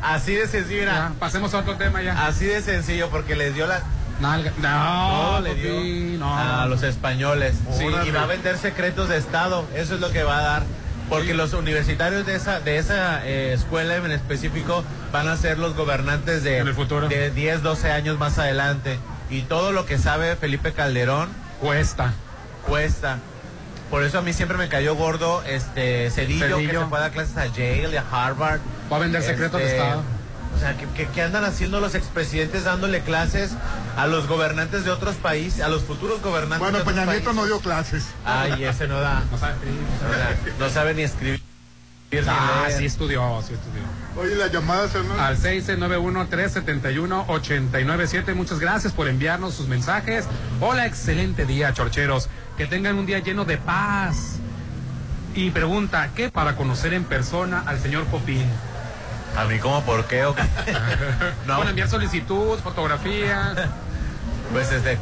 [SPEAKER 4] Así de sencillo,
[SPEAKER 3] pasemos a otro tema ya.
[SPEAKER 4] Así de sencillo, porque les dio la...
[SPEAKER 3] Nalga- No,
[SPEAKER 4] le dio
[SPEAKER 3] no.
[SPEAKER 4] a los españoles. Sí, y va a vender secretos de Estado. Eso es lo que va a dar. Porque los universitarios de esa, de esa eh, escuela en específico van a ser los gobernantes de, de 10, 12 años más adelante. Y todo lo que sabe Felipe Calderón
[SPEAKER 3] cuesta.
[SPEAKER 4] Cuesta. Por eso a mí siempre me cayó gordo este Cedillo, que se fue a dar clases a Yale y a Harvard.
[SPEAKER 3] Va a vender secretos de
[SPEAKER 4] Este,
[SPEAKER 3] Estado.
[SPEAKER 4] O sea, ¿qué, qué, qué andan haciendo los expresidentes dándole clases a los gobernantes de otros países, a los futuros gobernantes
[SPEAKER 2] Bueno,
[SPEAKER 4] de otros
[SPEAKER 2] Peña Nieto
[SPEAKER 4] países?
[SPEAKER 2] no dio clases.
[SPEAKER 4] Ay, ese no da.
[SPEAKER 3] No sabe escribir.
[SPEAKER 4] No, da- no sabe ni escribir. ni
[SPEAKER 3] Ah,
[SPEAKER 4] leer.
[SPEAKER 3] sí estudió, sí estudió.
[SPEAKER 2] Oye, las llamadas, Hernán.
[SPEAKER 3] Al 691-371-897. Muchas gracias por enviarnos sus mensajes. Hola, excelente día, chorcheros. Que tengan un día lleno de paz. Y pregunta, ¿qué para conocer en persona al señor Popín?
[SPEAKER 4] A mí como por qué o qué?
[SPEAKER 3] no. Bueno, enviar solicitud, fotografías.
[SPEAKER 4] Pues este,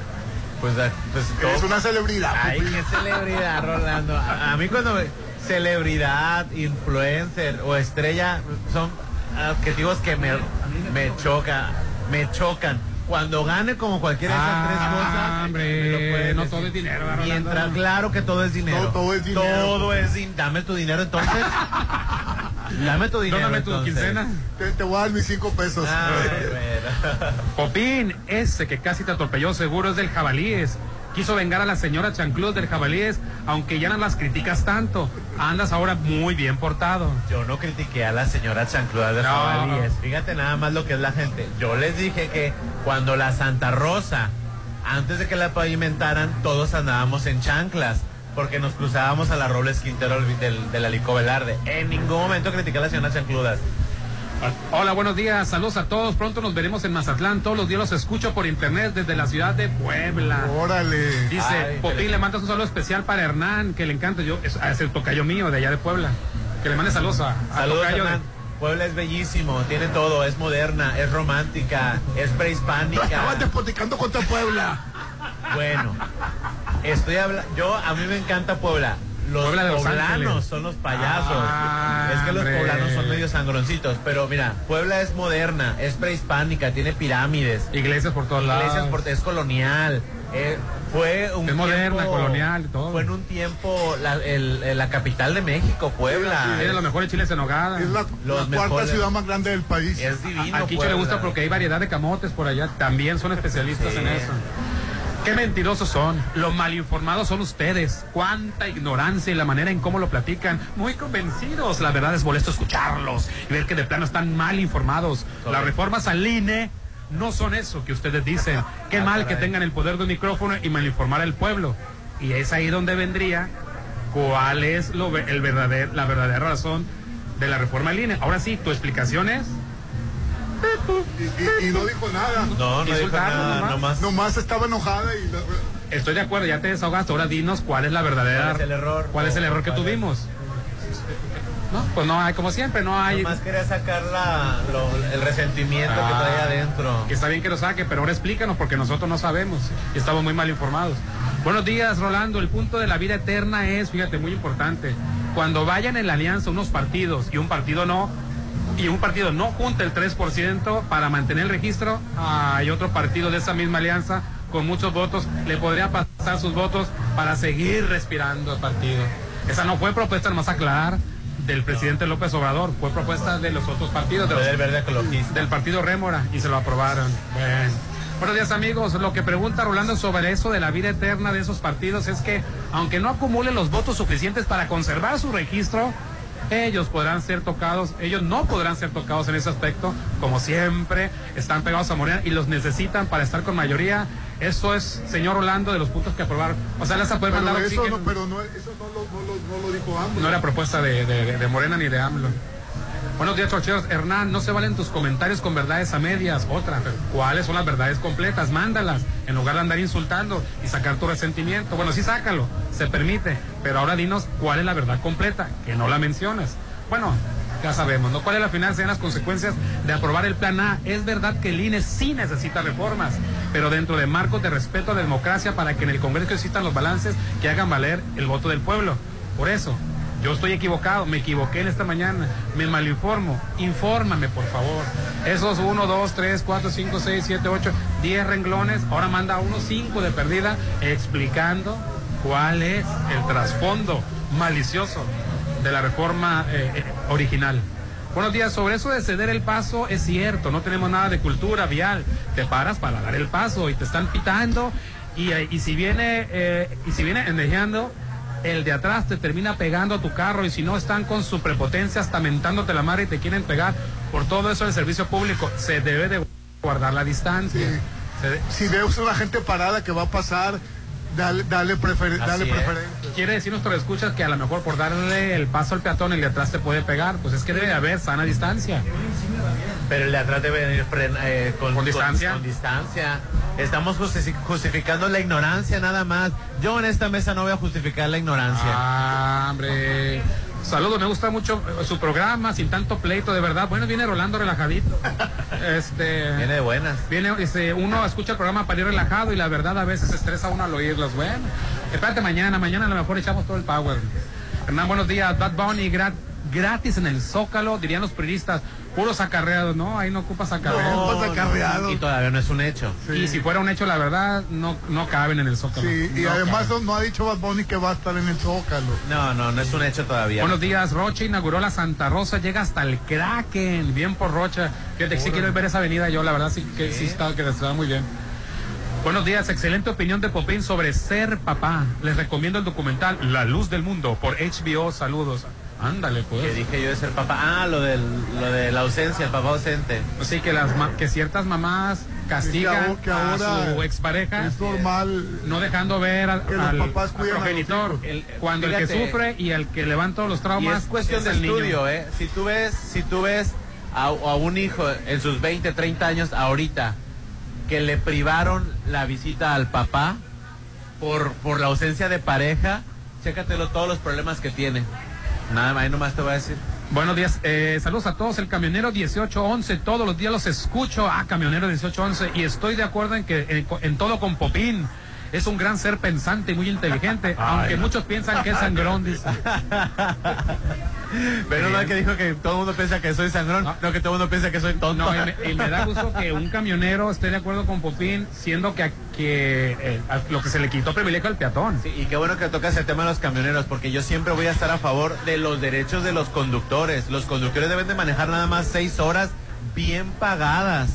[SPEAKER 4] pues, da- pues
[SPEAKER 2] Es una celebridad.
[SPEAKER 4] Ay,
[SPEAKER 2] Popín.
[SPEAKER 4] qué celebridad, Rolando. A, a mí cuando me- celebridad, influencer o estrella son adjetivos que me, me chocan, me chocan. Cuando gane como cualquiera de esas tres cosas,
[SPEAKER 3] Ah, hombre,
[SPEAKER 4] me lo puedes
[SPEAKER 3] no
[SPEAKER 4] decir.
[SPEAKER 3] todo es dinero, ¿verdad,
[SPEAKER 4] Mientras, claro que todo es dinero.
[SPEAKER 2] Todo- todo es dinero.
[SPEAKER 4] Todo es din- Dame tu dinero entonces. Dame tu dinero.
[SPEAKER 3] Dóname tu
[SPEAKER 4] entonces.
[SPEAKER 3] quincena.
[SPEAKER 2] Te, te voy a dar mis cinco pesos.
[SPEAKER 4] Ah, bueno.
[SPEAKER 3] Popín, ese que casi te atropelló seguro es del jabalíes. Quiso vengar a la señora Chancluz del jabalíes, aunque ya no las criticas tanto. Andas ahora muy bien portado.
[SPEAKER 4] Yo no critiqué a la señora chancluda de
[SPEAKER 3] No.
[SPEAKER 4] jabalíes. Fíjate nada más lo que es la gente. Yo les dije que cuando la Santa Rosa, antes de que la pavimentaran, todos andábamos en chanclas. Porque nos cruzábamos a la Robles Quintero del, del, del Alico Velarde. En ningún momento critiqué a la señora chancludas.
[SPEAKER 3] Hola, buenos días, saludos a todos. Pronto nos veremos en Mazatlán. Todos los días los escucho por internet desde la ciudad de Puebla.
[SPEAKER 2] Órale.
[SPEAKER 3] Dice,
[SPEAKER 4] Ay,
[SPEAKER 3] Popín, le mandas un saludo especial para Hernán, que le encanta. Yo, es, es el tocayo mío de allá de Puebla. Que le mande saludos a, a
[SPEAKER 4] Saludos,
[SPEAKER 3] tocayo de-
[SPEAKER 4] Hernán. Puebla es bellísimo, tiene todo, es moderna, es romántica, es prehispánica.
[SPEAKER 2] Estabas despoticando contra Puebla.
[SPEAKER 4] Bueno, estoy hablando. Yo, a mí me encanta Puebla. Los
[SPEAKER 3] Puebla de
[SPEAKER 4] poblanos
[SPEAKER 3] Ángeles.
[SPEAKER 4] son los payasos.
[SPEAKER 3] Ah,
[SPEAKER 4] es que los
[SPEAKER 3] hombre.
[SPEAKER 4] poblanos son medio sangroncitos. Pero mira, Puebla es moderna, es prehispánica, tiene pirámides.
[SPEAKER 3] Iglesias por todos
[SPEAKER 4] Iglesias
[SPEAKER 3] lados.
[SPEAKER 4] por- es colonial. eh, fue un
[SPEAKER 3] Es moderna,
[SPEAKER 4] tiempo-
[SPEAKER 3] colonial y todo.
[SPEAKER 4] Fue en un tiempo la, el- el- la capital de México, Puebla.
[SPEAKER 2] Es la,
[SPEAKER 4] Los
[SPEAKER 2] la cuarta
[SPEAKER 4] mejores.
[SPEAKER 2] ciudad más grande del país.
[SPEAKER 4] Es divino.
[SPEAKER 3] A Quicho le
[SPEAKER 4] Puebla.
[SPEAKER 3] gusta porque hay variedad de camotes por allá. También son especialistas
[SPEAKER 4] Sí.
[SPEAKER 3] en eso. Qué mentirosos son. Lo malinformados son ustedes. Cuánta ignorancia y la manera en cómo lo platican. Muy convencidos. La verdad es molesto escucharlos y ver que de plano están mal informados. Las reformas al INE no son eso que ustedes dicen. Qué
[SPEAKER 4] Ah,
[SPEAKER 3] mal
[SPEAKER 4] caray.
[SPEAKER 3] que tengan el poder de un micrófono y malinformar al pueblo. Y es ahí donde vendría cuál es lo, el verdader- la verdadera razón de la reforma al INE. Ahora sí, tu explicación es...
[SPEAKER 2] Y, y- y no dijo nada.
[SPEAKER 4] No, no dijo nada,
[SPEAKER 3] nomás.
[SPEAKER 4] nomás.
[SPEAKER 2] Nomás estaba enojada y... la-
[SPEAKER 3] Estoy de acuerdo, ya te desahogaste. Ahora dinos cuál es la verdadera.
[SPEAKER 4] ¿Cuál es el error?
[SPEAKER 3] ¿Cuál es el error que tuvimos? No, pues no hay, como siempre, no hay.
[SPEAKER 4] Nomás quería sacar la- lo- el resentimiento que
[SPEAKER 3] Ah,
[SPEAKER 4] trae adentro.
[SPEAKER 3] Que está bien que lo saque, pero ahora explícanos porque nosotros no sabemos y estamos muy mal informados. Buenos días, Rolando. El punto de la vida eterna es, fíjate, muy importante. Cuando vayan en la alianza unos partidos y un partido no, y un partido no junta el 3% para mantener el registro, hay otro partido de esa misma alianza con muchos votos, le podría pasar sus votos para seguir respirando el partido. Esa no fue propuesta, nomás aclarar, del presidente López Obrador, fue propuesta de los otros partidos, de los-
[SPEAKER 4] Del verde
[SPEAKER 3] del partido Rémora, y se lo aprobaron. Bueno. Buenos días amigos, lo que pregunta Rolando sobre eso de la vida eterna de esos partidos es que aunque no acumulen los votos suficientes para conservar su registro, ellos podrán ser tocados, ellos no podrán ser tocados en ese aspecto, como siempre, están pegados a Morena y los necesitan para estar con mayoría. Eso es, señor Rolando, de los puntos que aprobaron. O sea, les a poder
[SPEAKER 2] Pero
[SPEAKER 3] mandar
[SPEAKER 2] eso,
[SPEAKER 3] oxígeno.
[SPEAKER 2] no, pero no, eso no lo, no lo- no lo dijo AMLO.
[SPEAKER 3] No era propuesta de, de- de Morena ni de AMLO. Buenos días, chorcheros. Hernán, no se valen tus comentarios con verdades a medias. Otra, ¿cuáles son las verdades completas? Mándalas, en lugar de andar insultando y sacar tu resentimiento. Bueno, sí, sácalo, se permite, pero ahora dinos cuál es la verdad completa, que no la mencionas. Bueno, ya sabemos, ¿no? ¿Cuál es la final? Sean las consecuencias de aprobar el plan A. Es verdad que el INE sí necesita reformas, pero dentro de marcos de respeto a la democracia para que en el Congreso existan los balances que hagan valer el voto del pueblo. Por eso, yo estoy equivocado, me equivoqué en esta mañana, me malinformo. Infórmame, por favor. Esos 1, 2, 3, 4, 5, 6, 7, 8, 10 renglones, ahora manda unos 5 de perdida explicando cuál es el trasfondo malicioso de la reforma eh, eh, original. Buenos días, sobre eso de ceder el paso es cierto, no tenemos nada de cultura vial. Te paras para dar el paso y te están pitando y, eh, y si viene eh, y si viene el de atrás te termina pegando a tu carro y si no están con su prepotencia hasta mentándote la madre y te quieren pegar. Por todo eso el servicio público se debe de guardar la distancia. De-
[SPEAKER 2] Si ves una gente parada que va a pasar, dale, dale, prefer- preferencia.
[SPEAKER 3] Quiere decir nuestro escuchas que a lo mejor por darle el paso al peatón el de atrás te puede pegar. Pues es que debe de haber sana distancia.
[SPEAKER 4] Pero el de atrás debe venir eh, con,
[SPEAKER 3] ¿Con distancia?
[SPEAKER 4] Con, distancia. Estamos justificando la ignorancia nada más. Yo en esta mesa no voy a justificar la ignorancia.
[SPEAKER 3] Ah, hombre. Saludos, me gusta mucho eh, su programa, sin tanto pleito, de verdad. Bueno, viene Rolando relajadito. Este.
[SPEAKER 4] Viene de buenas.
[SPEAKER 3] Viene, este, uno escucha el programa para ir relajado y la verdad a veces estresa uno al oírlos. Bueno, espérate mañana, mañana a lo mejor echamos todo el power. Hernán, buenos días. Bad Bunny gra- gratis en el Zócalo, dirían los periodistas. Puros acarreados, ¿no? Ahí no ocupas acarreados.
[SPEAKER 4] No, Y todavía no es un hecho.
[SPEAKER 3] Y si fuera un hecho, la verdad, no, no caben en el Zócalo.
[SPEAKER 2] Sí, y
[SPEAKER 3] No
[SPEAKER 2] además
[SPEAKER 3] caben.
[SPEAKER 2] no ha dicho Bad Bunny que va a estar en el Zócalo.
[SPEAKER 4] No, no, no es un hecho todavía.
[SPEAKER 3] Buenos días, Rocha inauguró la Santa Rosa, llega hasta el Kraken, bien por Rocha. Fíjate que sí quiero ver esa avenida yo, la verdad sí que sí está, que está muy bien. Buenos días, excelente opinión de Popín sobre ser papá. Les recomiendo el documental La Luz del Mundo por HBO. Saludos. Ándale, pues.
[SPEAKER 4] Que dije yo de ser papá. Ah, lo, del, lo de la ausencia, el papá ausente.
[SPEAKER 3] Sí, que, las ma- que ciertas mamás castigan
[SPEAKER 2] Que que ahora
[SPEAKER 3] a su expareja
[SPEAKER 2] es normal
[SPEAKER 3] no dejando ver al, al-
[SPEAKER 2] papás
[SPEAKER 3] al progenitor.
[SPEAKER 4] El-
[SPEAKER 3] Cuando el que sufre y el que levanta los
[SPEAKER 4] Y
[SPEAKER 3] traumas
[SPEAKER 4] es cuestión de
[SPEAKER 3] el niño.
[SPEAKER 4] estudio, ¿eh? Si tú ves, si tú ves a, a un hijo en sus 20, 30 años ahorita que le privaron la visita al papá por, por la ausencia de pareja, chécatelo todos los problemas que tiene. Nada más, nomás te voy a decir.
[SPEAKER 3] Buenos días, eh, saludos a todos. El camionero 1811, todos los días los escucho. Ah, camionero 1811, y estoy de acuerdo en que en, en todo con Popín. Es un gran ser pensante y muy inteligente, aunque muchos piensan que es sangrón, dice.
[SPEAKER 4] Pero no que dijo que todo el mundo piensa que soy sangrón, no, que todo el mundo piensa que soy tonto.
[SPEAKER 3] No, y me, y me da gusto que un camionero esté de acuerdo con Popín, siendo que, que eh, lo que se le quitó privilegio al peatón.
[SPEAKER 4] Sí, y qué bueno que tocas el tema de los camioneros, porque yo siempre voy a estar a favor de los derechos de los conductores. Los conductores deben de manejar nada más seis horas bien pagadas.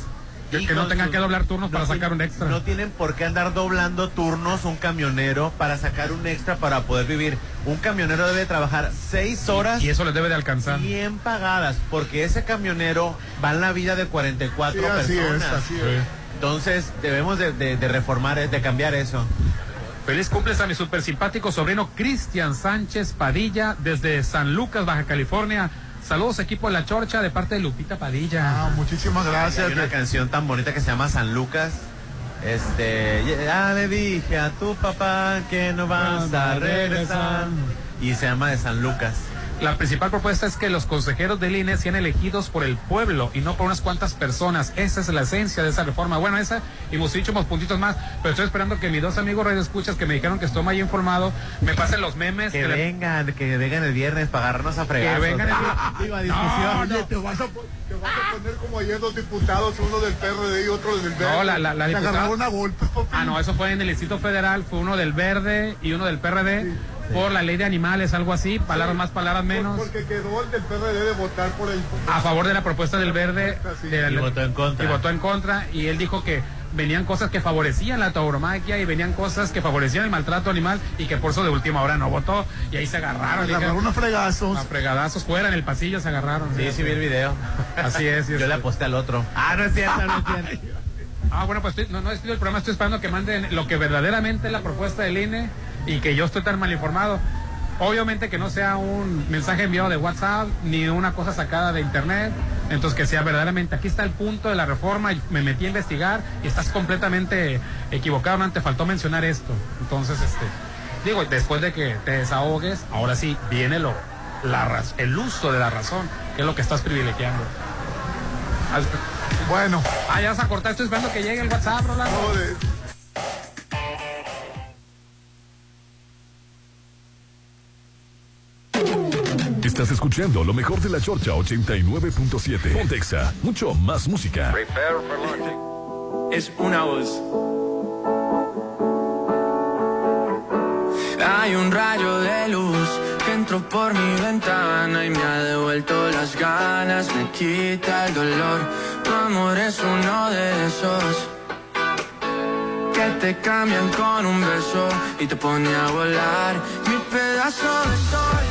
[SPEAKER 3] Que, no tengan
[SPEAKER 4] sus-
[SPEAKER 3] que doblar turnos para
[SPEAKER 4] no
[SPEAKER 3] sacar
[SPEAKER 4] tien-
[SPEAKER 3] un extra.
[SPEAKER 4] No tienen por qué andar doblando turnos un camionero para sacar un extra para poder vivir. Un camionero debe trabajar seis horas
[SPEAKER 3] Y eso les debe de alcanzar.
[SPEAKER 4] bien pagadas, porque ese camionero va en la vida de 44
[SPEAKER 2] Sí, así es,
[SPEAKER 4] personas.
[SPEAKER 2] así es.
[SPEAKER 4] Entonces debemos de, de- de reformar, de cambiar eso.
[SPEAKER 3] Feliz cumples a mi super simpático sobrino Cristian Sánchez Padilla desde San Lucas, Baja California. Saludos equipo de La Chorcha de parte de Lupita Padilla.
[SPEAKER 2] Ah, muchísimas gracias.
[SPEAKER 4] Hay una canción tan bonita que se llama San Lucas. Este, ya le dije a tu papá que no vas a regresar. Y se llama de San Lucas.
[SPEAKER 3] La principal propuesta es que los consejeros del INE sean elegidos por el pueblo y no por unas cuantas personas. Esa es la esencia de esa reforma. Bueno, esa, y hemos dicho unos puntitos más, pero estoy esperando que mis dos amigos radioescuchas que me dijeron que estoy más informado, me pasen los memes.
[SPEAKER 4] Que vengan, que vengan el viernes para agarrarnos a fregar.
[SPEAKER 3] Que vengan el
[SPEAKER 4] a discusión.
[SPEAKER 2] Oye, te vas a, po- te vas a poner como ayer dos diputados, uno del PRD y otro del Verde.
[SPEAKER 3] No, la, la, la
[SPEAKER 2] Se
[SPEAKER 3] diputada-
[SPEAKER 2] agarraron a golpes, papi.
[SPEAKER 3] Ah, no, eso fue en el Distrito Federal, fue uno del Verde y uno del PRD por la ley de animales, algo así, palabras más, palabras menos.
[SPEAKER 2] Porque quedó el del PRD de votar por el...
[SPEAKER 3] a favor de la propuesta del verde de la-
[SPEAKER 4] Y votó en contra.
[SPEAKER 3] y votó en contra y él dijo que venían cosas que favorecían la tauromaquia y venían cosas que favorecían el maltrato animal y que por eso de última hora no votó y ahí se agarraron
[SPEAKER 2] Se agarraron a fregazos.
[SPEAKER 3] a fregadazos fuera en el pasillo se agarraron
[SPEAKER 4] Sí, sí vi el video.
[SPEAKER 3] así es sí,
[SPEAKER 4] Yo
[SPEAKER 3] sí.
[SPEAKER 4] le aposté al otro. Ah, no es cierto, no es cierto.
[SPEAKER 3] ah bueno pues estoy- no no despido el programa estoy esperando que manden lo que verdaderamente es la propuesta del INE y que yo estoy tan mal informado Obviamente que no sea un mensaje enviado de WhatsApp ni una cosa sacada de internet, entonces que sea verdaderamente, aquí está el punto de la reforma, me metí a investigar y estás completamente equivocado, no te faltó mencionar esto. Entonces, este, digo, después de que te desahogues, ahora sí viene lo, la, el uso de la razón, que es lo que estás privilegiando.
[SPEAKER 2] Bueno.
[SPEAKER 3] Ah, ya vas a cortar, estoy esperando que llegue el WhatsApp, Rolando.
[SPEAKER 8] Estás escuchando lo mejor de la Chorcha 89.7. Pontexa, mucho más música.
[SPEAKER 42] es una voz. Hay un rayo de luz que entró por mi ventana y me ha devuelto las ganas, me quita el dolor. Tu amor es uno de esos que te cambian con un beso y te pone a volar. Mi pedazo de sol,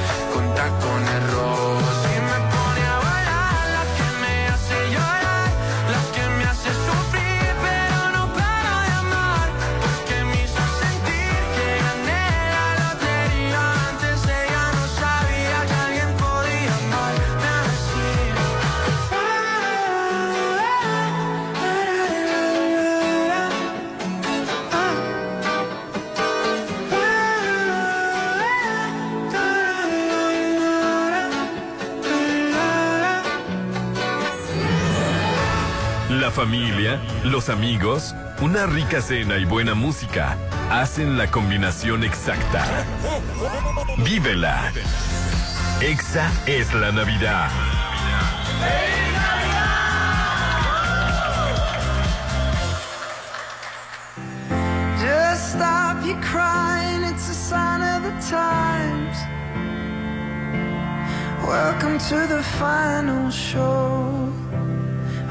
[SPEAKER 18] familia, los amigos, una rica cena y buena música hacen la combinación exacta. Vívela. Exa es la Navidad.
[SPEAKER 49] Times. Welcome to the final show.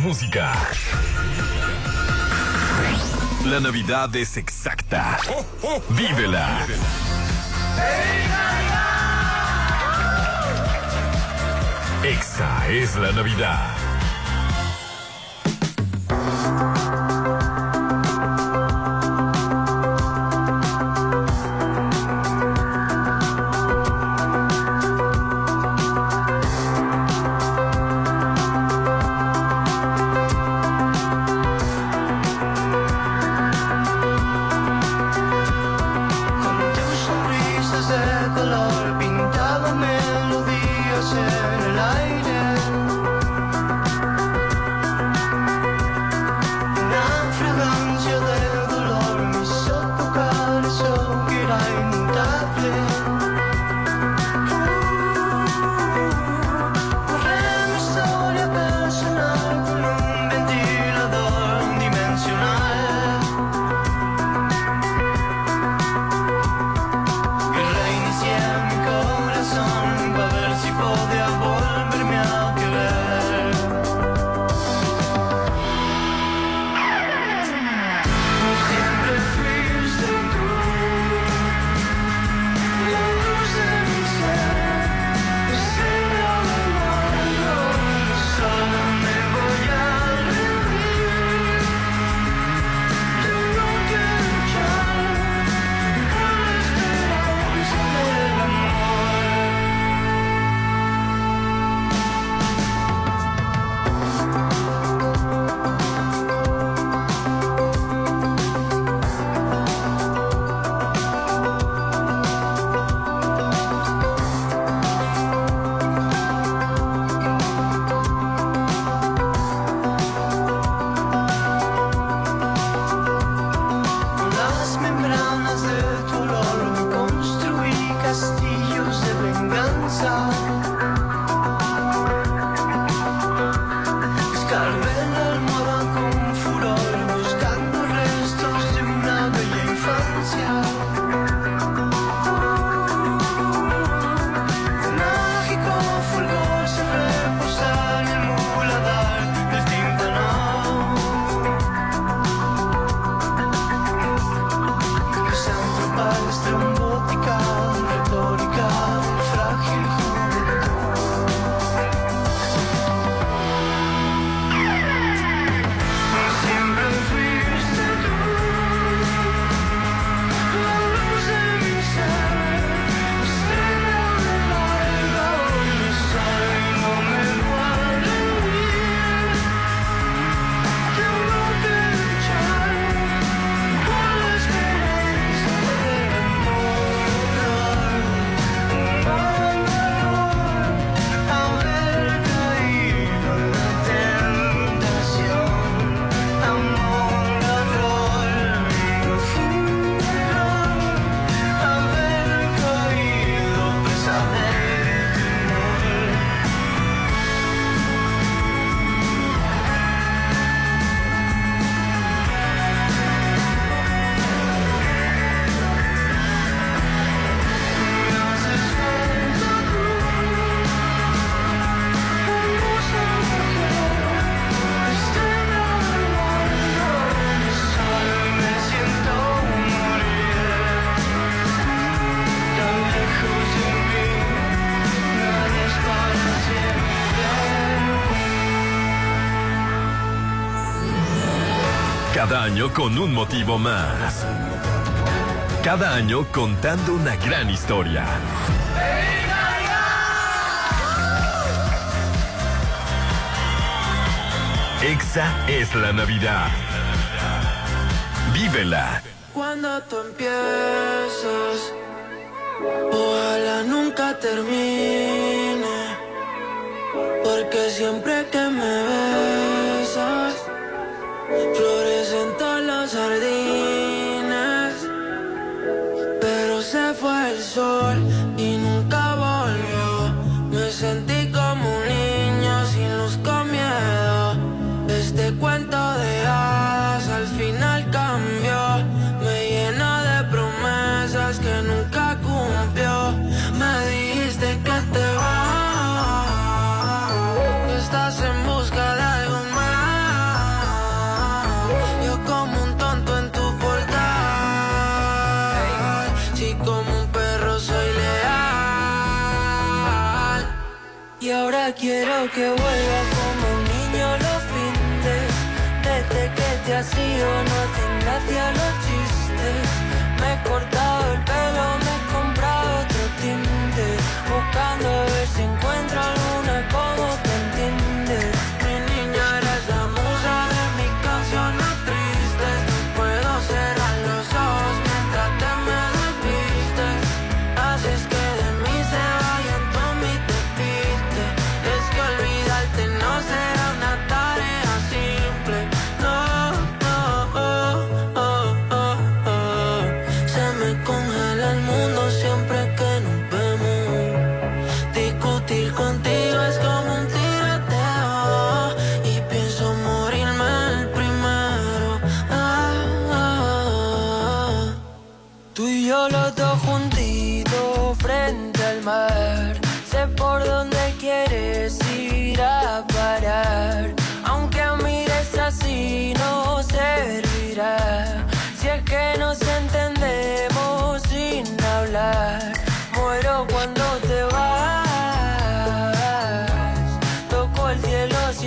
[SPEAKER 1] música. La Navidad es exacta. Oh, oh, oh. Vívela. Exa es la Navidad. Cada año con un motivo más. Cada año contando una gran historia. Exa es la Navidad. Vívela.
[SPEAKER 42] Cuando tú empiezas, ojalá nunca termine. Porque siempre que me besas, que vuelva como un niño los fines. Desde que te has ido no hacen gracia los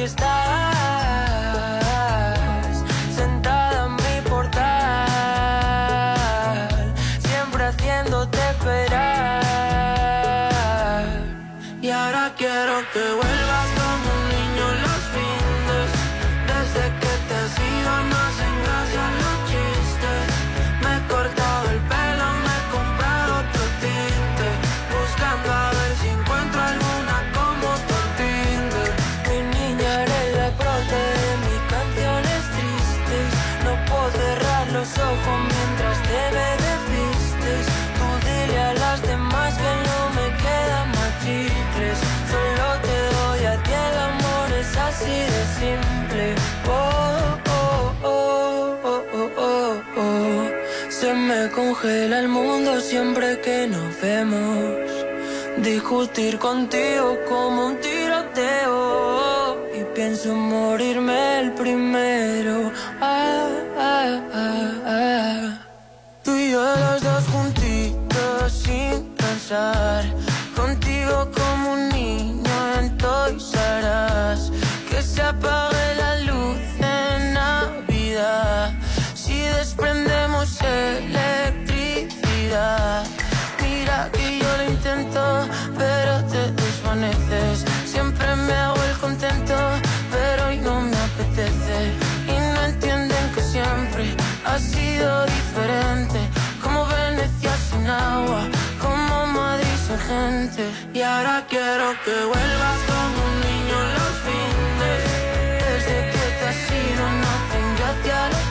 [SPEAKER 42] cielo simple. Oh, oh, oh, oh, oh, oh, oh. Se me congela el mundo siempre que nos vemos. Discutir contigo como un tiroteo. Y pienso morirme el primero. Ah, ah, ah, ah. Tú y yo los dos juntitos sin pensar. Contigo como Siempre me hago el contento, pero hoy no me apetece. Y no entienden que siempre ha sido diferente. Como Venecia sin agua, como Madrid sin gente. Y ahora quiero que vuelvas como un niño los fines. Desde que te has ido no hacen gracia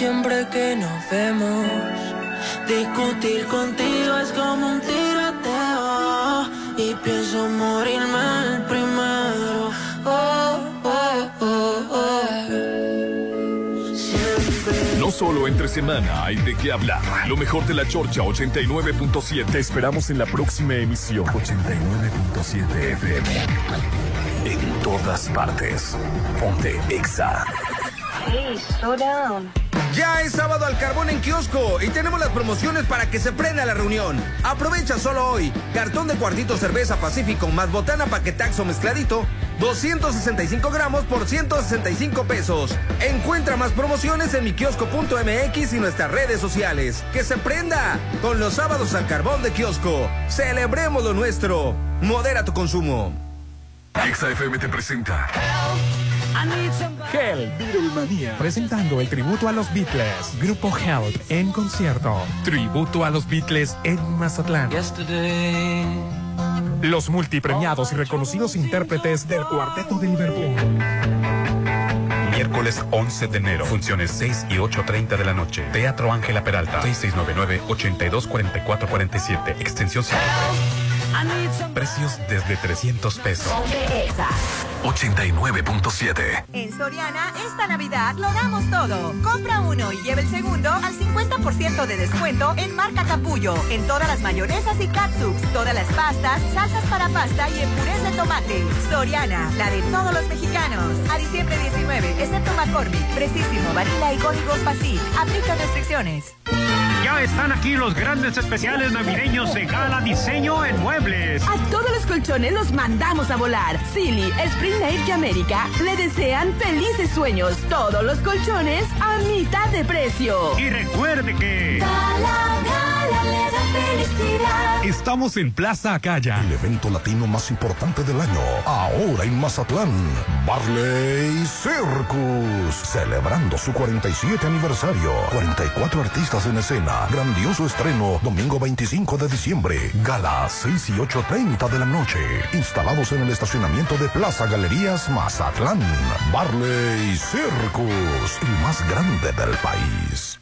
[SPEAKER 42] siempre que nos vemos. Discutir contigo es como un tiroteo. Y pienso morirme el primero. Oh, oh, oh, oh.
[SPEAKER 1] No solo entre semana hay de qué hablar. Lo mejor de la Chorcha 89.7. Te esperamos en la próxima emisión. 89.7 FM. En todas partes. Ponte Exa.
[SPEAKER 50] Hey, slow down.
[SPEAKER 51] Ya es sábado al carbón en kiosco y tenemos las promociones para que se prenda la reunión. Aprovecha solo hoy. Cartón de cuartito cerveza Pacífico más botana paquetaxo mezcladito. 265 gramos por 165 pesos. Encuentra más promociones en mikiosco.mx y nuestras redes sociales. ¡Que se prenda! Con los sábados al carbón de kiosco. Celebremos lo nuestro. Modera tu consumo.
[SPEAKER 1] Exa FM te presenta.
[SPEAKER 3] Beatlemania, presentando el tributo a los Beatles. Grupo Help en concierto. Tributo a los Beatles en Mazatlán. Los multipremiados y reconocidos intérpretes del Cuarteto de Liverpool.
[SPEAKER 1] Miércoles 11 de enero. Funciones 6 y 8.30 de la noche. Teatro Ángela Peralta. 6699-824447. Extensión 53. Precios desde 300 pesos.
[SPEAKER 17] Ponte Exa.
[SPEAKER 1] 89.7.
[SPEAKER 46] En Soriana, esta Navidad lo damos todo. Compra uno y lleve el segundo al 50% de descuento en marca Capullo, en todas las mayonesas y catsups, todas las pastas, salsas para pasta y en purés de tomate. Soriana, la de todos los mexicanos. A diciembre 19, excepto McCormick, Precisísimo, Varila y Códigos Pasi. Aplica restricciones.
[SPEAKER 15] Ya están aquí los grandes especiales navideños de Gala Diseño en Muebles.
[SPEAKER 24] A todos los colchones los mandamos a volar. Silly, Spring Air y América le desean felices sueños. Todos los colchones a mitad de precio.
[SPEAKER 15] Y recuerde que...
[SPEAKER 17] Gala, gala, le da felicidad.
[SPEAKER 12] Estamos en Plaza Acaya.
[SPEAKER 52] El evento latino más importante del año. Ahora en Mazatlán. Barley Circus. Celebrando su 47 aniversario. 44 artistas en escena. Grandioso estreno. Domingo 25 de diciembre. Gala 6 y 8.30 de la noche. Instalados en el estacionamiento de Plaza Galerías Mazatlán. Barley Circus. El más grande del país.